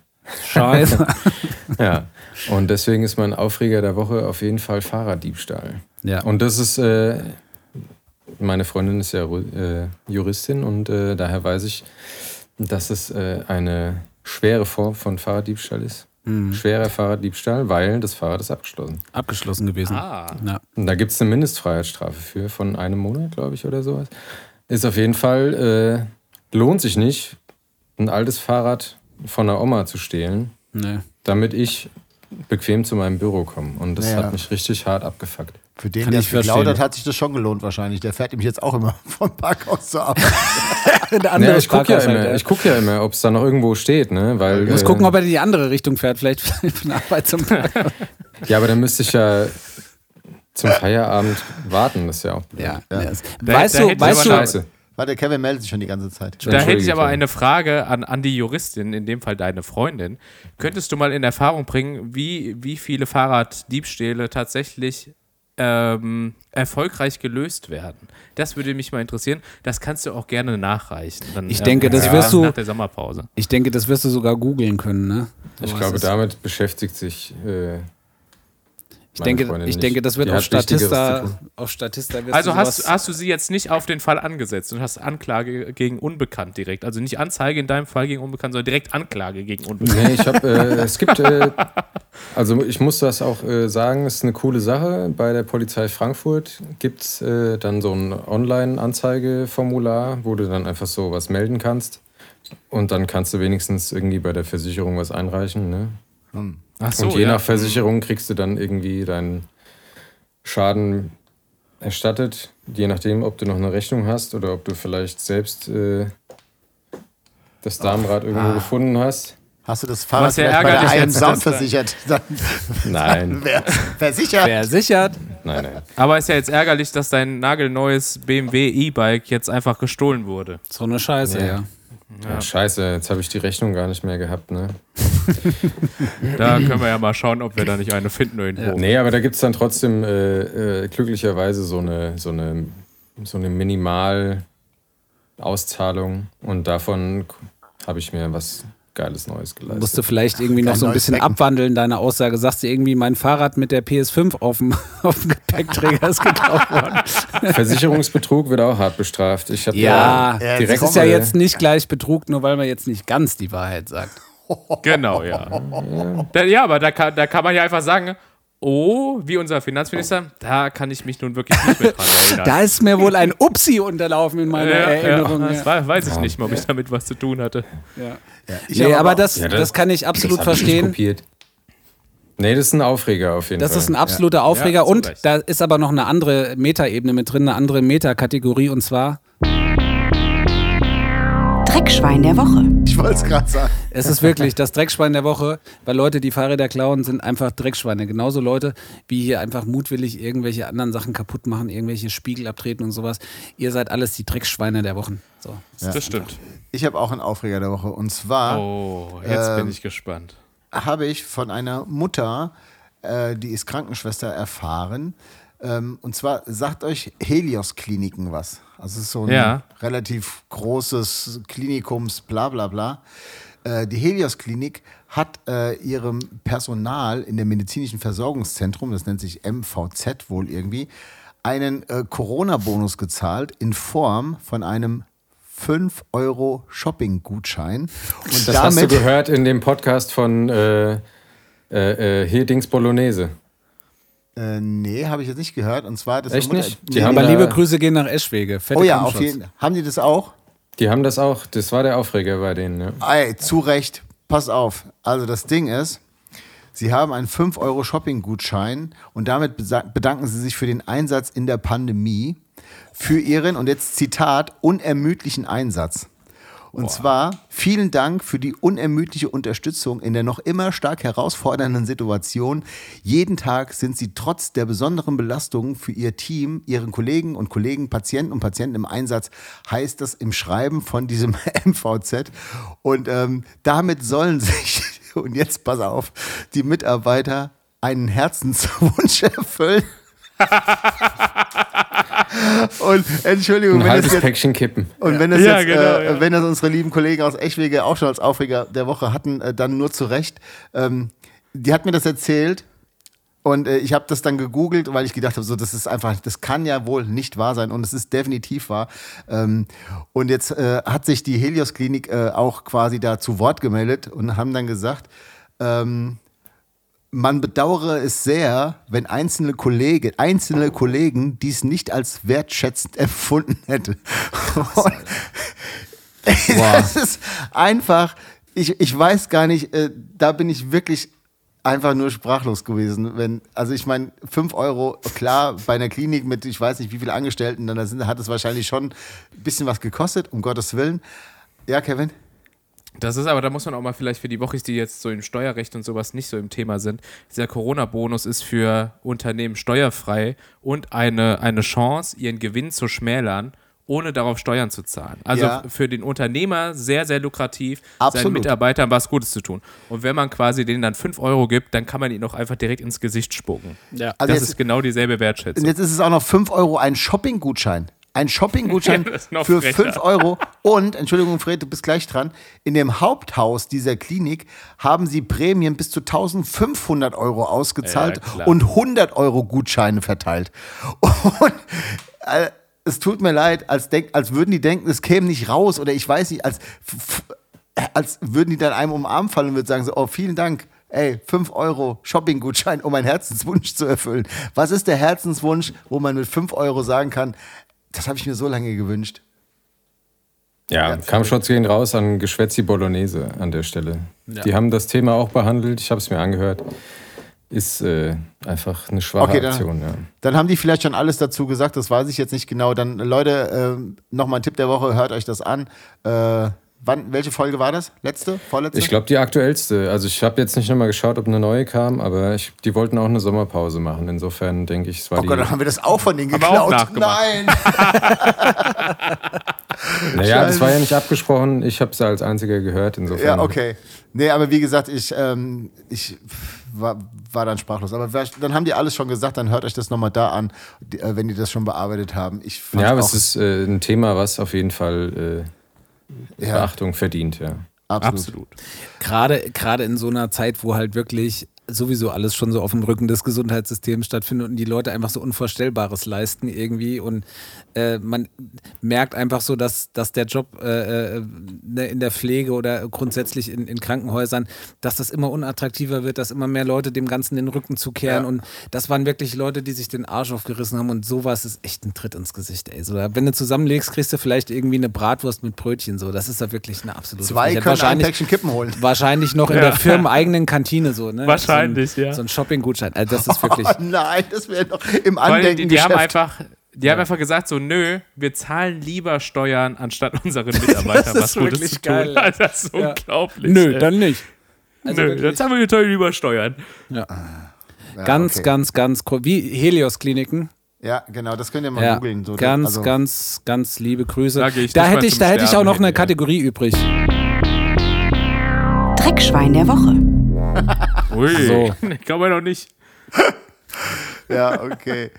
Speaker 3: Scheiße.
Speaker 5: Ja. Und deswegen ist mein Aufreger der Woche auf jeden Fall Fahrraddiebstahl.
Speaker 3: ja.
Speaker 5: Und das ist, äh, meine Freundin ist ja äh, Juristin und äh, daher weiß ich, dass es äh, eine schwere Form von Fahrraddiebstahl ist. Schwerer Fahrraddiebstahl, weil das Fahrrad ist abgeschlossen.
Speaker 3: Abgeschlossen gewesen.
Speaker 4: Ah.
Speaker 3: Ja.
Speaker 5: Und da gibt es eine Mindestfreiheitsstrafe für, von einem Monat, glaube ich, oder sowas. Ist auf jeden Fall, äh, lohnt sich nicht, ein altes Fahrrad von der Oma zu stehlen,
Speaker 3: Nee.
Speaker 5: damit ich bequem zu meinem Büro komme. Und das
Speaker 2: Ja.
Speaker 5: hat mich richtig hart abgefuckt.
Speaker 2: Für den,
Speaker 3: Kann
Speaker 2: der
Speaker 3: ich
Speaker 2: es geklaut
Speaker 3: verstehen.
Speaker 2: hat, hat sich das schon gelohnt wahrscheinlich. Der fährt nämlich jetzt auch immer vom Parkhaus zur Arbeit.
Speaker 3: Ein
Speaker 5: Ja,
Speaker 3: anderes
Speaker 5: ich gucke ja
Speaker 3: halt, ja.
Speaker 5: ich guck ja immer ob es da noch irgendwo steht, ne? Weil,
Speaker 3: Ich muss
Speaker 5: äh,
Speaker 3: gucken, ob er in die andere Richtung fährt, vielleicht von der Arbeit zum Parkhaus.
Speaker 5: Ja, aber dann müsste ich ja zum Feierabend warten, das ist ja auch blöd.
Speaker 3: Ja, ja. Weißt
Speaker 4: da
Speaker 3: du,
Speaker 4: ich
Speaker 3: weißt du,
Speaker 5: Scheiße.
Speaker 2: Warte, Kevin meldet sich schon die ganze Zeit.
Speaker 4: Da hätte ich aber eine Frage an, an die Juristin, in dem Fall deine Freundin. Könntest du mal in Erfahrung bringen, wie, wie viele Fahrraddiebstähle tatsächlich ähm, erfolgreich gelöst werden? Das würde mich mal interessieren. Das kannst du auch gerne nachreichen. Dann,
Speaker 3: Ich denke, das
Speaker 4: ja,
Speaker 3: wirst du-
Speaker 4: Nach der Sommerpause.
Speaker 3: ich denke, das wirst du sogar googeln können, ne?
Speaker 5: Ich glaube, damit beschäftigt sich. Äh,
Speaker 3: Ich denke,
Speaker 5: Freundin
Speaker 3: ich
Speaker 5: nicht.
Speaker 3: denke, das wird auf Statista,
Speaker 5: zu tun.
Speaker 3: auf Statista wirst
Speaker 4: Also
Speaker 3: du
Speaker 4: hast, hast du sie jetzt nicht auf den Fall angesetzt und hast Anklage gegen Unbekannt direkt. Also nicht Anzeige in deinem Fall gegen Unbekannt, sondern direkt Anklage gegen Unbekannt.
Speaker 5: nee, ich habe, äh, es gibt, äh, also ich muss das auch äh, sagen, es ist eine coole Sache. Bei der Polizei Frankfurt gibt es äh, dann so ein Online-Anzeigeformular, wo du dann einfach so was melden kannst. Und dann kannst du wenigstens irgendwie bei der Versicherung was einreichen. Ne?
Speaker 4: Ach
Speaker 5: und je nach Versicherung kriegst du dann irgendwie deinen Schaden erstattet, je nachdem, ob du noch eine Rechnung hast oder ob du vielleicht selbst äh, das Darmrad irgendwo gefunden hast.
Speaker 2: Hast du das Fahrrad
Speaker 4: Was ja
Speaker 2: vielleicht bei der
Speaker 4: ärgerlich da-
Speaker 2: versichert? Dann
Speaker 5: Nein,
Speaker 2: wär versichert.
Speaker 3: versichert.
Speaker 5: nein, nein.
Speaker 4: Aber ist ja jetzt ärgerlich, dass dein nagelneues BMW E-Bike jetzt einfach gestohlen wurde.
Speaker 3: So eine Scheiße,
Speaker 5: Ja.
Speaker 3: ja.
Speaker 5: Ja, scheiße, jetzt habe ich die Rechnung gar nicht mehr gehabt, ne?
Speaker 4: Da können wir ja mal schauen, ob wir da nicht eine finden irgendwo.
Speaker 5: Nee, aber da gibt es dann trotzdem äh, äh, glücklicherweise so eine, so eine, so eine Minimal-Auszahlung und davon habe ich mir was Geiles Neues geleistet.
Speaker 3: Musst du vielleicht irgendwie noch
Speaker 2: Ein
Speaker 3: so ein bisschen
Speaker 2: Becken.
Speaker 3: abwandeln, deine Aussage. Sagst du irgendwie, mein Fahrrad mit der PS5 auf dem, auf dem Gepäckträger ist gekauft worden.
Speaker 5: Versicherungsbetrug wird auch hart bestraft. Ich habe
Speaker 3: Ja,
Speaker 2: Ja,
Speaker 5: direkt
Speaker 3: das ist ja jetzt nicht gleich Betrug, nur weil man jetzt nicht ganz die Wahrheit sagt.
Speaker 4: Genau, ja. Ja, aber da kann, da kann man ja einfach sagen, oh, wie unser Finanzminister, da kann ich mich nun wirklich nicht mehr dran erinnern.
Speaker 3: Da ist mir wohl ein Upsi unterlaufen in meiner
Speaker 4: ja,
Speaker 3: Erinnerung.
Speaker 4: ja,
Speaker 3: Ja,
Speaker 4: das war, weiß ich nicht mal, ob ich damit was zu tun hatte.
Speaker 2: Ich
Speaker 3: Nee, aber das,
Speaker 5: Ja,
Speaker 3: das, kann ich absolut
Speaker 5: das ich
Speaker 3: verstehen.
Speaker 5: Kopiert. Nee, das ist ein Aufreger auf jeden
Speaker 3: Das
Speaker 5: Fall.
Speaker 3: ist ein absoluter Aufreger.
Speaker 4: Ja,
Speaker 3: und
Speaker 4: Recht.
Speaker 3: da ist aber noch eine andere Metaebene mit drin, eine andere Metakategorie. Und zwar,
Speaker 1: Dreckschwein der Woche.
Speaker 2: Ich wollte es gerade sagen.
Speaker 3: es ist wirklich das Dreckschwein der Woche, weil Leute, die Fahrräder klauen, sind einfach Dreckschweine. Genauso Leute, wie hier einfach mutwillig irgendwelche anderen Sachen kaputt machen, irgendwelche Spiegel abtreten und sowas. Ihr seid alles die Dreckschweine der Wochen. So.
Speaker 4: Das stimmt.
Speaker 2: Ich habe auch einen Aufreger der Woche. Und zwar
Speaker 4: Oh, jetzt
Speaker 2: Ähm,
Speaker 4: bin ich gespannt.
Speaker 2: habe ich von einer Mutter, äh, die ist Krankenschwester, erfahren. Ähm, und zwar sagt euch Helios Kliniken was. Also es ist so ein
Speaker 4: Ja.
Speaker 2: relativ großes Klinikums, bla bla bla. Äh, die Helios Klinik hat äh, ihrem Personal in dem medizinischen Versorgungszentrum, das nennt sich MVZ wohl irgendwie, einen äh, Corona-Bonus gezahlt in Form von einem 5 Euro Shopping-Gutschein. Und
Speaker 5: das hast du gehört in dem Podcast von äh, äh, äh, hier Dings Bolognese.
Speaker 2: Äh, nee, habe ich jetzt nicht gehört. Und zwar das
Speaker 5: Echt nicht? Die
Speaker 2: Nee,
Speaker 5: haben
Speaker 3: Aber liebe Grüße gehen nach Eschwege. Fette
Speaker 2: Oh ja, auf jeden Haben die das auch?
Speaker 5: Die haben das auch, das war der Aufreger bei denen. Ja.
Speaker 2: Ey, zu Recht. Pass auf. Also das Ding ist, sie haben einen 5 Euro Shopping-Gutschein und damit bedanken sie sich für den Einsatz in der Pandemie, für ihren, und jetzt Zitat, unermüdlichen Einsatz. Und zwar vielen Dank für die unermüdliche Unterstützung in der noch immer stark herausfordernden Situation. Jeden Tag sind Sie trotz der besonderen Belastungen für Ihr Team, Ihren Kollegen und Kollegen, Patienten und Patienten im Einsatz, heißt das im Schreiben von diesem MVZ. Und ähm, damit sollen sich, und jetzt pass auf, die Mitarbeiter einen Herzenswunsch erfüllen. und Entschuldigung,
Speaker 5: Ein
Speaker 2: wenn das jetzt
Speaker 5: Päckchen kippen.
Speaker 2: und wenn das
Speaker 4: Ja,
Speaker 2: jetzt,
Speaker 4: genau,
Speaker 2: äh,
Speaker 4: ja.
Speaker 2: wenn das unsere lieben Kollegen aus Eschwege auch schon als Aufreger der Woche hatten, äh, dann nur zu Recht. Ähm, die hat mir das erzählt. Und äh, ich habe das dann gegoogelt, weil ich gedacht habe, so das ist einfach, das kann ja wohl nicht wahr sein und es ist definitiv wahr. Ähm, und jetzt äh, hat sich die Helios Klinik äh, auch quasi da zu Wort gemeldet und haben dann gesagt, ähm, man bedauere es sehr, wenn einzelne Kollegen, einzelne Kollegen dies nicht als wertschätzend empfunden hätte. Und das ist einfach, ich, ich weiß gar nicht, äh, da bin ich wirklich einfach nur sprachlos gewesen. Wenn, also ich meine, 5 Euro, klar, bei einer Klinik mit, ich weiß nicht, wie viele Angestellten, dann hat es wahrscheinlich schon ein bisschen was gekostet, um Gottes Willen. Ja, Kevin?
Speaker 4: Das ist aber, da muss man auch mal vielleicht für die Wochis, die jetzt so im Steuerrecht und sowas nicht so im Thema sind, dieser Corona-Bonus ist für Unternehmen steuerfrei und eine, eine Chance, ihren Gewinn zu schmälern, ohne darauf Steuern zu zahlen. Also
Speaker 2: Ja.
Speaker 4: für den Unternehmer sehr, sehr lukrativ,
Speaker 2: Absolut.
Speaker 4: seinen Mitarbeitern was Gutes zu tun. Und wenn man quasi denen dann 5 Euro gibt, dann kann man ihnen auch einfach direkt ins Gesicht spucken.
Speaker 3: Ja.
Speaker 2: Also
Speaker 4: das ist genau dieselbe Wertschätzung.
Speaker 2: Und jetzt ist es auch noch 5 Euro ein Shopping-Gutschein. Ein Shopping-Gutschein für
Speaker 4: frecher.
Speaker 2: 5 Euro. Und, Entschuldigung, Fred, du bist gleich dran. In dem Haupthaus dieser Klinik haben sie Prämien bis zu 1500 Euro ausgezahlt
Speaker 4: Ja,
Speaker 2: und 100 Euro Gutscheine verteilt. Und äh, es tut mir leid, als, denk, als würden die denken, es käme nicht raus oder ich weiß nicht, als, als würden die dann einem um den Arm fallen und würden sagen so, oh, vielen Dank. Ey, 5 Euro Shopping-Gutschein, um einen Herzenswunsch zu erfüllen. Was ist der Herzenswunsch, wo man mit 5 Euro sagen kann, das habe ich mir so lange gewünscht?
Speaker 5: Ja, Kampfschutz gehen raus an Geschwätzi Bolognese an der Stelle. Die haben das Thema auch behandelt, ich habe es mir angehört. Ist äh, einfach eine schwache
Speaker 2: Okay, dann-
Speaker 5: Aktion, ja.
Speaker 2: Dann haben die vielleicht schon alles dazu gesagt, das weiß ich jetzt nicht genau. Dann, Leute, ähm, nochmal ein Tipp der Woche, hört euch das an. Äh, wann, welche Folge war das? Letzte? Vorletzte?
Speaker 5: Ich glaube, die aktuellste. Also ich habe jetzt nicht nochmal geschaut, ob eine neue kam, aber ich, die wollten auch eine Sommerpause machen. Insofern denke ich, es war
Speaker 2: Oh
Speaker 5: die.
Speaker 2: Gott, dann haben wir das auch von denen geklaut. Nein!
Speaker 5: naja, das war ja nicht abgesprochen. Ich habe es als einziger gehört. Insofern.
Speaker 2: Ja, okay. Nee, aber wie gesagt, ich, ähm, ich war, war dann sprachlos. Aber dann haben die alles schon gesagt, dann hört euch das nochmal da an, äh, wenn die das schon bearbeitet haben. Ich
Speaker 5: Ja, aber es ist äh, ein Thema, was auf jeden Fall äh,
Speaker 2: ja,
Speaker 5: Beachtung verdient, ja.
Speaker 2: absolut.
Speaker 4: Absolut.
Speaker 3: Gerade, gerade in so einer Zeit, wo halt wirklich sowieso alles schon so auf dem Rücken des Gesundheitssystems stattfindet und die Leute einfach so Unvorstellbares leisten irgendwie und äh, man merkt einfach so, dass, dass der Job äh, äh, ne, in der Pflege oder grundsätzlich in, in Krankenhäusern, dass das immer unattraktiver wird, dass immer mehr Leute dem Ganzen den Rücken zukehren
Speaker 2: Ja.
Speaker 3: und das waren wirklich Leute, die sich den Arsch aufgerissen haben und sowas ist echt ein Tritt ins Gesicht, ey. So, wenn du zusammenlegst, kriegst du vielleicht irgendwie eine Bratwurst mit Brötchen, so. Das ist da wirklich eine absolute
Speaker 2: Zwei können ein
Speaker 3: Wahrscheinlich-
Speaker 2: Päckchen Kippen holen.
Speaker 3: Wahrscheinlich noch in der firmeneigenen Kantine so, ne?
Speaker 4: Wahrscheinlich,
Speaker 3: so ein,
Speaker 4: ja.
Speaker 3: So ein Shopping-Gutschein. Also das ist wirklich.
Speaker 2: Oh nein, das wäre doch im Andenken
Speaker 4: die, die haben einfach, die haben einfach gesagt, so, nö, wir zahlen lieber Steuern, anstatt unseren Mitarbeitern
Speaker 3: Das
Speaker 4: was
Speaker 3: ist
Speaker 4: Gutes
Speaker 3: wirklich
Speaker 4: zu tun.
Speaker 3: geil.
Speaker 4: Also, das ist
Speaker 3: Ja.
Speaker 4: unglaublich.
Speaker 3: Nö,
Speaker 4: ey.
Speaker 3: dann nicht. Also
Speaker 4: Nö,
Speaker 3: wirklich.
Speaker 4: jetzt haben wir natürlich lieber Steuern.
Speaker 3: Ja.
Speaker 2: Ja,
Speaker 3: Ganz,
Speaker 2: okay.
Speaker 3: ganz, ganz cool. Wie Helios-Kliniken.
Speaker 2: Ja, genau, das könnt ihr mal
Speaker 3: Ja.
Speaker 2: googeln. So,
Speaker 3: ganz,
Speaker 2: also,
Speaker 3: ganz, ganz liebe Grüße.
Speaker 4: Da ich
Speaker 3: da hätte ich, da hätte ich auch noch eine
Speaker 4: ja.
Speaker 3: Kategorie übrig.
Speaker 1: Dreckschwein der Woche.
Speaker 4: Ui,
Speaker 3: So.
Speaker 4: kann man noch nicht.
Speaker 2: Ja, okay.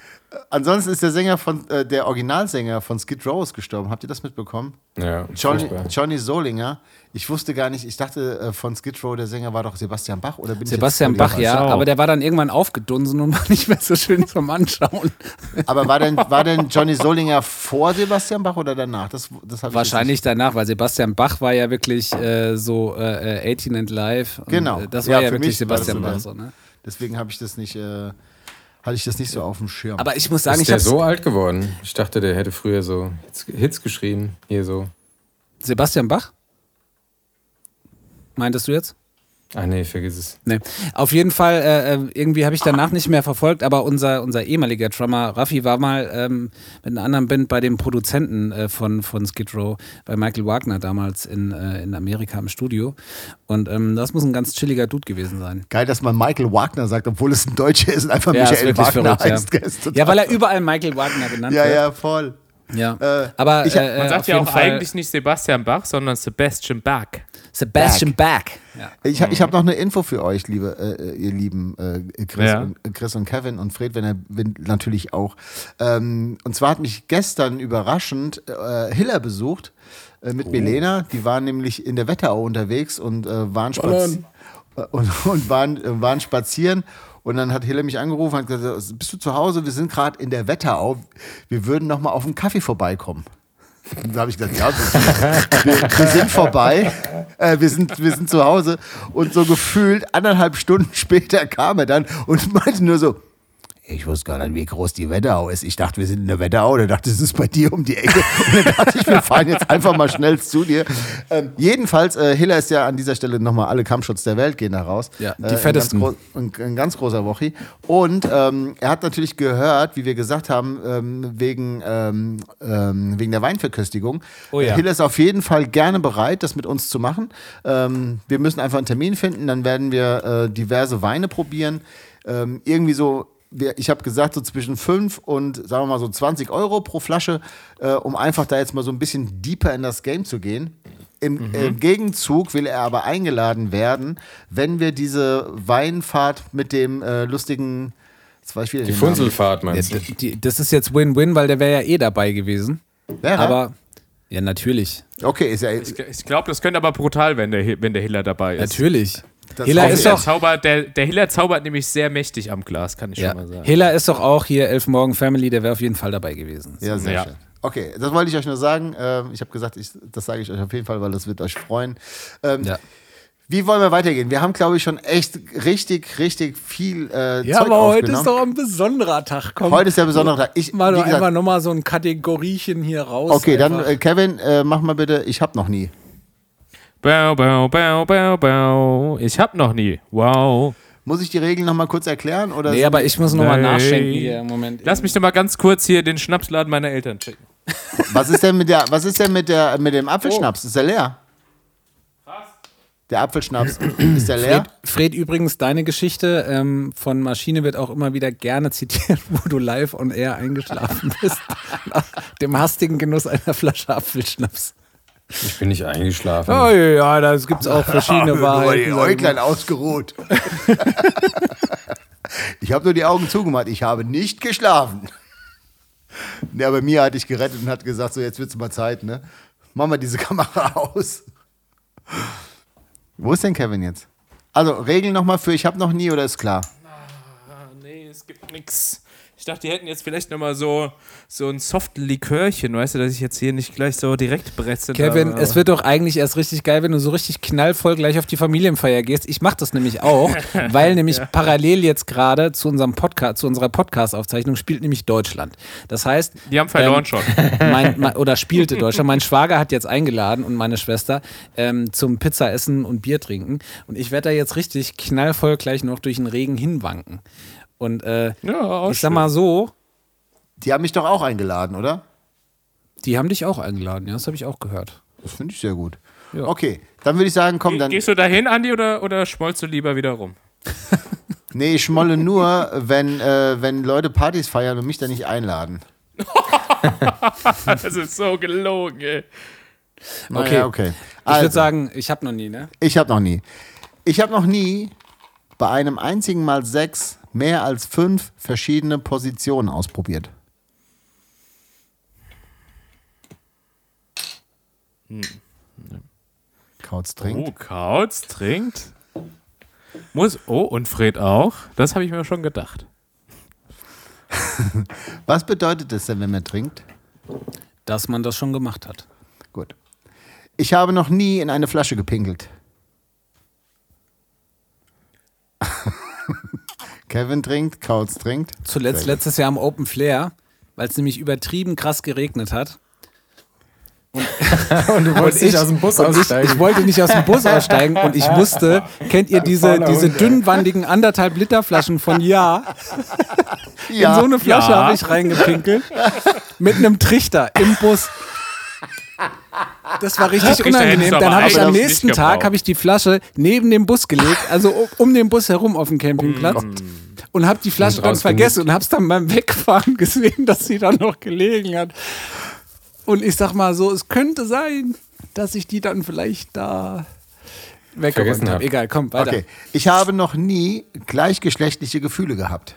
Speaker 2: Ansonsten ist der Sänger von, äh, der Originalsänger von Skid Row ist gestorben. Habt ihr das mitbekommen?
Speaker 5: ja
Speaker 2: Johnny. Johnny Solinger. Ich wusste gar nicht, ich dachte äh, von Skid Row, der Sänger war doch Sebastian Bach oder bin
Speaker 3: Sebastian
Speaker 2: ich
Speaker 3: Bach, ja,
Speaker 2: falsch?
Speaker 3: aber der war dann irgendwann aufgedunsen und war nicht mehr so schön zum Anschauen.
Speaker 2: Aber war denn, war denn Johnny Solinger vor Sebastian Bach oder danach? Das, das
Speaker 3: Wahrscheinlich danach, weil Sebastian Bach war ja wirklich äh, so äh, äh, 18 and Live.
Speaker 2: Genau.
Speaker 3: äh, Das
Speaker 2: Ja,
Speaker 3: war ja,
Speaker 2: für
Speaker 3: wirklich Sebastian Bach so, ne?
Speaker 2: Deswegen habe ich das nicht, äh, hatte ich das nicht so auf dem Schirm.
Speaker 3: Aber ich muss sagen,
Speaker 5: Ist
Speaker 3: ich
Speaker 5: der so alt geworden? Ich dachte, der hätte früher so Hits, Hits geschrieben. Hier so.
Speaker 3: Sebastian Bach? Meintest du jetzt?
Speaker 5: Ach nee, vergiss es.
Speaker 3: Nee. Auf jeden Fall, äh, äh, irgendwie habe ich danach nicht mehr verfolgt, aber unser, unser ehemaliger Drummer Raffi war mal ähm, mit einer anderen Band bei dem Produzenten äh, von, von Skid Row, bei Michael Wagner damals in, äh, in Amerika im Studio. Und ähm, das muss ein ganz chilliger Dude gewesen sein.
Speaker 2: Geil, dass man Michael Wagner sagt, obwohl es ein Deutscher ist und einfach
Speaker 3: Ja,
Speaker 2: Michael
Speaker 3: wirklich
Speaker 2: Wagner
Speaker 3: verrückt,
Speaker 2: heißt.
Speaker 3: ja. ja, weil er überall Michael Wagner genannt
Speaker 2: ja,
Speaker 3: wird.
Speaker 2: ja, voll.
Speaker 3: Ja.
Speaker 2: Äh,
Speaker 3: aber
Speaker 2: ich
Speaker 3: äh,
Speaker 4: Man
Speaker 3: äh,
Speaker 4: sagt ja auch
Speaker 3: Fall
Speaker 4: eigentlich nicht Sebastian Bach, sondern Sebastian Bach.
Speaker 3: Sebastian Bach. Ja.
Speaker 2: Ich, ich habe noch eine Info für euch, liebe, äh, ihr lieben äh, Chris,
Speaker 4: Ja.
Speaker 2: und, Chris und Kevin und Fred, wenn er wenn, natürlich auch. Ähm, und zwar hat mich gestern überraschend äh, Hiller besucht äh, mit Milena. Die waren nämlich in der Wetterau unterwegs und äh, waren, spazi äh, und, und waren, äh, waren spazieren. Und dann hat Hille mich angerufen und gesagt, bist du zu Hause? Wir sind gerade in der Wetterau. Wir würden noch mal auf einen Kaffee vorbeikommen. Und da habe ich gesagt, ja, wir, wir sind vorbei, äh, wir, sind, wir sind zu Hause. Und so gefühlt anderthalb Stunden später kam er dann und meinte nur so, ich wusste gar nicht, wie groß die Wetterau ist. Ich dachte, wir sind in der Wetterau. Da dachte, es ist bei dir um die Ecke. Und dann dachte ich, wir fahren jetzt einfach mal schnell zu dir. Ähm, jedenfalls, äh, Hiller ist ja an dieser Stelle nochmal alle Kampfschutz der Welt gehen da raus.
Speaker 3: Ja, die
Speaker 2: Äh, ein
Speaker 3: fettesten.
Speaker 2: Ganz gro- ein, ein ganz großer Wochi. Und ähm, er hat natürlich gehört, wie wir gesagt haben, ähm, wegen, ähm, ähm, wegen der Weinverköstigung.
Speaker 3: Oh ja.
Speaker 2: Hiller ist auf jeden Fall gerne bereit, das mit uns zu machen. Ähm, wir müssen einfach einen Termin finden, dann werden wir äh, diverse Weine probieren. Ähm, irgendwie so, ich habe gesagt, so zwischen 5 und sagen wir mal so 20 Euro pro Flasche, äh, um einfach da jetzt mal so ein bisschen deeper in das Game zu gehen. Im äh, Gegenzug will er aber eingeladen werden, wenn wir diese Weinfahrt mit dem äh, lustigen, jetzt weiß ich wieder
Speaker 5: Die. Funzelfahrt
Speaker 3: Ja,
Speaker 5: meinst du?
Speaker 3: die, das ist jetzt Win-Win, weil der wäre ja eh dabei gewesen.
Speaker 2: Er?
Speaker 3: Aber, ja, natürlich.
Speaker 2: Okay, ist ja.
Speaker 4: Ich, ich glaube, das könnte aber brutal, wenn der, wenn der Hiller dabei ist.
Speaker 3: Natürlich.
Speaker 2: Das
Speaker 3: Hiller
Speaker 2: hoffe
Speaker 3: ist doch,
Speaker 4: zaubert, der, der Hiller zaubert nämlich sehr mächtig am Glas, kann ich
Speaker 3: ja,
Speaker 4: schon mal sagen.
Speaker 3: Hiller ist doch auch hier Elf Morgen Family, der wäre auf jeden Fall dabei gewesen.
Speaker 2: Ja, sehr
Speaker 4: Ja.
Speaker 2: schön. Okay, das wollte ich euch nur sagen. Ähm, ich habe gesagt, ich, das sage ich euch auf jeden Fall, weil das wird euch freuen. Ähm,
Speaker 3: Ja.
Speaker 2: Wie wollen wir weitergehen? Wir haben, glaube ich, schon echt richtig, richtig viel äh,
Speaker 3: Ja,
Speaker 2: Zeug
Speaker 3: aber heute ist doch ein besonderer Tag. Komm,
Speaker 2: Heute ist der besondere Tag. Ich,
Speaker 3: mal
Speaker 2: wie
Speaker 3: doch
Speaker 2: gesagt,
Speaker 3: einfach nochmal so ein Kategoriechen hier raus.
Speaker 2: okay, dann
Speaker 3: einfach.
Speaker 2: äh, Kevin, äh, mach mal bitte, ich habe noch nie.
Speaker 4: Bau, bau, bau, bau, bau. Ich hab noch nie. Wow.
Speaker 2: Muss ich die Regeln noch mal kurz erklären? Oder
Speaker 3: Nee, aber ich muss nochmal
Speaker 4: Nein.
Speaker 3: nachschenken hier im Moment.
Speaker 4: Lass mich doch mal ganz kurz hier den Schnapsladen meiner Eltern checken.
Speaker 2: was ist denn mit der, was ist denn mit der, mit dem Apfelschnaps? Ist der leer? Der Apfelschnaps ist der leer?
Speaker 3: Fred, Fred, übrigens, deine Geschichte ähm, von Maschine wird auch immer wieder gerne zitiert, wo du live on air eingeschlafen bist. nach dem hastigen Genuss einer Flasche Apfelschnaps.
Speaker 5: Ich bin nicht eingeschlafen.
Speaker 3: Oh ja, da gibt es auch verschiedene Wahrheiten. ich
Speaker 2: Äuglein
Speaker 3: mal.
Speaker 2: ausgeruht. ich habe nur die Augen zugemacht. Ich habe nicht geschlafen. Der bei mir hatte ich gerettet und hat gesagt, so jetzt wird's mal Zeit, ne? Mach mal diese Kamera aus. Wo ist denn Kevin jetzt? Also, Regeln nochmal für ich habe noch nie oder ist klar?
Speaker 4: Ah, nee, es gibt nix. Ich dachte, die hätten jetzt vielleicht nochmal so, so ein soft Likörchen, weißt du, dass ich jetzt hier nicht gleich so direkt beretzt
Speaker 3: Kevin, es wird doch eigentlich erst richtig geil, wenn du so richtig knallvoll gleich auf die Familienfeier gehst. Ich mache das nämlich auch, weil nämlich parallel jetzt gerade zu unserem Podcast, zu unserer Podcast-Aufzeichnung spielt nämlich Deutschland. Das heißt,
Speaker 4: Die haben verloren
Speaker 3: ähm,
Speaker 4: schon.
Speaker 3: mein, mein, oder spielte Deutschland. Mein Schwager hat jetzt eingeladen und meine Schwester ähm, zum Pizza essen und Bier trinken. Und ich werde da jetzt richtig knallvoll gleich noch durch den Regen hinwanken. Und äh,
Speaker 4: Ja, auch
Speaker 3: ich sag mal so,
Speaker 2: Die haben mich doch auch eingeladen, oder?
Speaker 3: die haben dich auch eingeladen, ja, das habe ich auch gehört.
Speaker 2: Das finde ich sehr gut.
Speaker 3: Ja.
Speaker 2: Okay, dann würde ich sagen, komm,
Speaker 4: Ge-
Speaker 2: dann.
Speaker 4: Gehst du dahin, Andi, oder, oder schmollst du lieber wieder rum?
Speaker 2: Nee, ich schmolle nur, wenn, äh, wenn Leute Partys feiern und mich da nicht einladen.
Speaker 4: Das ist so gelogen, ey.
Speaker 2: Naja, okay.
Speaker 3: Ich
Speaker 2: Also,
Speaker 3: würde sagen, ich habe noch nie, ne?
Speaker 2: Ich habe noch nie. Ich habe noch nie bei einem einzigen Mal sechs mehr als fünf verschiedene Positionen ausprobiert. Kautz trinkt.
Speaker 4: Oh, Kautz trinkt. Muss. Oh, und Fred auch. Das habe ich mir schon gedacht.
Speaker 2: Was bedeutet es denn, wenn man trinkt?
Speaker 3: Dass man das schon gemacht hat.
Speaker 2: Gut. Ich habe noch nie in eine Flasche gepinkelt. Kevin trinkt, Kautz trinkt.
Speaker 3: Zuletzt letztes Jahr am Open Flair, weil es nämlich übertrieben krass geregnet hat.
Speaker 5: Und du wolltest nicht aus dem Bus
Speaker 3: und ich,
Speaker 5: aussteigen.
Speaker 3: ich wollte nicht aus dem Bus aussteigen und ich musste, kennt ihr diese, diese dünnwandigen anderthalb Liter Flaschen von Ja?
Speaker 2: Ja,
Speaker 3: In so eine Flasche
Speaker 4: Ja.
Speaker 3: habe ich reingepinkelt. Mit einem Trichter im Bus. Das war richtig
Speaker 4: Trichter
Speaker 3: unangenehm. Dann habe ich am nächsten Tag habe ich die Flasche neben dem Bus gelegt, also um, um den Bus herum auf dem Campingplatz. Und habe die Flasche dann vergessen und habe es dann beim Wegfahren gesehen, dass sie dann noch gelegen hat. Und ich sag mal so, es könnte sein, dass ich die dann vielleicht da weggeräumt habe.
Speaker 5: hab.
Speaker 3: Egal, komm, weiter.
Speaker 2: Okay. Ich habe noch nie gleichgeschlechtliche Gefühle gehabt.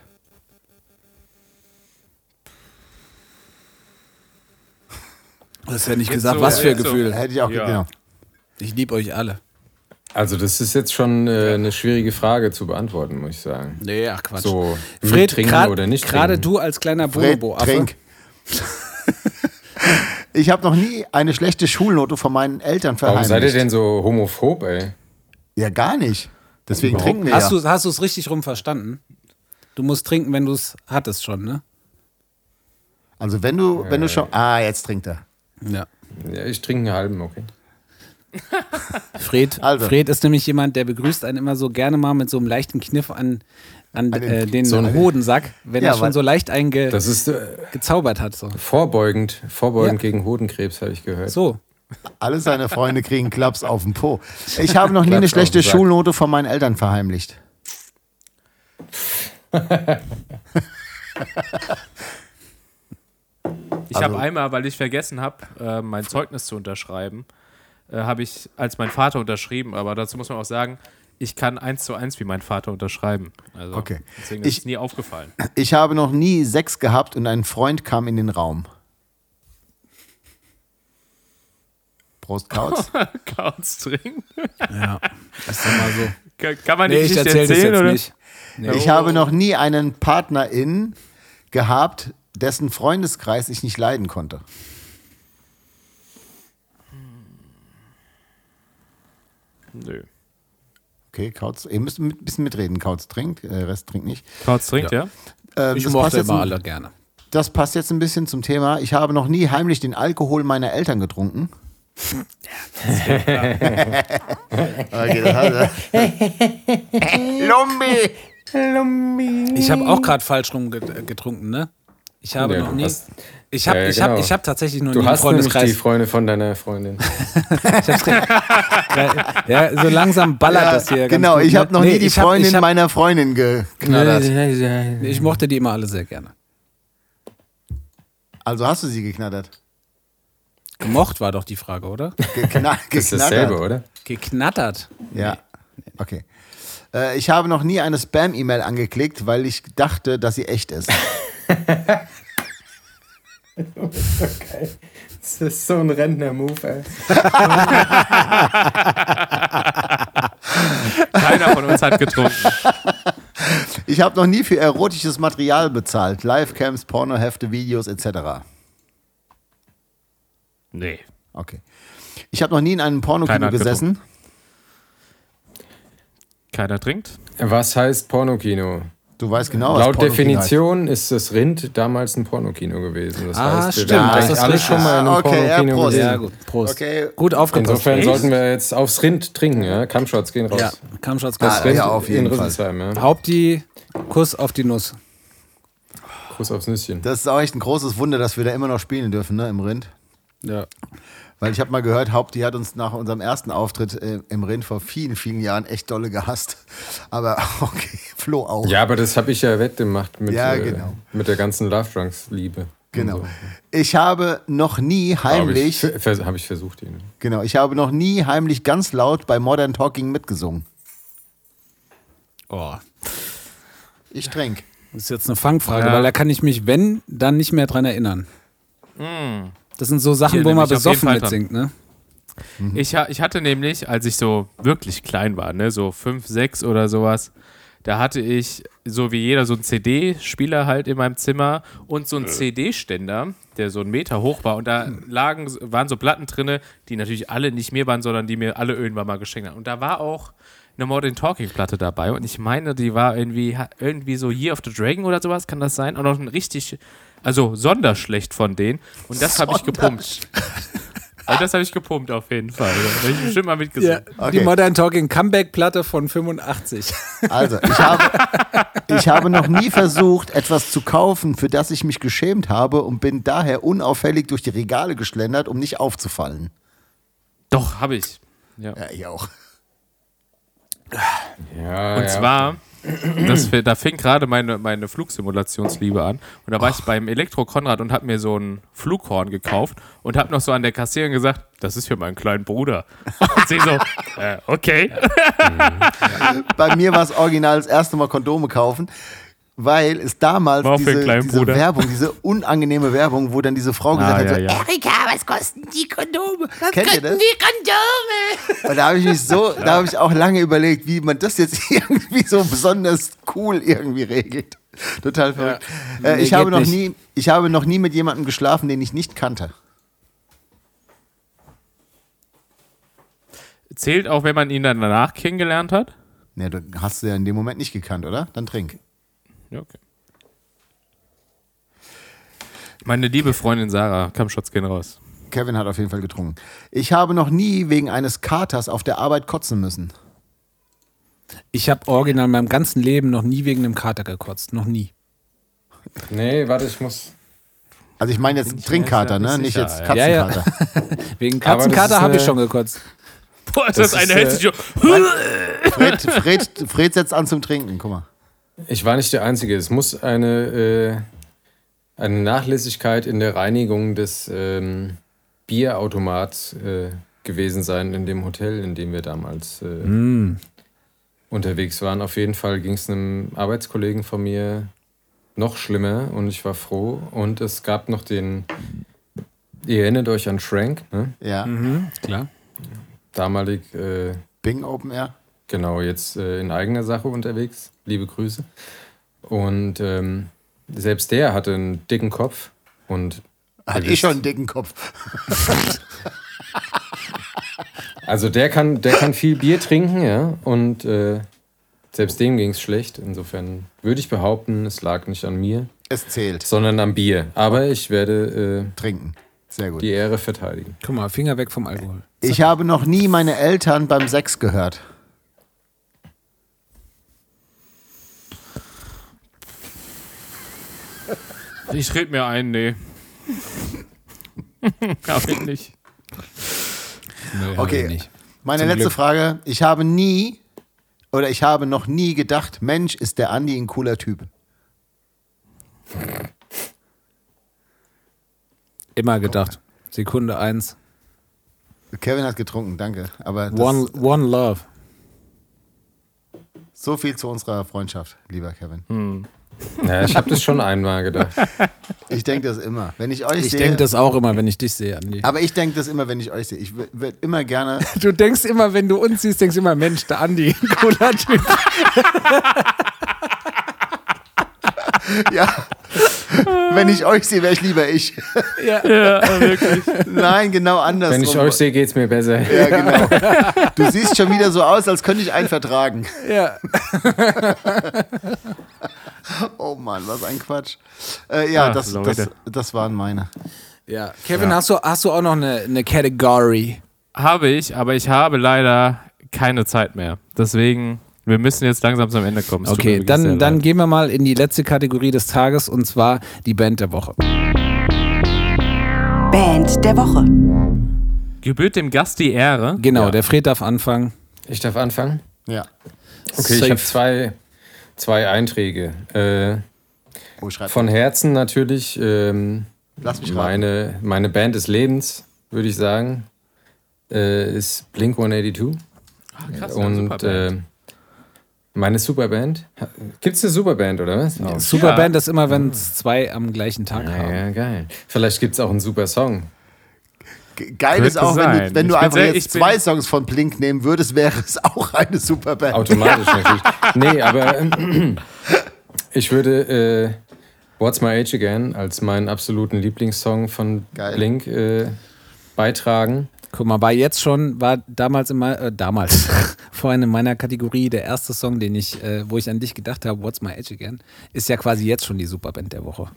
Speaker 3: Du hast ja nicht
Speaker 4: Jetzt
Speaker 3: gesagt,
Speaker 4: so-
Speaker 3: was für ein
Speaker 4: jetzt so-
Speaker 3: Gefühl.
Speaker 2: Hätte ich auch
Speaker 4: Ja.
Speaker 2: genau.
Speaker 3: Ich liebe euch alle.
Speaker 5: Also das ist jetzt schon äh, eine schwierige Frage zu beantworten, muss ich sagen.
Speaker 3: Nee, ach Quatsch.
Speaker 5: So,
Speaker 3: Fred,
Speaker 5: mittrinken
Speaker 3: grad-
Speaker 5: oder nicht
Speaker 3: Gerade
Speaker 5: trinken.
Speaker 3: du als kleiner
Speaker 2: Fred,
Speaker 3: Bonobo-Affe.
Speaker 2: trink. Ich habe noch nie eine schlechte Schulnote von meinen Eltern
Speaker 5: Warum
Speaker 2: verheimlicht.
Speaker 5: seid ihr denn so homophob, ey?
Speaker 2: Ja, gar nicht. Deswegen trinken wir
Speaker 3: Hast
Speaker 2: ja.
Speaker 3: du hast du es richtig rum verstanden? Du musst trinken, wenn du es hattest schon, ne?
Speaker 2: Also wenn du, wenn du schon. Ah, jetzt trinkt er.
Speaker 3: Ja.
Speaker 5: Ja, ich trinke einen halben, okay.
Speaker 3: Fred,
Speaker 2: Also.
Speaker 3: Fred ist nämlich jemand, der begrüßt einen immer so gerne mal mit so einem leichten Kniff an, an
Speaker 2: An den-
Speaker 3: äh, den
Speaker 5: so
Speaker 3: Hodensack, wenn
Speaker 2: Ja,
Speaker 3: er schon so leicht eingezaubert
Speaker 5: Das ist äh,
Speaker 3: hat. So.
Speaker 5: vorbeugend, vorbeugend
Speaker 3: Ja.
Speaker 5: gegen Hodenkrebs, habe ich gehört.
Speaker 3: so.
Speaker 2: Alle seine Freunde kriegen Klaps auf den Po. Ich habe noch nie eine schlechte. Schulnote von meinen Eltern verheimlicht.
Speaker 4: Ich habe einmal, weil ich vergessen habe, äh, mein Zeugnis zu unterschreiben, äh, habe ich als mein Vater unterschrieben. Aber dazu muss man auch sagen, ich kann eins zu eins wie mein Vater unterschreiben. Also,
Speaker 2: Okay.
Speaker 4: Deswegen ist
Speaker 2: Ich-
Speaker 4: es nie aufgefallen.
Speaker 2: Ich habe noch nie Sex gehabt und ein Freund kam in den Raum. Prost, Kautz.
Speaker 4: Kauz trinken.
Speaker 3: Ja. Das ist doch mal so.
Speaker 4: Kann, kann man
Speaker 3: Nee,
Speaker 4: nicht
Speaker 3: ich
Speaker 4: nicht
Speaker 3: erzähle das
Speaker 4: erzählen,
Speaker 3: jetzt
Speaker 4: oder?
Speaker 3: nicht.
Speaker 2: Ich habe noch nie einen Partnerin gehabt, dessen Freundeskreis ich nicht leiden konnte.
Speaker 4: Nö.
Speaker 2: Okay, Kautz, ihr müsst ein bisschen mitreden. Kautz trinkt, äh, Rest trinkt nicht.
Speaker 4: Kauz trinkt, ja?
Speaker 2: Äh,
Speaker 3: Ich
Speaker 2: das, passt
Speaker 3: mochte
Speaker 2: jetzt
Speaker 3: immer
Speaker 2: ein,
Speaker 3: alle gerne.
Speaker 2: das passt jetzt ein bisschen zum Thema. Ich habe noch nie heimlich den Alkohol meiner Eltern getrunken. er. Lumbi!
Speaker 3: Ich habe auch gerade falsch rum get- getrunken, ne? Ich habe
Speaker 5: Ja,
Speaker 3: noch
Speaker 5: du
Speaker 3: nie.
Speaker 5: hast-
Speaker 3: ich habe
Speaker 5: Ja,
Speaker 3: ich hab,
Speaker 5: genau.
Speaker 3: ich hab tatsächlich noch
Speaker 5: Du
Speaker 3: nie einen
Speaker 5: hast nämlich die
Speaker 3: Freundeskreis.
Speaker 5: Freunde von deiner Freundin.
Speaker 3: Ja, so langsam ballert das hier.
Speaker 2: Genau, ich
Speaker 3: ne?
Speaker 2: habe noch
Speaker 3: Nee,
Speaker 2: nie die
Speaker 3: hab-
Speaker 2: Freundin
Speaker 3: ich hab,
Speaker 2: meiner Freundin geknattert.
Speaker 3: Ich mochte die immer alle sehr gerne.
Speaker 2: Also hast du sie geknattert?
Speaker 3: Gemocht war doch die Frage, oder?
Speaker 2: Gekna
Speaker 5: Das ist dasselbe, oder?
Speaker 3: Geknattert.
Speaker 2: Ja, okay. Äh, ich habe noch nie eine Spam-E-Mail angeklickt, weil ich dachte, dass sie echt ist.
Speaker 5: Das ist so ein Rentner-Move, ey.
Speaker 4: Keiner von uns hat getrunken.
Speaker 2: Ich habe noch nie für erotisches Material bezahlt. Livecams, Pornohefte, Videos etc.
Speaker 4: Nee.
Speaker 2: Okay. Ich habe noch nie in einem Pornokino gesessen.
Speaker 4: Keiner trinkt.
Speaker 5: Was heißt Pornokino?
Speaker 2: Du weißt genau, was
Speaker 5: Laut Definition ist das Rind damals ein Pornokino gewesen. Das
Speaker 3: Ah,
Speaker 5: heißt, wir
Speaker 3: stimmt, das ist
Speaker 5: alle
Speaker 3: richtig.
Speaker 5: schon mal in einem
Speaker 2: Ah, okay, ja,
Speaker 5: Pornokino
Speaker 2: Prost.
Speaker 5: gewesen.
Speaker 3: Ja, gut. Prost.
Speaker 2: Okay.
Speaker 3: Gut aufgepasst.
Speaker 5: Insofern
Speaker 4: Echt?
Speaker 5: sollten wir jetzt aufs Rind trinken, ja? Kampfshots gehen raus.
Speaker 3: Ja, Kampfschatz
Speaker 2: Ah,
Speaker 3: ah,
Speaker 2: ja, auf jeden
Speaker 5: in
Speaker 2: Fall.
Speaker 5: Ja.
Speaker 3: Haupti, Kuss auf die Nuss.
Speaker 5: Kuss aufs Nüsschen.
Speaker 2: Das ist auch echt ein großes Wunder, dass wir da immer noch spielen dürfen, ne, im Rind.
Speaker 3: Ja.
Speaker 2: Weil ich habe mal gehört, Haupti hat uns nach unserem ersten Auftritt äh, im Rind vor vielen, vielen Jahren echt dolle gehasst. Aber okay, Flo auch.
Speaker 5: Ja, aber das habe ich ja wettgemacht mit,
Speaker 2: Ja,
Speaker 5: äh,
Speaker 2: genau.
Speaker 5: mit der ganzen Love Drunks Liebe.
Speaker 2: Genau.
Speaker 5: Und so.
Speaker 2: Ich habe noch nie
Speaker 5: Habe ich,
Speaker 2: heimlich,
Speaker 5: vers- hab ich versucht, ihn.
Speaker 2: genau, ich habe noch nie heimlich ganz laut bei Modern Talking mitgesungen.
Speaker 3: Oh.
Speaker 2: Ich trink.
Speaker 3: Das ist jetzt eine Fangfrage,
Speaker 4: Ja.
Speaker 3: weil da kann ich mich, wenn, dann nicht mehr dran erinnern. Das sind so Sachen,
Speaker 4: Hier
Speaker 3: wo man besoffen mitsingt, ne?
Speaker 4: Ich, ha- ich hatte nämlich, als ich so wirklich klein war, ne, so fünf, sechs oder sowas, da hatte ich, so wie jeder, so einen CD-Spieler halt in meinem Zimmer und so einen CD-Ständer, der so einen Meter hoch war. Und da lagen, waren so Platten drinne, die natürlich alle nicht mir waren, sondern die mir alle irgendwann mal geschenkt haben. Und da war auch eine Modern Talking Platte dabei. Und ich meine, die war irgendwie, irgendwie so Year of the Dragon oder sowas, kann das sein? Und noch ein richtig, also sonderschlecht von denen. Und das habe ich gepumpt. Also das habe ich gepumpt auf jeden Fall. Da habe ich bestimmt mal mitgesungen.
Speaker 3: Ja,
Speaker 2: Okay.
Speaker 3: Die Modern Talking Comeback-Platte von 85.
Speaker 2: Also, ich habe, ich habe noch nie versucht, etwas zu kaufen, für das ich mich geschämt habe und bin daher unauffällig durch die Regale geschlendert, um nicht aufzufallen.
Speaker 4: Doch, habe ich. Ja.
Speaker 2: Ja, ich auch.
Speaker 5: Ja,
Speaker 4: Und
Speaker 5: ja.
Speaker 4: zwar, das, da fing gerade meine, meine Flugsimulationsliebe an. Und da war ich beim Elektro Konrad und habe mir so ein Flughorn gekauft und habe noch so an der Kassiererin gesagt, das ist für meinen kleinen Bruder. Und sie so, äh, okay.
Speaker 2: Bei mir war es original das erste Mal Kondome kaufen. Weil es damals diese, diese. Werbung, diese unangenehme Werbung, wo dann diese Frau gesagt
Speaker 4: Ah,
Speaker 2: hat,
Speaker 4: ja,
Speaker 2: so,
Speaker 4: ja.
Speaker 2: Erika, was kosten die Kondome?
Speaker 1: Was
Speaker 2: Kennt ihr
Speaker 1: kosten
Speaker 2: das?
Speaker 1: die Kondome?
Speaker 2: Und da habe ich mich so, da habe ich auch lange überlegt, wie man das jetzt irgendwie so besonders cool irgendwie regelt. Total verrückt. Äh, ich, habe noch
Speaker 3: nicht.
Speaker 2: nie, ich habe noch nie mit jemandem geschlafen, den ich nicht kannte.
Speaker 4: Zählt auch, wenn man ihn dann danach kennengelernt hat?
Speaker 2: Ne, du hast du ja in dem Moment nicht gekannt, oder? Dann trink.
Speaker 4: Ja, okay. Meine liebe Freundin Sarah, Kampfschutz gehen raus.
Speaker 2: Kevin hat auf jeden Fall getrunken. Ich habe noch nie wegen eines Katers auf der Arbeit kotzen müssen.
Speaker 3: Ich habe original in meinem ganzen Leben noch nie wegen einem Kater gekotzt. Noch nie.
Speaker 5: Nee, warte, ich muss.
Speaker 2: Also ich meine jetzt Trinkkater, ne?
Speaker 4: nicht
Speaker 2: jetzt
Speaker 4: ja.
Speaker 3: Ja,
Speaker 2: Katzenkater.
Speaker 3: Wegen Katzenkater habe ich schon gekotzt.
Speaker 4: Boah, das,
Speaker 5: Das
Speaker 4: eine
Speaker 5: ist,
Speaker 4: hält
Speaker 5: äh,
Speaker 4: sich schon.
Speaker 2: Fred, Fred, Fred setzt an zum Trinken, guck mal.
Speaker 5: Ich war nicht der Einzige. Es muss eine, äh, eine Nachlässigkeit in der Reinigung des ähm, Bierautomats äh, gewesen sein in dem Hotel, in dem wir damals äh, unterwegs waren. Auf jeden Fall ging es einem Arbeitskollegen von mir noch schlimmer und ich war froh. Und es gab noch den, ihr erinnert euch an Shrank, ne?
Speaker 2: Ja.
Speaker 3: Klar.
Speaker 5: damalig äh,
Speaker 2: Bing Open Air.
Speaker 5: Genau, jetzt äh, in eigener Sache unterwegs. Liebe Grüße. Und ähm, selbst der hatte einen dicken Kopf und
Speaker 2: Hat
Speaker 5: ihr
Speaker 2: eh
Speaker 5: wisst-
Speaker 2: schon einen dicken Kopf.
Speaker 5: Also der kann, der kann viel Bier trinken, ja. Und äh, selbst dem ging es schlecht. Insofern würde ich behaupten, es lag nicht an mir,
Speaker 2: Es zählt.
Speaker 5: sondern am Bier. Aber ich werde
Speaker 2: Trinken. Sehr
Speaker 5: äh,
Speaker 2: gut.
Speaker 5: die Ehre verteidigen.
Speaker 3: Guck mal, Finger weg vom Alkohol.
Speaker 2: Ich habe noch nie meine Eltern beim Sex gehört.
Speaker 4: Ich red mir ein, nee. Hab ich nicht.
Speaker 3: Hab
Speaker 2: Okay.
Speaker 3: ich Nicht.
Speaker 2: Meine
Speaker 3: Zum
Speaker 2: letzte
Speaker 3: Glück.
Speaker 2: Frage. Ich habe nie oder ich habe noch nie gedacht, Mensch, ist der Andi ein cooler Typ.
Speaker 3: Immer gedacht. Sekunde eins.
Speaker 2: Kevin hat getrunken, danke. Aber
Speaker 3: One, one Love.
Speaker 2: so viel zu unserer Freundschaft, lieber Kevin.
Speaker 5: Ja, ich habe das schon einmal gedacht.
Speaker 2: Ich denke das immer. Wenn ich euch
Speaker 3: Ich
Speaker 2: sehe.
Speaker 3: denke das auch immer, wenn ich dich sehe, Andi.
Speaker 2: aber ich denke das immer, wenn ich euch sehe. Ich würde immer gerne.
Speaker 3: Du denkst immer, wenn du uns siehst, denkst du immer, Mensch, der Andi, cooler Typ.
Speaker 2: ja. Wenn ich euch sehe, wäre ich lieber ich.
Speaker 3: Ja.
Speaker 4: Ja, wirklich.
Speaker 2: Nein, genau andersrum.
Speaker 5: Wenn ich euch sehe, geht es mir besser.
Speaker 2: Ja, genau. Du siehst schon wieder so aus, als könnte ich einen vertragen.
Speaker 3: ja.
Speaker 2: Oh Mann, was ein Quatsch. Äh, ja,
Speaker 4: Ach,
Speaker 2: das, das, das waren meine.
Speaker 3: ja. Kevin, Hast, du, hast du auch noch eine, eine Category?
Speaker 4: Habe ich, aber ich habe leider keine Zeit mehr. Deswegen, wir müssen jetzt langsam zum Ende kommen. Es
Speaker 3: Okay, dann, dann
Speaker 4: leid.
Speaker 3: gehen wir mal in die letzte Kategorie des Tages und zwar die Band der Woche.
Speaker 1: Band der Woche.
Speaker 4: Gebührt dem Gast die Ehre.
Speaker 3: Genau,
Speaker 5: Ja.
Speaker 3: der Fred darf anfangen.
Speaker 5: Ich darf anfangen?
Speaker 2: Ja.
Speaker 5: Okay, ich
Speaker 3: Safe.
Speaker 5: habe zwei, zwei Einträge. Äh, von Herzen natürlich ähm,
Speaker 2: Lass mich raten.
Speaker 5: meine, meine Band des Lebens, würde ich sagen, äh, ist Blink 182.
Speaker 4: Krass, ja,
Speaker 5: Und äh, meine Superband. Gibt es eine Superband, oder was? Oh,
Speaker 3: Superband ist immer, wenn es zwei am gleichen Tag
Speaker 5: ja,
Speaker 3: haben.
Speaker 5: ja, geil. Vielleicht gibt es auch einen super Song.
Speaker 2: Ge- Geil ist
Speaker 4: Könnte
Speaker 2: auch, wenn
Speaker 4: sein.
Speaker 2: du, wenn du
Speaker 4: Ich bin
Speaker 2: einfach
Speaker 4: sehr-
Speaker 2: jetzt zwei Songs von Blink nehmen würdest, wäre es auch eine super Band.
Speaker 5: Automatisch natürlich. Nee, aber ähm, ich würde äh, What's My Age Again als meinen absoluten Lieblingssong von
Speaker 2: Geil.
Speaker 5: Blink äh, beitragen.
Speaker 3: Guck mal, war jetzt schon, war damals immer, äh, damals, vorhin in meiner Kategorie der erste Song, den ich, äh, wo ich an dich gedacht habe, What's My Age Again, ist ja quasi jetzt schon die Superband der Woche.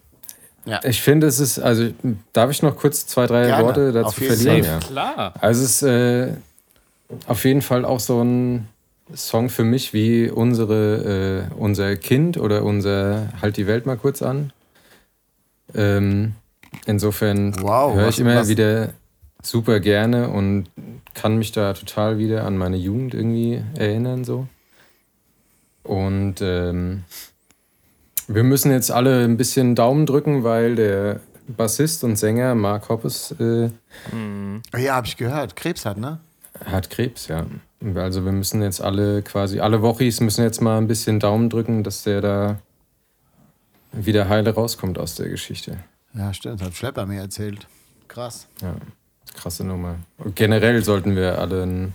Speaker 5: Ich finde, es ist, also darf ich noch kurz zwei, drei
Speaker 2: Gerne,
Speaker 5: Worte dazu
Speaker 2: auf jeden
Speaker 5: verlieren?
Speaker 2: Fall.
Speaker 5: Ja.
Speaker 4: Klar.
Speaker 5: Also es ist äh, auf jeden Fall auch so ein Song für mich wie unsere, äh, unser Kind oder unser Halt die Welt mal kurz an. Ähm, insofern
Speaker 2: Wow,
Speaker 5: höre ich immer
Speaker 2: was-
Speaker 5: wieder super gerne und kann mich da total wieder an meine Jugend irgendwie erinnern. So. Und ähm, wir müssen jetzt alle ein bisschen Daumen drücken, weil der Bassist und Sänger Mark Hoppes äh,
Speaker 2: Ja, habe ich gehört. Krebs hat, ne?
Speaker 5: hat Krebs, ja. Also wir müssen jetzt alle quasi, alle Wochis müssen jetzt mal ein bisschen Daumen drücken, dass der da wieder heile rauskommt aus der Geschichte.
Speaker 2: Ja, stimmt, hat Schlepper mir erzählt. Krass.
Speaker 5: Ja, krasse Nummer. Und generell sollten wir alle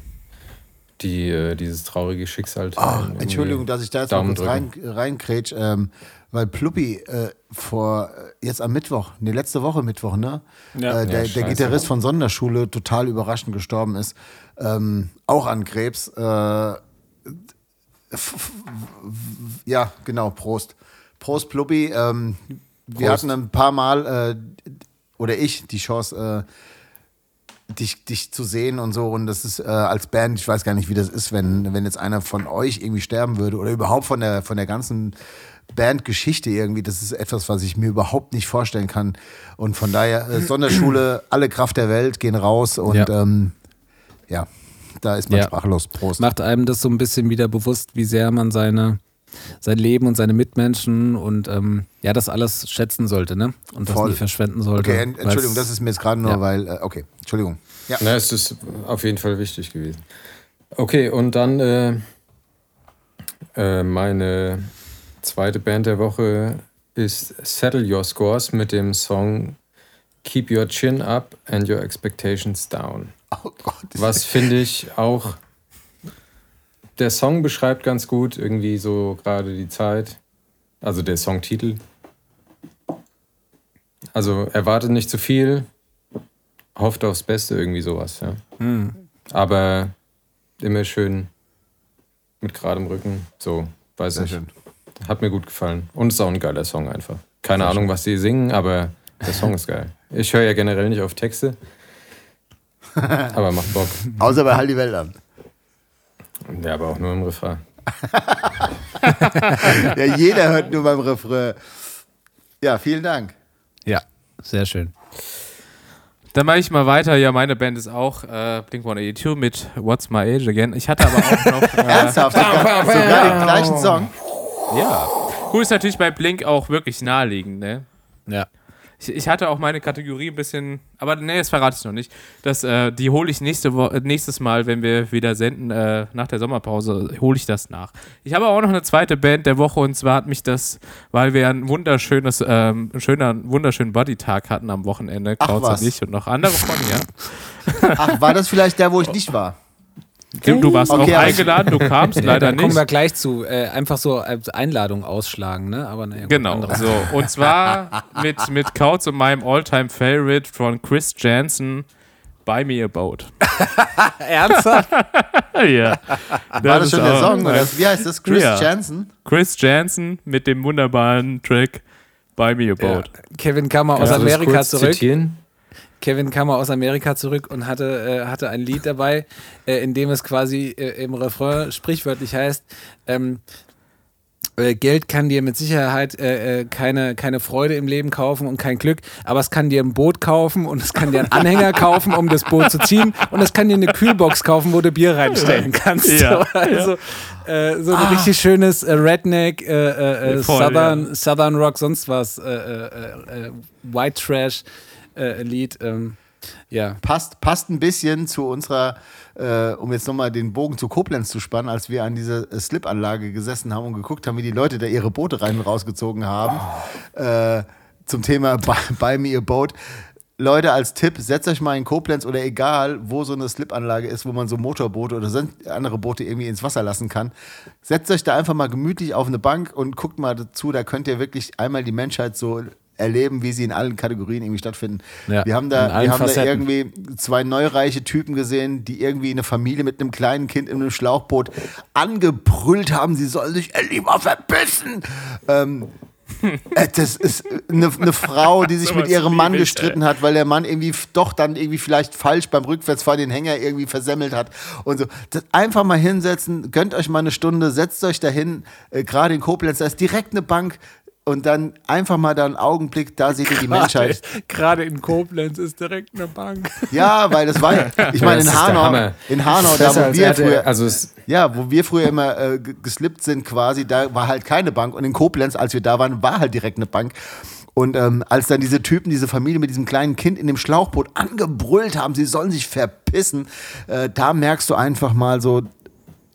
Speaker 5: die, äh, dieses traurige Schicksal
Speaker 2: Oh.
Speaker 5: Irgendwie
Speaker 2: Entschuldigung, dass ich da jetzt
Speaker 5: Daumen
Speaker 2: mal kurz rein, reinkrätsch, ähm, weil Pluppi äh, vor, äh, jetzt am Mittwoch, nee, letzte Woche Mittwoch, ne?
Speaker 3: Ja.
Speaker 2: äh, der,
Speaker 5: Ja,
Speaker 2: der. Gitarrist von Sonderschule total überraschend gestorben ist. Ähm, auch an Krebs. Äh, ja, genau, Prost. Prost, Pluppi. Ähm, wir hatten ein paar Mal, äh, oder ich, die Chance, äh, dich, dich zu sehen und so. Und das ist äh, als Band, ich weiß gar nicht, wie das ist, wenn, wenn jetzt einer von euch irgendwie sterben würde oder überhaupt von der, von der ganzen Bandgeschichte irgendwie. Das ist etwas, was ich mir überhaupt nicht vorstellen kann. Und von daher, äh, Sonderschule, alle Kraft der Welt gehen raus und
Speaker 3: Ja.
Speaker 2: ähm, ja da ist man
Speaker 3: Ja.
Speaker 2: sprachlos. Prost.
Speaker 3: Macht einem das so ein bisschen wieder bewusst, wie sehr man seine, sein Leben und seine Mitmenschen und ähm, ja, das alles schätzen sollte, ne? Und das
Speaker 2: Voll.
Speaker 3: nie verschwenden sollte.
Speaker 2: Okay, en Entschuldigung, das ist mir jetzt gerade nur,
Speaker 3: Ja.
Speaker 2: weil, äh, okay, Entschuldigung. Ja.
Speaker 5: Na, es ist auf jeden Fall wichtig gewesen. Okay, und dann äh, äh, meine zweite Band der Woche ist Settle Your Scores mit dem Song Keep Your Chin Up and Your Expectations Down.
Speaker 2: Oh Gott.
Speaker 5: Was finde ich auch. Der Song beschreibt ganz gut irgendwie so gerade die Zeit. Also der Songtitel. Also erwartet nicht zu viel, hofft aufs Beste, irgendwie sowas, ja. Aber immer schön mit geradem Rücken. So, weiß
Speaker 2: Sehr
Speaker 5: nicht.
Speaker 2: schön.
Speaker 5: Hat mir gut gefallen. Und ist auch ein geiler Song einfach. Keine Ahnung, was die singen, aber der Song ist geil. Ich höre ja generell nicht auf Texte. Aber macht Bock.
Speaker 2: Außer bei Halt die Welt an.
Speaker 5: Ja, aber auch nur im Refrain.
Speaker 2: Ja, jeder hört nur beim Refrain. Ja, vielen Dank.
Speaker 3: Ja, sehr schön.
Speaker 4: Dann mache ich mal weiter. Ja, meine Band ist auch äh, Blink-182 mit What's My Age Again. Ich hatte aber auch noch... Äh,
Speaker 2: Ernsthaft, sogar, sogar den gleichen Song.
Speaker 4: Ja. Cool ist natürlich bei Blink auch wirklich naheliegend, ne?
Speaker 3: Ja.
Speaker 4: Ich, ich hatte auch meine Kategorie ein bisschen, aber nee, das verrate ich noch nicht. Das, äh, die hole ich nächste Wo äh, nächstes Mal, wenn wir wieder senden, äh, nach der Sommerpause, hole ich das nach. Ich habe auch noch eine zweite Band der Woche und zwar hat mich das, weil wir ein wunderschönes, ähm, schöner, wunderschönen Buddy-Tag hatten am Wochenende,
Speaker 2: was.
Speaker 4: und ich und noch andere von ja.
Speaker 2: Ach, war das vielleicht der, wo ich nicht war?
Speaker 4: Du, du warst
Speaker 2: Okay,
Speaker 4: auch eingeladen, du kamst
Speaker 3: Ja,
Speaker 4: leider
Speaker 3: dann kommen wir
Speaker 4: nicht.
Speaker 3: gleich zu. Äh, einfach so als Einladung ausschlagen, ne? Aber naja, gut,
Speaker 4: Genau,
Speaker 3: anderes.
Speaker 4: so. Und zwar mit, mit Kautz und meinem Alltime favorite von Chris Jansen, Buy Me a Boat.
Speaker 3: Ernsthaft?
Speaker 4: ja.
Speaker 2: War das schon der Song? Oder wie heißt das? Chris
Speaker 4: Ja.
Speaker 2: Jansen?
Speaker 4: Chris Jansen mit dem wunderbaren Track Buy Me a Boat.
Speaker 3: Kevin kam mal aus Amerika zurück.
Speaker 5: Zitieren?
Speaker 3: Kevin kam mal aus Amerika zurück und hatte, äh, hatte ein Lied dabei, äh, in dem es quasi äh, im Refrain sprichwörtlich heißt, ähm, äh, Geld kann dir mit Sicherheit äh, äh, keine, keine Freude im Leben kaufen und kein Glück, aber es kann dir ein Boot kaufen und es kann dir einen Anhänger kaufen, um das Boot zu ziehen und es kann dir eine Kühlbox kaufen, wo du Bier reinstellen kannst.
Speaker 4: Ja,
Speaker 3: so, also äh, so ein richtig schönes äh, Redneck, äh,
Speaker 4: Voll,
Speaker 3: Southern,
Speaker 4: ja.
Speaker 3: Southern Rock, sonst was, White Trash äh, Lied. Ähm, ja.
Speaker 2: Passt, passt ein bisschen zu unserer, äh, um jetzt nochmal den Bogen zu Koblenz zu spannen, als wir an dieser äh, Slip-Anlage gesessen haben und geguckt haben, wie die Leute da ihre Boote rein und rausgezogen haben. Äh, zum Thema Buy, Buy Me a Boat. Leute, als Tipp, setzt euch mal in Koblenz oder egal, wo so eine Slip-Anlage ist, wo man so Motorboote oder andere Boote irgendwie ins Wasser lassen kann. Setzt euch da einfach mal gemütlich auf eine Bank und guckt mal dazu. Da könnt ihr wirklich einmal die Menschheit so erleben, wie sie in allen Kategorien irgendwie stattfinden.
Speaker 3: Ja,
Speaker 2: wir haben da, wir haben da irgendwie zwei neureiche Typen gesehen, die irgendwie eine Familie mit einem kleinen Kind in einem Schlauchboot angebrüllt haben, sie sollen sich lieber verbissen. Ähm, äh, das ist eine, eine Frau, die sich
Speaker 4: Sowas
Speaker 2: mit ihrem Mann gestritten hat, weil der Mann irgendwie doch dann irgendwie vielleicht falsch beim Rückwärtsfahren den Hänger irgendwie versemmelt hat und so. Das einfach mal hinsetzen, gönnt euch mal eine Stunde, setzt euch dahin, äh, gerade in Koblenz, da ist direkt eine Bank und dann einfach mal da einen Augenblick, da seht ihr die Menschheit.
Speaker 3: Gerade in Koblenz ist direkt eine Bank.
Speaker 2: Ja, weil das war, ich meine, in Hanau, in Hanau, da wo wir früher,
Speaker 5: Also
Speaker 2: ja, wo wir früher immer äh, ge- geslippt sind quasi, da war halt keine Bank. Und in Koblenz, als wir da waren, war halt direkt eine Bank. Und ähm, als dann diese Typen, diese Familie mit diesem kleinen Kind in dem Schlauchboot angebrüllt haben, sie sollen sich verpissen, äh, da merkst du einfach mal so,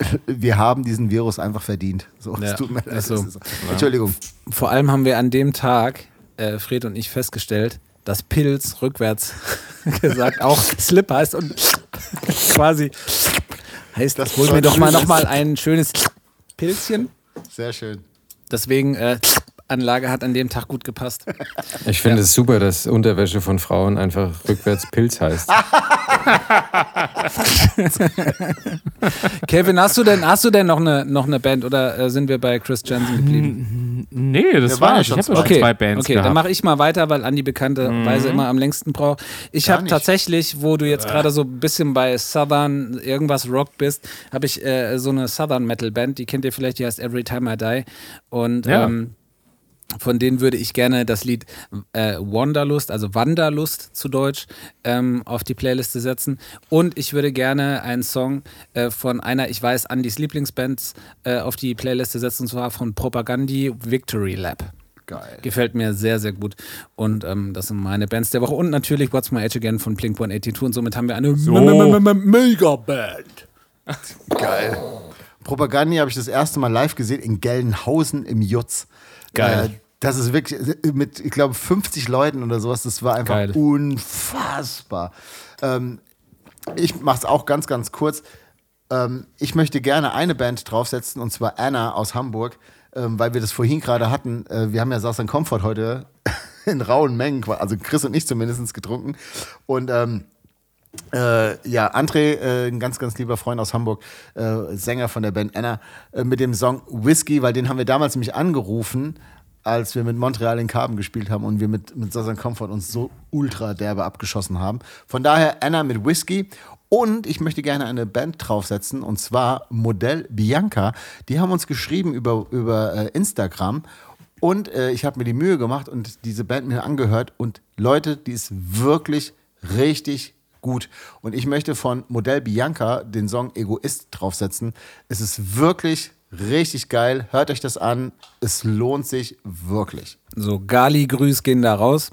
Speaker 2: wir haben diesen Virus einfach verdient. So,
Speaker 3: Ja,
Speaker 2: tut mir leid.
Speaker 3: ist so.
Speaker 2: Entschuldigung.
Speaker 3: Vor allem haben wir an dem Tag, äh, Fred und ich, festgestellt, dass Pilz rückwärts gesagt auch Slip heißt und quasi heißt,
Speaker 2: Das
Speaker 3: hol mir doch mal
Speaker 2: Schönes.
Speaker 3: noch mal ein schönes Pilzchen.
Speaker 2: Sehr schön.
Speaker 3: Deswegen, äh, Anlage hat an dem Tag gut gepasst.
Speaker 5: Ich finde es super, dass Unterwäsche von Frauen einfach rückwärts Pilz heißt.
Speaker 3: Kevin, hast du denn, hast du denn noch eine, noch eine Band oder äh, sind wir bei Chris Jensen geblieben?
Speaker 4: Nee, das
Speaker 2: Wir
Speaker 4: war ich.
Speaker 2: schon
Speaker 4: Ich habe
Speaker 2: zwei.
Speaker 4: schon zwei Bands
Speaker 3: okay,
Speaker 4: gehabt.
Speaker 3: dann mache ich mal weiter, weil Andi bekannterweise immer am längsten braucht. Ich habe
Speaker 2: nicht.
Speaker 3: tatsächlich, wo du jetzt gerade so ein bisschen bei Southern irgendwas Rock bist, habe ich äh, so eine Southern Metal Band, die kennt ihr vielleicht, die heißt Every Time I Die. Und
Speaker 4: Ja.
Speaker 3: ähm, von denen würde ich gerne das Lied äh, Wanderlust, also Wanderlust zu Deutsch, ähm, auf die Playliste setzen. Und ich würde gerne einen Song äh, von einer, ich weiß, Andys Lieblingsbands äh, auf die Playliste setzen, und zwar von Propagandi Victory Lab.
Speaker 2: Geil.
Speaker 3: Gefällt mir sehr, sehr gut. Und ähm, das sind meine Bands der Woche. Und natürlich What's My Age Again von Blink 182. Und somit haben wir eine Mega-Band.
Speaker 2: Geil. Propagandi habe ich das erste Mal live gesehen in Gelnhausen im Jutz.
Speaker 3: Geil.
Speaker 2: Äh, das ist wirklich äh, mit, ich glaube, 50 Leuten oder sowas. Das war einfach
Speaker 3: Geil.
Speaker 2: unfassbar. Ähm, ich mache es auch ganz, ganz kurz. Ähm, ich möchte gerne eine Band draufsetzen und zwar Anna aus Hamburg, ähm, weil wir das vorhin gerade hatten. Äh, wir haben ja Saß Comfort heute in rauen Mengen, also Chris und ich zumindest getrunken. Und ähm, äh, ja, André, äh, ein ganz, ganz lieber Freund aus Hamburg, äh, Sänger von der Band Anna, äh, mit dem Song Whiskey, weil den haben wir damals nämlich angerufen, als wir mit Montreal in Carbon gespielt haben und wir mit, mit Southern Comfort uns so ultra derbe abgeschossen haben. Von daher Anna mit Whiskey. Und ich möchte gerne eine Band draufsetzen, und zwar Modell Bianca. Die haben uns geschrieben über, über äh, Instagram. Und äh, ich habe mir die Mühe gemacht und diese Band mir angehört. Und Leute, die ist wirklich richtig gut. Und ich möchte von Modell Bianca den Song Egoist draufsetzen. Es ist wirklich richtig geil. Hört euch das an. Es lohnt sich wirklich.
Speaker 3: So, Gali-Grüß gehen da raus.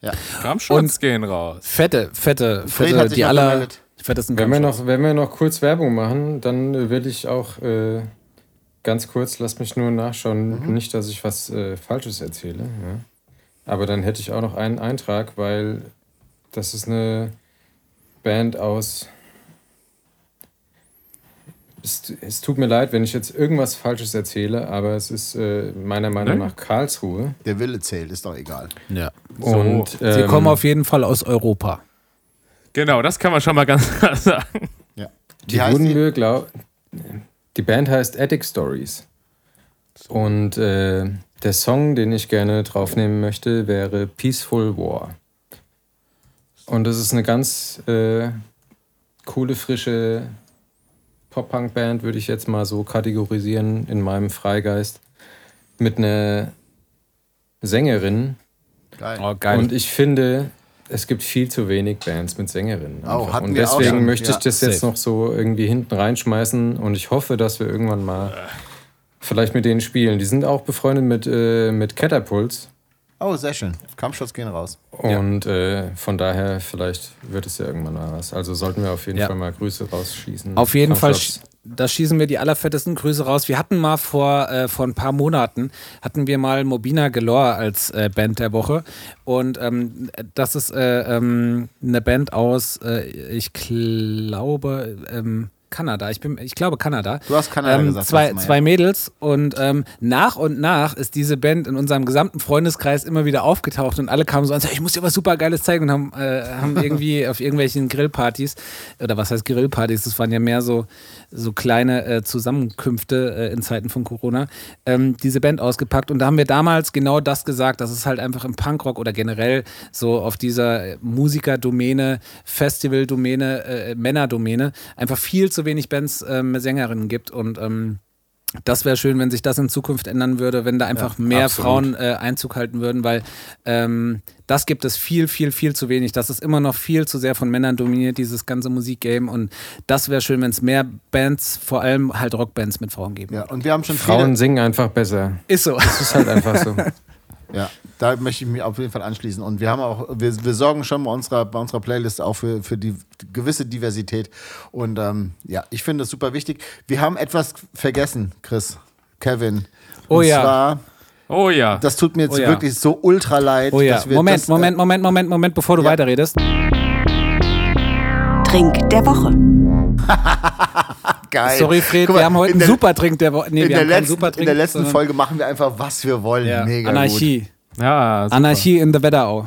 Speaker 2: Ja.
Speaker 4: Kampfschutz gehen raus.
Speaker 3: Fette, fette, fette, die aller
Speaker 2: gemeldet.
Speaker 3: fettesten
Speaker 5: Wenn wir, noch, wenn wir noch kurz Werbung machen, dann äh, will ich auch äh, ganz kurz, lass mich nur nachschauen, nicht, dass ich was äh, Falsches erzähle. Ja. Aber dann hätte ich auch noch einen Eintrag, weil das ist eine Band aus. Es, es tut mir leid, wenn ich jetzt irgendwas Falsches erzähle, aber es ist äh, meiner Meinung nach Karlsruhe.
Speaker 2: Der Wille zählt, ist doch egal.
Speaker 3: Ja.
Speaker 5: Und
Speaker 3: Sie
Speaker 5: ähm,
Speaker 3: kommen auf jeden Fall aus Europa.
Speaker 4: Genau, das kann man schon mal ganz klar sagen.
Speaker 2: Ja.
Speaker 5: Die
Speaker 2: heißt
Speaker 5: wurden
Speaker 2: die?
Speaker 5: wir, glaub, die Band heißt Attic Stories. Und äh, der Song, den ich gerne draufnehmen möchte, wäre Peaceful War. Und das ist eine ganz äh, coole, frische Pop-Punk-Band, würde ich jetzt mal so kategorisieren in meinem Freigeist. Mit einer Sängerin.
Speaker 2: Geil.
Speaker 3: Oh, geil.
Speaker 5: Und ich finde, es gibt viel zu wenig Bands mit Sängerinnen.
Speaker 2: Oh,
Speaker 5: und deswegen möchte ich
Speaker 2: ja.
Speaker 5: das jetzt
Speaker 3: Safe.
Speaker 5: noch so irgendwie hinten reinschmeißen und ich hoffe, dass wir irgendwann mal vielleicht mit denen spielen. Die sind auch befreundet mit, äh, mit Catapults.
Speaker 2: Oh, sehr schön. Kampfschutz gehen raus.
Speaker 5: Und äh, von daher, vielleicht wird es ja irgendwann mal was. Also sollten wir auf jeden
Speaker 3: Ja.
Speaker 5: Fall mal Grüße rausschießen.
Speaker 3: Auf jeden Fall, da schießen wir die allerfettesten Grüße raus. Wir hatten mal vor, äh, vor ein paar Monaten, hatten wir mal Mobina Galore als äh, Band der Woche. Und ähm, das ist äh, ähm, eine Band aus, äh, ich glaube, ähm, Kanada. Ich, bin, ich glaube Kanada.
Speaker 2: Du hast Kanada
Speaker 3: ähm,
Speaker 2: gesagt,
Speaker 3: Zwei, zwei. Mädels. Und ähm, nach und nach ist diese Band in unserem gesamten Freundeskreis immer wieder aufgetaucht. Und alle kamen so an, ich muss dir was super Geiles zeigen. Und haben, äh, haben irgendwie auf irgendwelchen Grillpartys, oder was heißt Grillpartys, das waren ja mehr so, so kleine äh, Zusammenkünfte äh, in Zeiten von Corona, ähm, diese Band ausgepackt. Und da haben wir damals genau das gesagt, dass es halt einfach im Punkrock oder generell so auf dieser äh, Musikerdomäne, Festivaldomäne, äh, Männerdomäne einfach viel zu wenig Bands äh, mit Sängerinnen gibt. Und ähm, das wäre schön, wenn sich das in Zukunft ändern würde, wenn da einfach mehr
Speaker 5: absolut.
Speaker 3: Frauen äh, Einzug halten würden, weil ähm, das gibt es viel, viel, viel zu wenig. Das ist immer noch viel zu sehr von Männern dominiert, dieses ganze Musikgame. Und das wäre schön, wenn es mehr Bands, vor allem halt Rockbands mit Frauen geben.
Speaker 2: Ja, und wir haben schon
Speaker 5: Frauen
Speaker 2: viele,
Speaker 5: singen einfach besser.
Speaker 3: Ist so.
Speaker 5: Das ist halt einfach so.
Speaker 2: Ja, da möchte ich mich auf jeden Fall anschließen. Und wir haben auch, wir, wir sorgen schon bei unserer, bei unserer Playlist auch für, für die gewisse Diversität. Und ähm, ja, ich finde das super wichtig. Wir haben etwas vergessen, Chris, Kevin.
Speaker 3: Oh
Speaker 2: Und
Speaker 3: ja.
Speaker 2: zwar,
Speaker 4: Oh ja.
Speaker 2: das tut mir jetzt
Speaker 3: Oh ja.
Speaker 2: wirklich so ultra leid.
Speaker 3: Oh ja,
Speaker 2: dass wir
Speaker 3: Moment,
Speaker 2: das, äh,
Speaker 3: Moment, Moment, Moment, Moment, bevor du
Speaker 2: Ja.
Speaker 3: weiterredest.
Speaker 1: Trink der Woche.
Speaker 2: Geil.
Speaker 3: Sorry, Fred,
Speaker 2: mal,
Speaker 3: wir haben heute
Speaker 2: in
Speaker 3: einen
Speaker 2: der-
Speaker 3: super Trink der Woche. Nee,
Speaker 2: in der, letzten, in der letzten Folge machen wir einfach, was wir wollen.
Speaker 3: Ja,
Speaker 2: Mega
Speaker 3: Anarchie.
Speaker 2: gut.
Speaker 4: Ja, super.
Speaker 3: Anarchie in der Wetterau.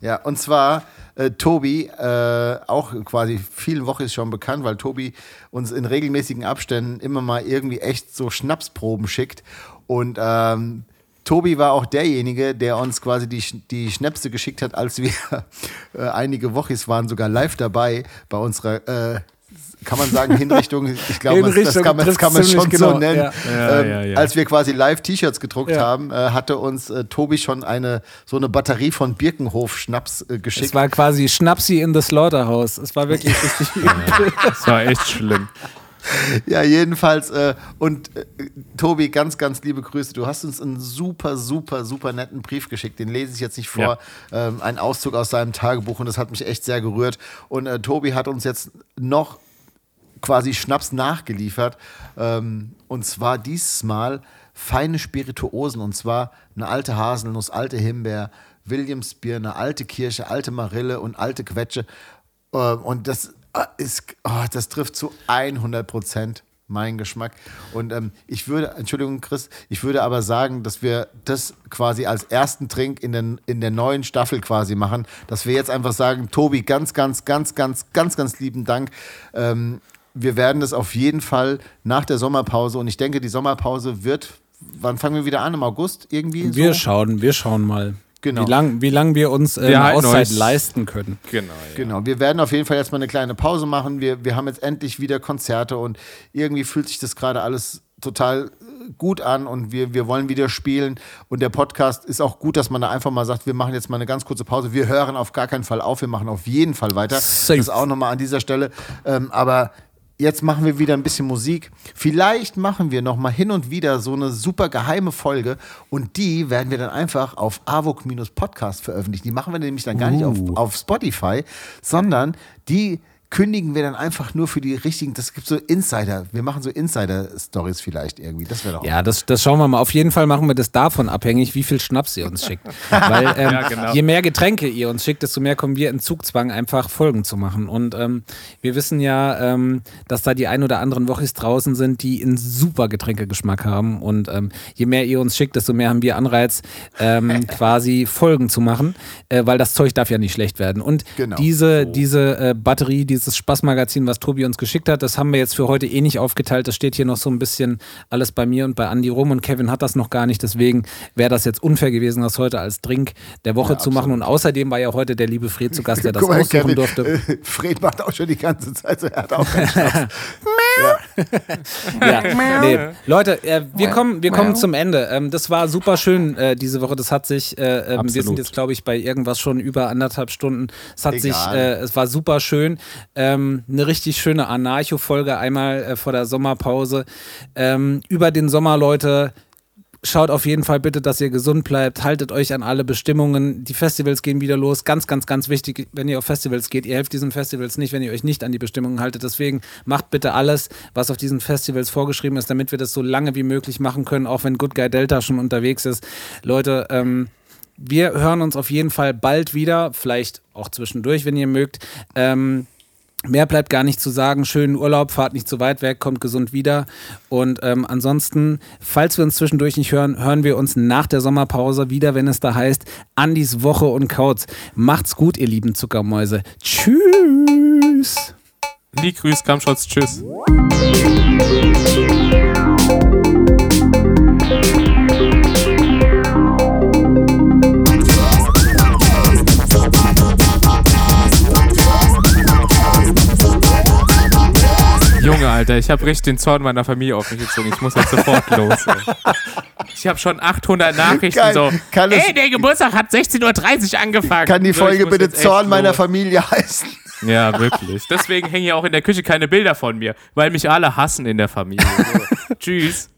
Speaker 2: Ja, und zwar äh, Tobi, äh, auch quasi vielen Wochen ist schon bekannt, weil Tobi uns in regelmäßigen Abständen immer mal irgendwie echt so Schnapsproben schickt. Und ähm, Tobi war auch derjenige, der uns quasi die, die Schnäpse geschickt hat, als wir äh, einige Wochis waren sogar live dabei bei unserer, äh, kann man sagen, Hinrichtung. Ich glaube, das, kann man, das kann man schon
Speaker 3: ziemlich
Speaker 2: so
Speaker 3: genau,
Speaker 2: nennen.
Speaker 3: ja.
Speaker 4: Ja,
Speaker 2: ähm,
Speaker 4: ja, ja.
Speaker 2: Als wir quasi live T-Shirts gedruckt
Speaker 3: Ja.
Speaker 2: haben, äh, hatte uns äh, Tobi schon eine so eine Batterie von Birkenhof-Schnaps äh, geschickt.
Speaker 3: Es war quasi Schnapsi in the Slaughterhouse. Es war wirklich richtig übel.
Speaker 4: Das war echt schlimm.
Speaker 2: Ja, jedenfalls. Äh, und äh, Tobi, ganz, ganz liebe Grüße. Du hast uns einen super, super, super netten Brief geschickt. Den lese ich jetzt nicht vor. Ähm, ein Auszug aus seinem Tagebuch und das hat mich echt sehr gerührt. Und äh, Tobi hat uns jetzt noch quasi Schnaps nachgeliefert. Ähm, und zwar dieses Mal feine Spirituosen. Und zwar eine alte Haselnuss, alte Himbeer, Williamsbier, eine alte Kirsche, alte Marille und alte Quetsche. Ähm, und das ist, oh, das trifft zu 100 Prozent meinen Geschmack. Und ähm, ich würde, Entschuldigung, Chris, ich würde aber sagen, dass wir das quasi als ersten Trink in, den, in der neuen Staffel quasi machen, dass wir jetzt einfach sagen, Tobi, ganz, ganz, ganz, ganz, ganz, ganz lieben Dank. Ähm, wir werden das auf jeden Fall nach der Sommerpause und ich denke, die Sommerpause wird, wann fangen wir wieder an? Im August irgendwie?
Speaker 3: Wir
Speaker 2: so?
Speaker 3: schauen, wir schauen mal.
Speaker 2: Genau.
Speaker 3: Wie lange wie lang wir uns äh,
Speaker 4: Wir
Speaker 3: eine Auszeit leisten können.
Speaker 4: Genau. Ja.
Speaker 2: Genau, wir werden auf jeden Fall jetzt mal eine kleine Pause machen. Wir, wir haben jetzt endlich wieder Konzerte und irgendwie fühlt sich das gerade alles total äh, gut an und wir, wir wollen wieder spielen. Und der Podcast ist auch gut, dass man da einfach mal sagt, wir machen jetzt mal eine ganz kurze Pause. Wir hören auf gar keinen Fall auf, wir machen auf jeden Fall weiter.
Speaker 3: Safe.
Speaker 2: Das auch nochmal an dieser Stelle. Ähm, aber jetzt machen wir wieder ein bisschen Musik. Vielleicht machen wir noch mal hin und wieder so eine super geheime Folge und die werden wir dann einfach auf avok-podcast veröffentlichen. Die machen wir nämlich dann gar nicht auf, auf Spotify, sondern die kündigen wir dann einfach nur für die richtigen, das gibt so Insider, wir machen so Insider-Stories vielleicht irgendwie, das wäre doch
Speaker 3: Ja, das, das schauen wir mal. Auf jeden Fall machen wir das davon abhängig, wie viel Schnaps ihr uns schickt. Weil ähm,
Speaker 4: Ja, genau.
Speaker 3: je mehr Getränke ihr uns schickt, desto mehr kommen wir in Zugzwang, einfach Folgen zu machen. Und ähm, wir wissen ja, ähm, dass da die ein oder anderen Wochis draußen sind, die einen super Getränkegeschmack haben. Und ähm, je mehr ihr uns schickt, desto mehr haben wir Anreiz, ähm, quasi Folgen zu machen, äh, weil das Zeug darf ja nicht schlecht werden. Und
Speaker 2: Genau.
Speaker 3: diese, diese äh, Batterie, dieses Spaßmagazin, was Tobi uns geschickt hat, das haben wir jetzt für heute eh nicht aufgeteilt. Das steht hier noch so ein bisschen alles bei mir und bei Andy rum und Kevin hat das noch gar nicht. Deswegen wäre das jetzt unfair gewesen, das heute als Drink der Woche zu machen. Und außerdem war ja heute der liebe Fred zu Gast, der das
Speaker 2: mal,
Speaker 3: aussuchen
Speaker 2: Kevin,
Speaker 3: durfte.
Speaker 2: äh, Fred macht auch schon die ganze Zeit so, er hat auch keinen Schnaps.
Speaker 3: Ja, nee. Leute, äh, wir kommen, wir kommen zum Ende. Ähm, das war super schön äh, diese Woche. Das hat sich, äh, ähm, wir sind jetzt, glaube ich, bei irgendwas schon über anderthalb Stunden. Es hat
Speaker 2: Egal.
Speaker 3: sich, äh, es war super schön. Ähm, eine richtig schöne Anarcho-Folge einmal äh, vor der Sommerpause. Ähm, über den Sommer, Leute. Schaut auf jeden Fall bitte, dass ihr gesund bleibt. Haltet euch an alle Bestimmungen. Die Festivals gehen wieder los. Ganz, ganz, ganz wichtig, wenn ihr auf Festivals geht. Ihr helft diesen Festivals nicht, wenn ihr euch nicht an die Bestimmungen haltet. Deswegen macht bitte alles, was auf diesen Festivals vorgeschrieben ist, damit wir das so lange wie möglich machen können, auch wenn Good Guy Delta schon unterwegs ist. Leute, ähm, wir hören uns auf jeden Fall bald wieder. Vielleicht auch zwischendurch, wenn ihr mögt. Ähm, Mehr bleibt gar nicht zu sagen. Schönen Urlaub, fahrt nicht zu weit weg, kommt gesund wieder. Und ähm, ansonsten, falls wir uns zwischendurch nicht hören, hören wir uns nach der Sommerpause wieder, wenn es da heißt Andis Woche und Kauz. Macht's gut, ihr lieben Zuckermäuse. Tschüss.
Speaker 4: Lee, grüß, Kampfschutz, tschüss. Alter, ich habe richtig den Zorn meiner Familie auf mich gezogen. Ich muss jetzt sofort los. Ey. Ich habe schon 800 Nachrichten
Speaker 2: Geil.
Speaker 4: so.
Speaker 2: Kann
Speaker 4: Ey, der Geburtstag hat 16.30 Uhr angefangen.
Speaker 2: Kann die
Speaker 4: So,
Speaker 2: Folge
Speaker 4: muss
Speaker 2: bitte Zorn meiner
Speaker 4: los.
Speaker 2: Familie heißen?
Speaker 4: Ja, wirklich. Deswegen hängen ja auch in der Küche keine Bilder von mir, weil mich alle hassen in der Familie. So. Tschüss.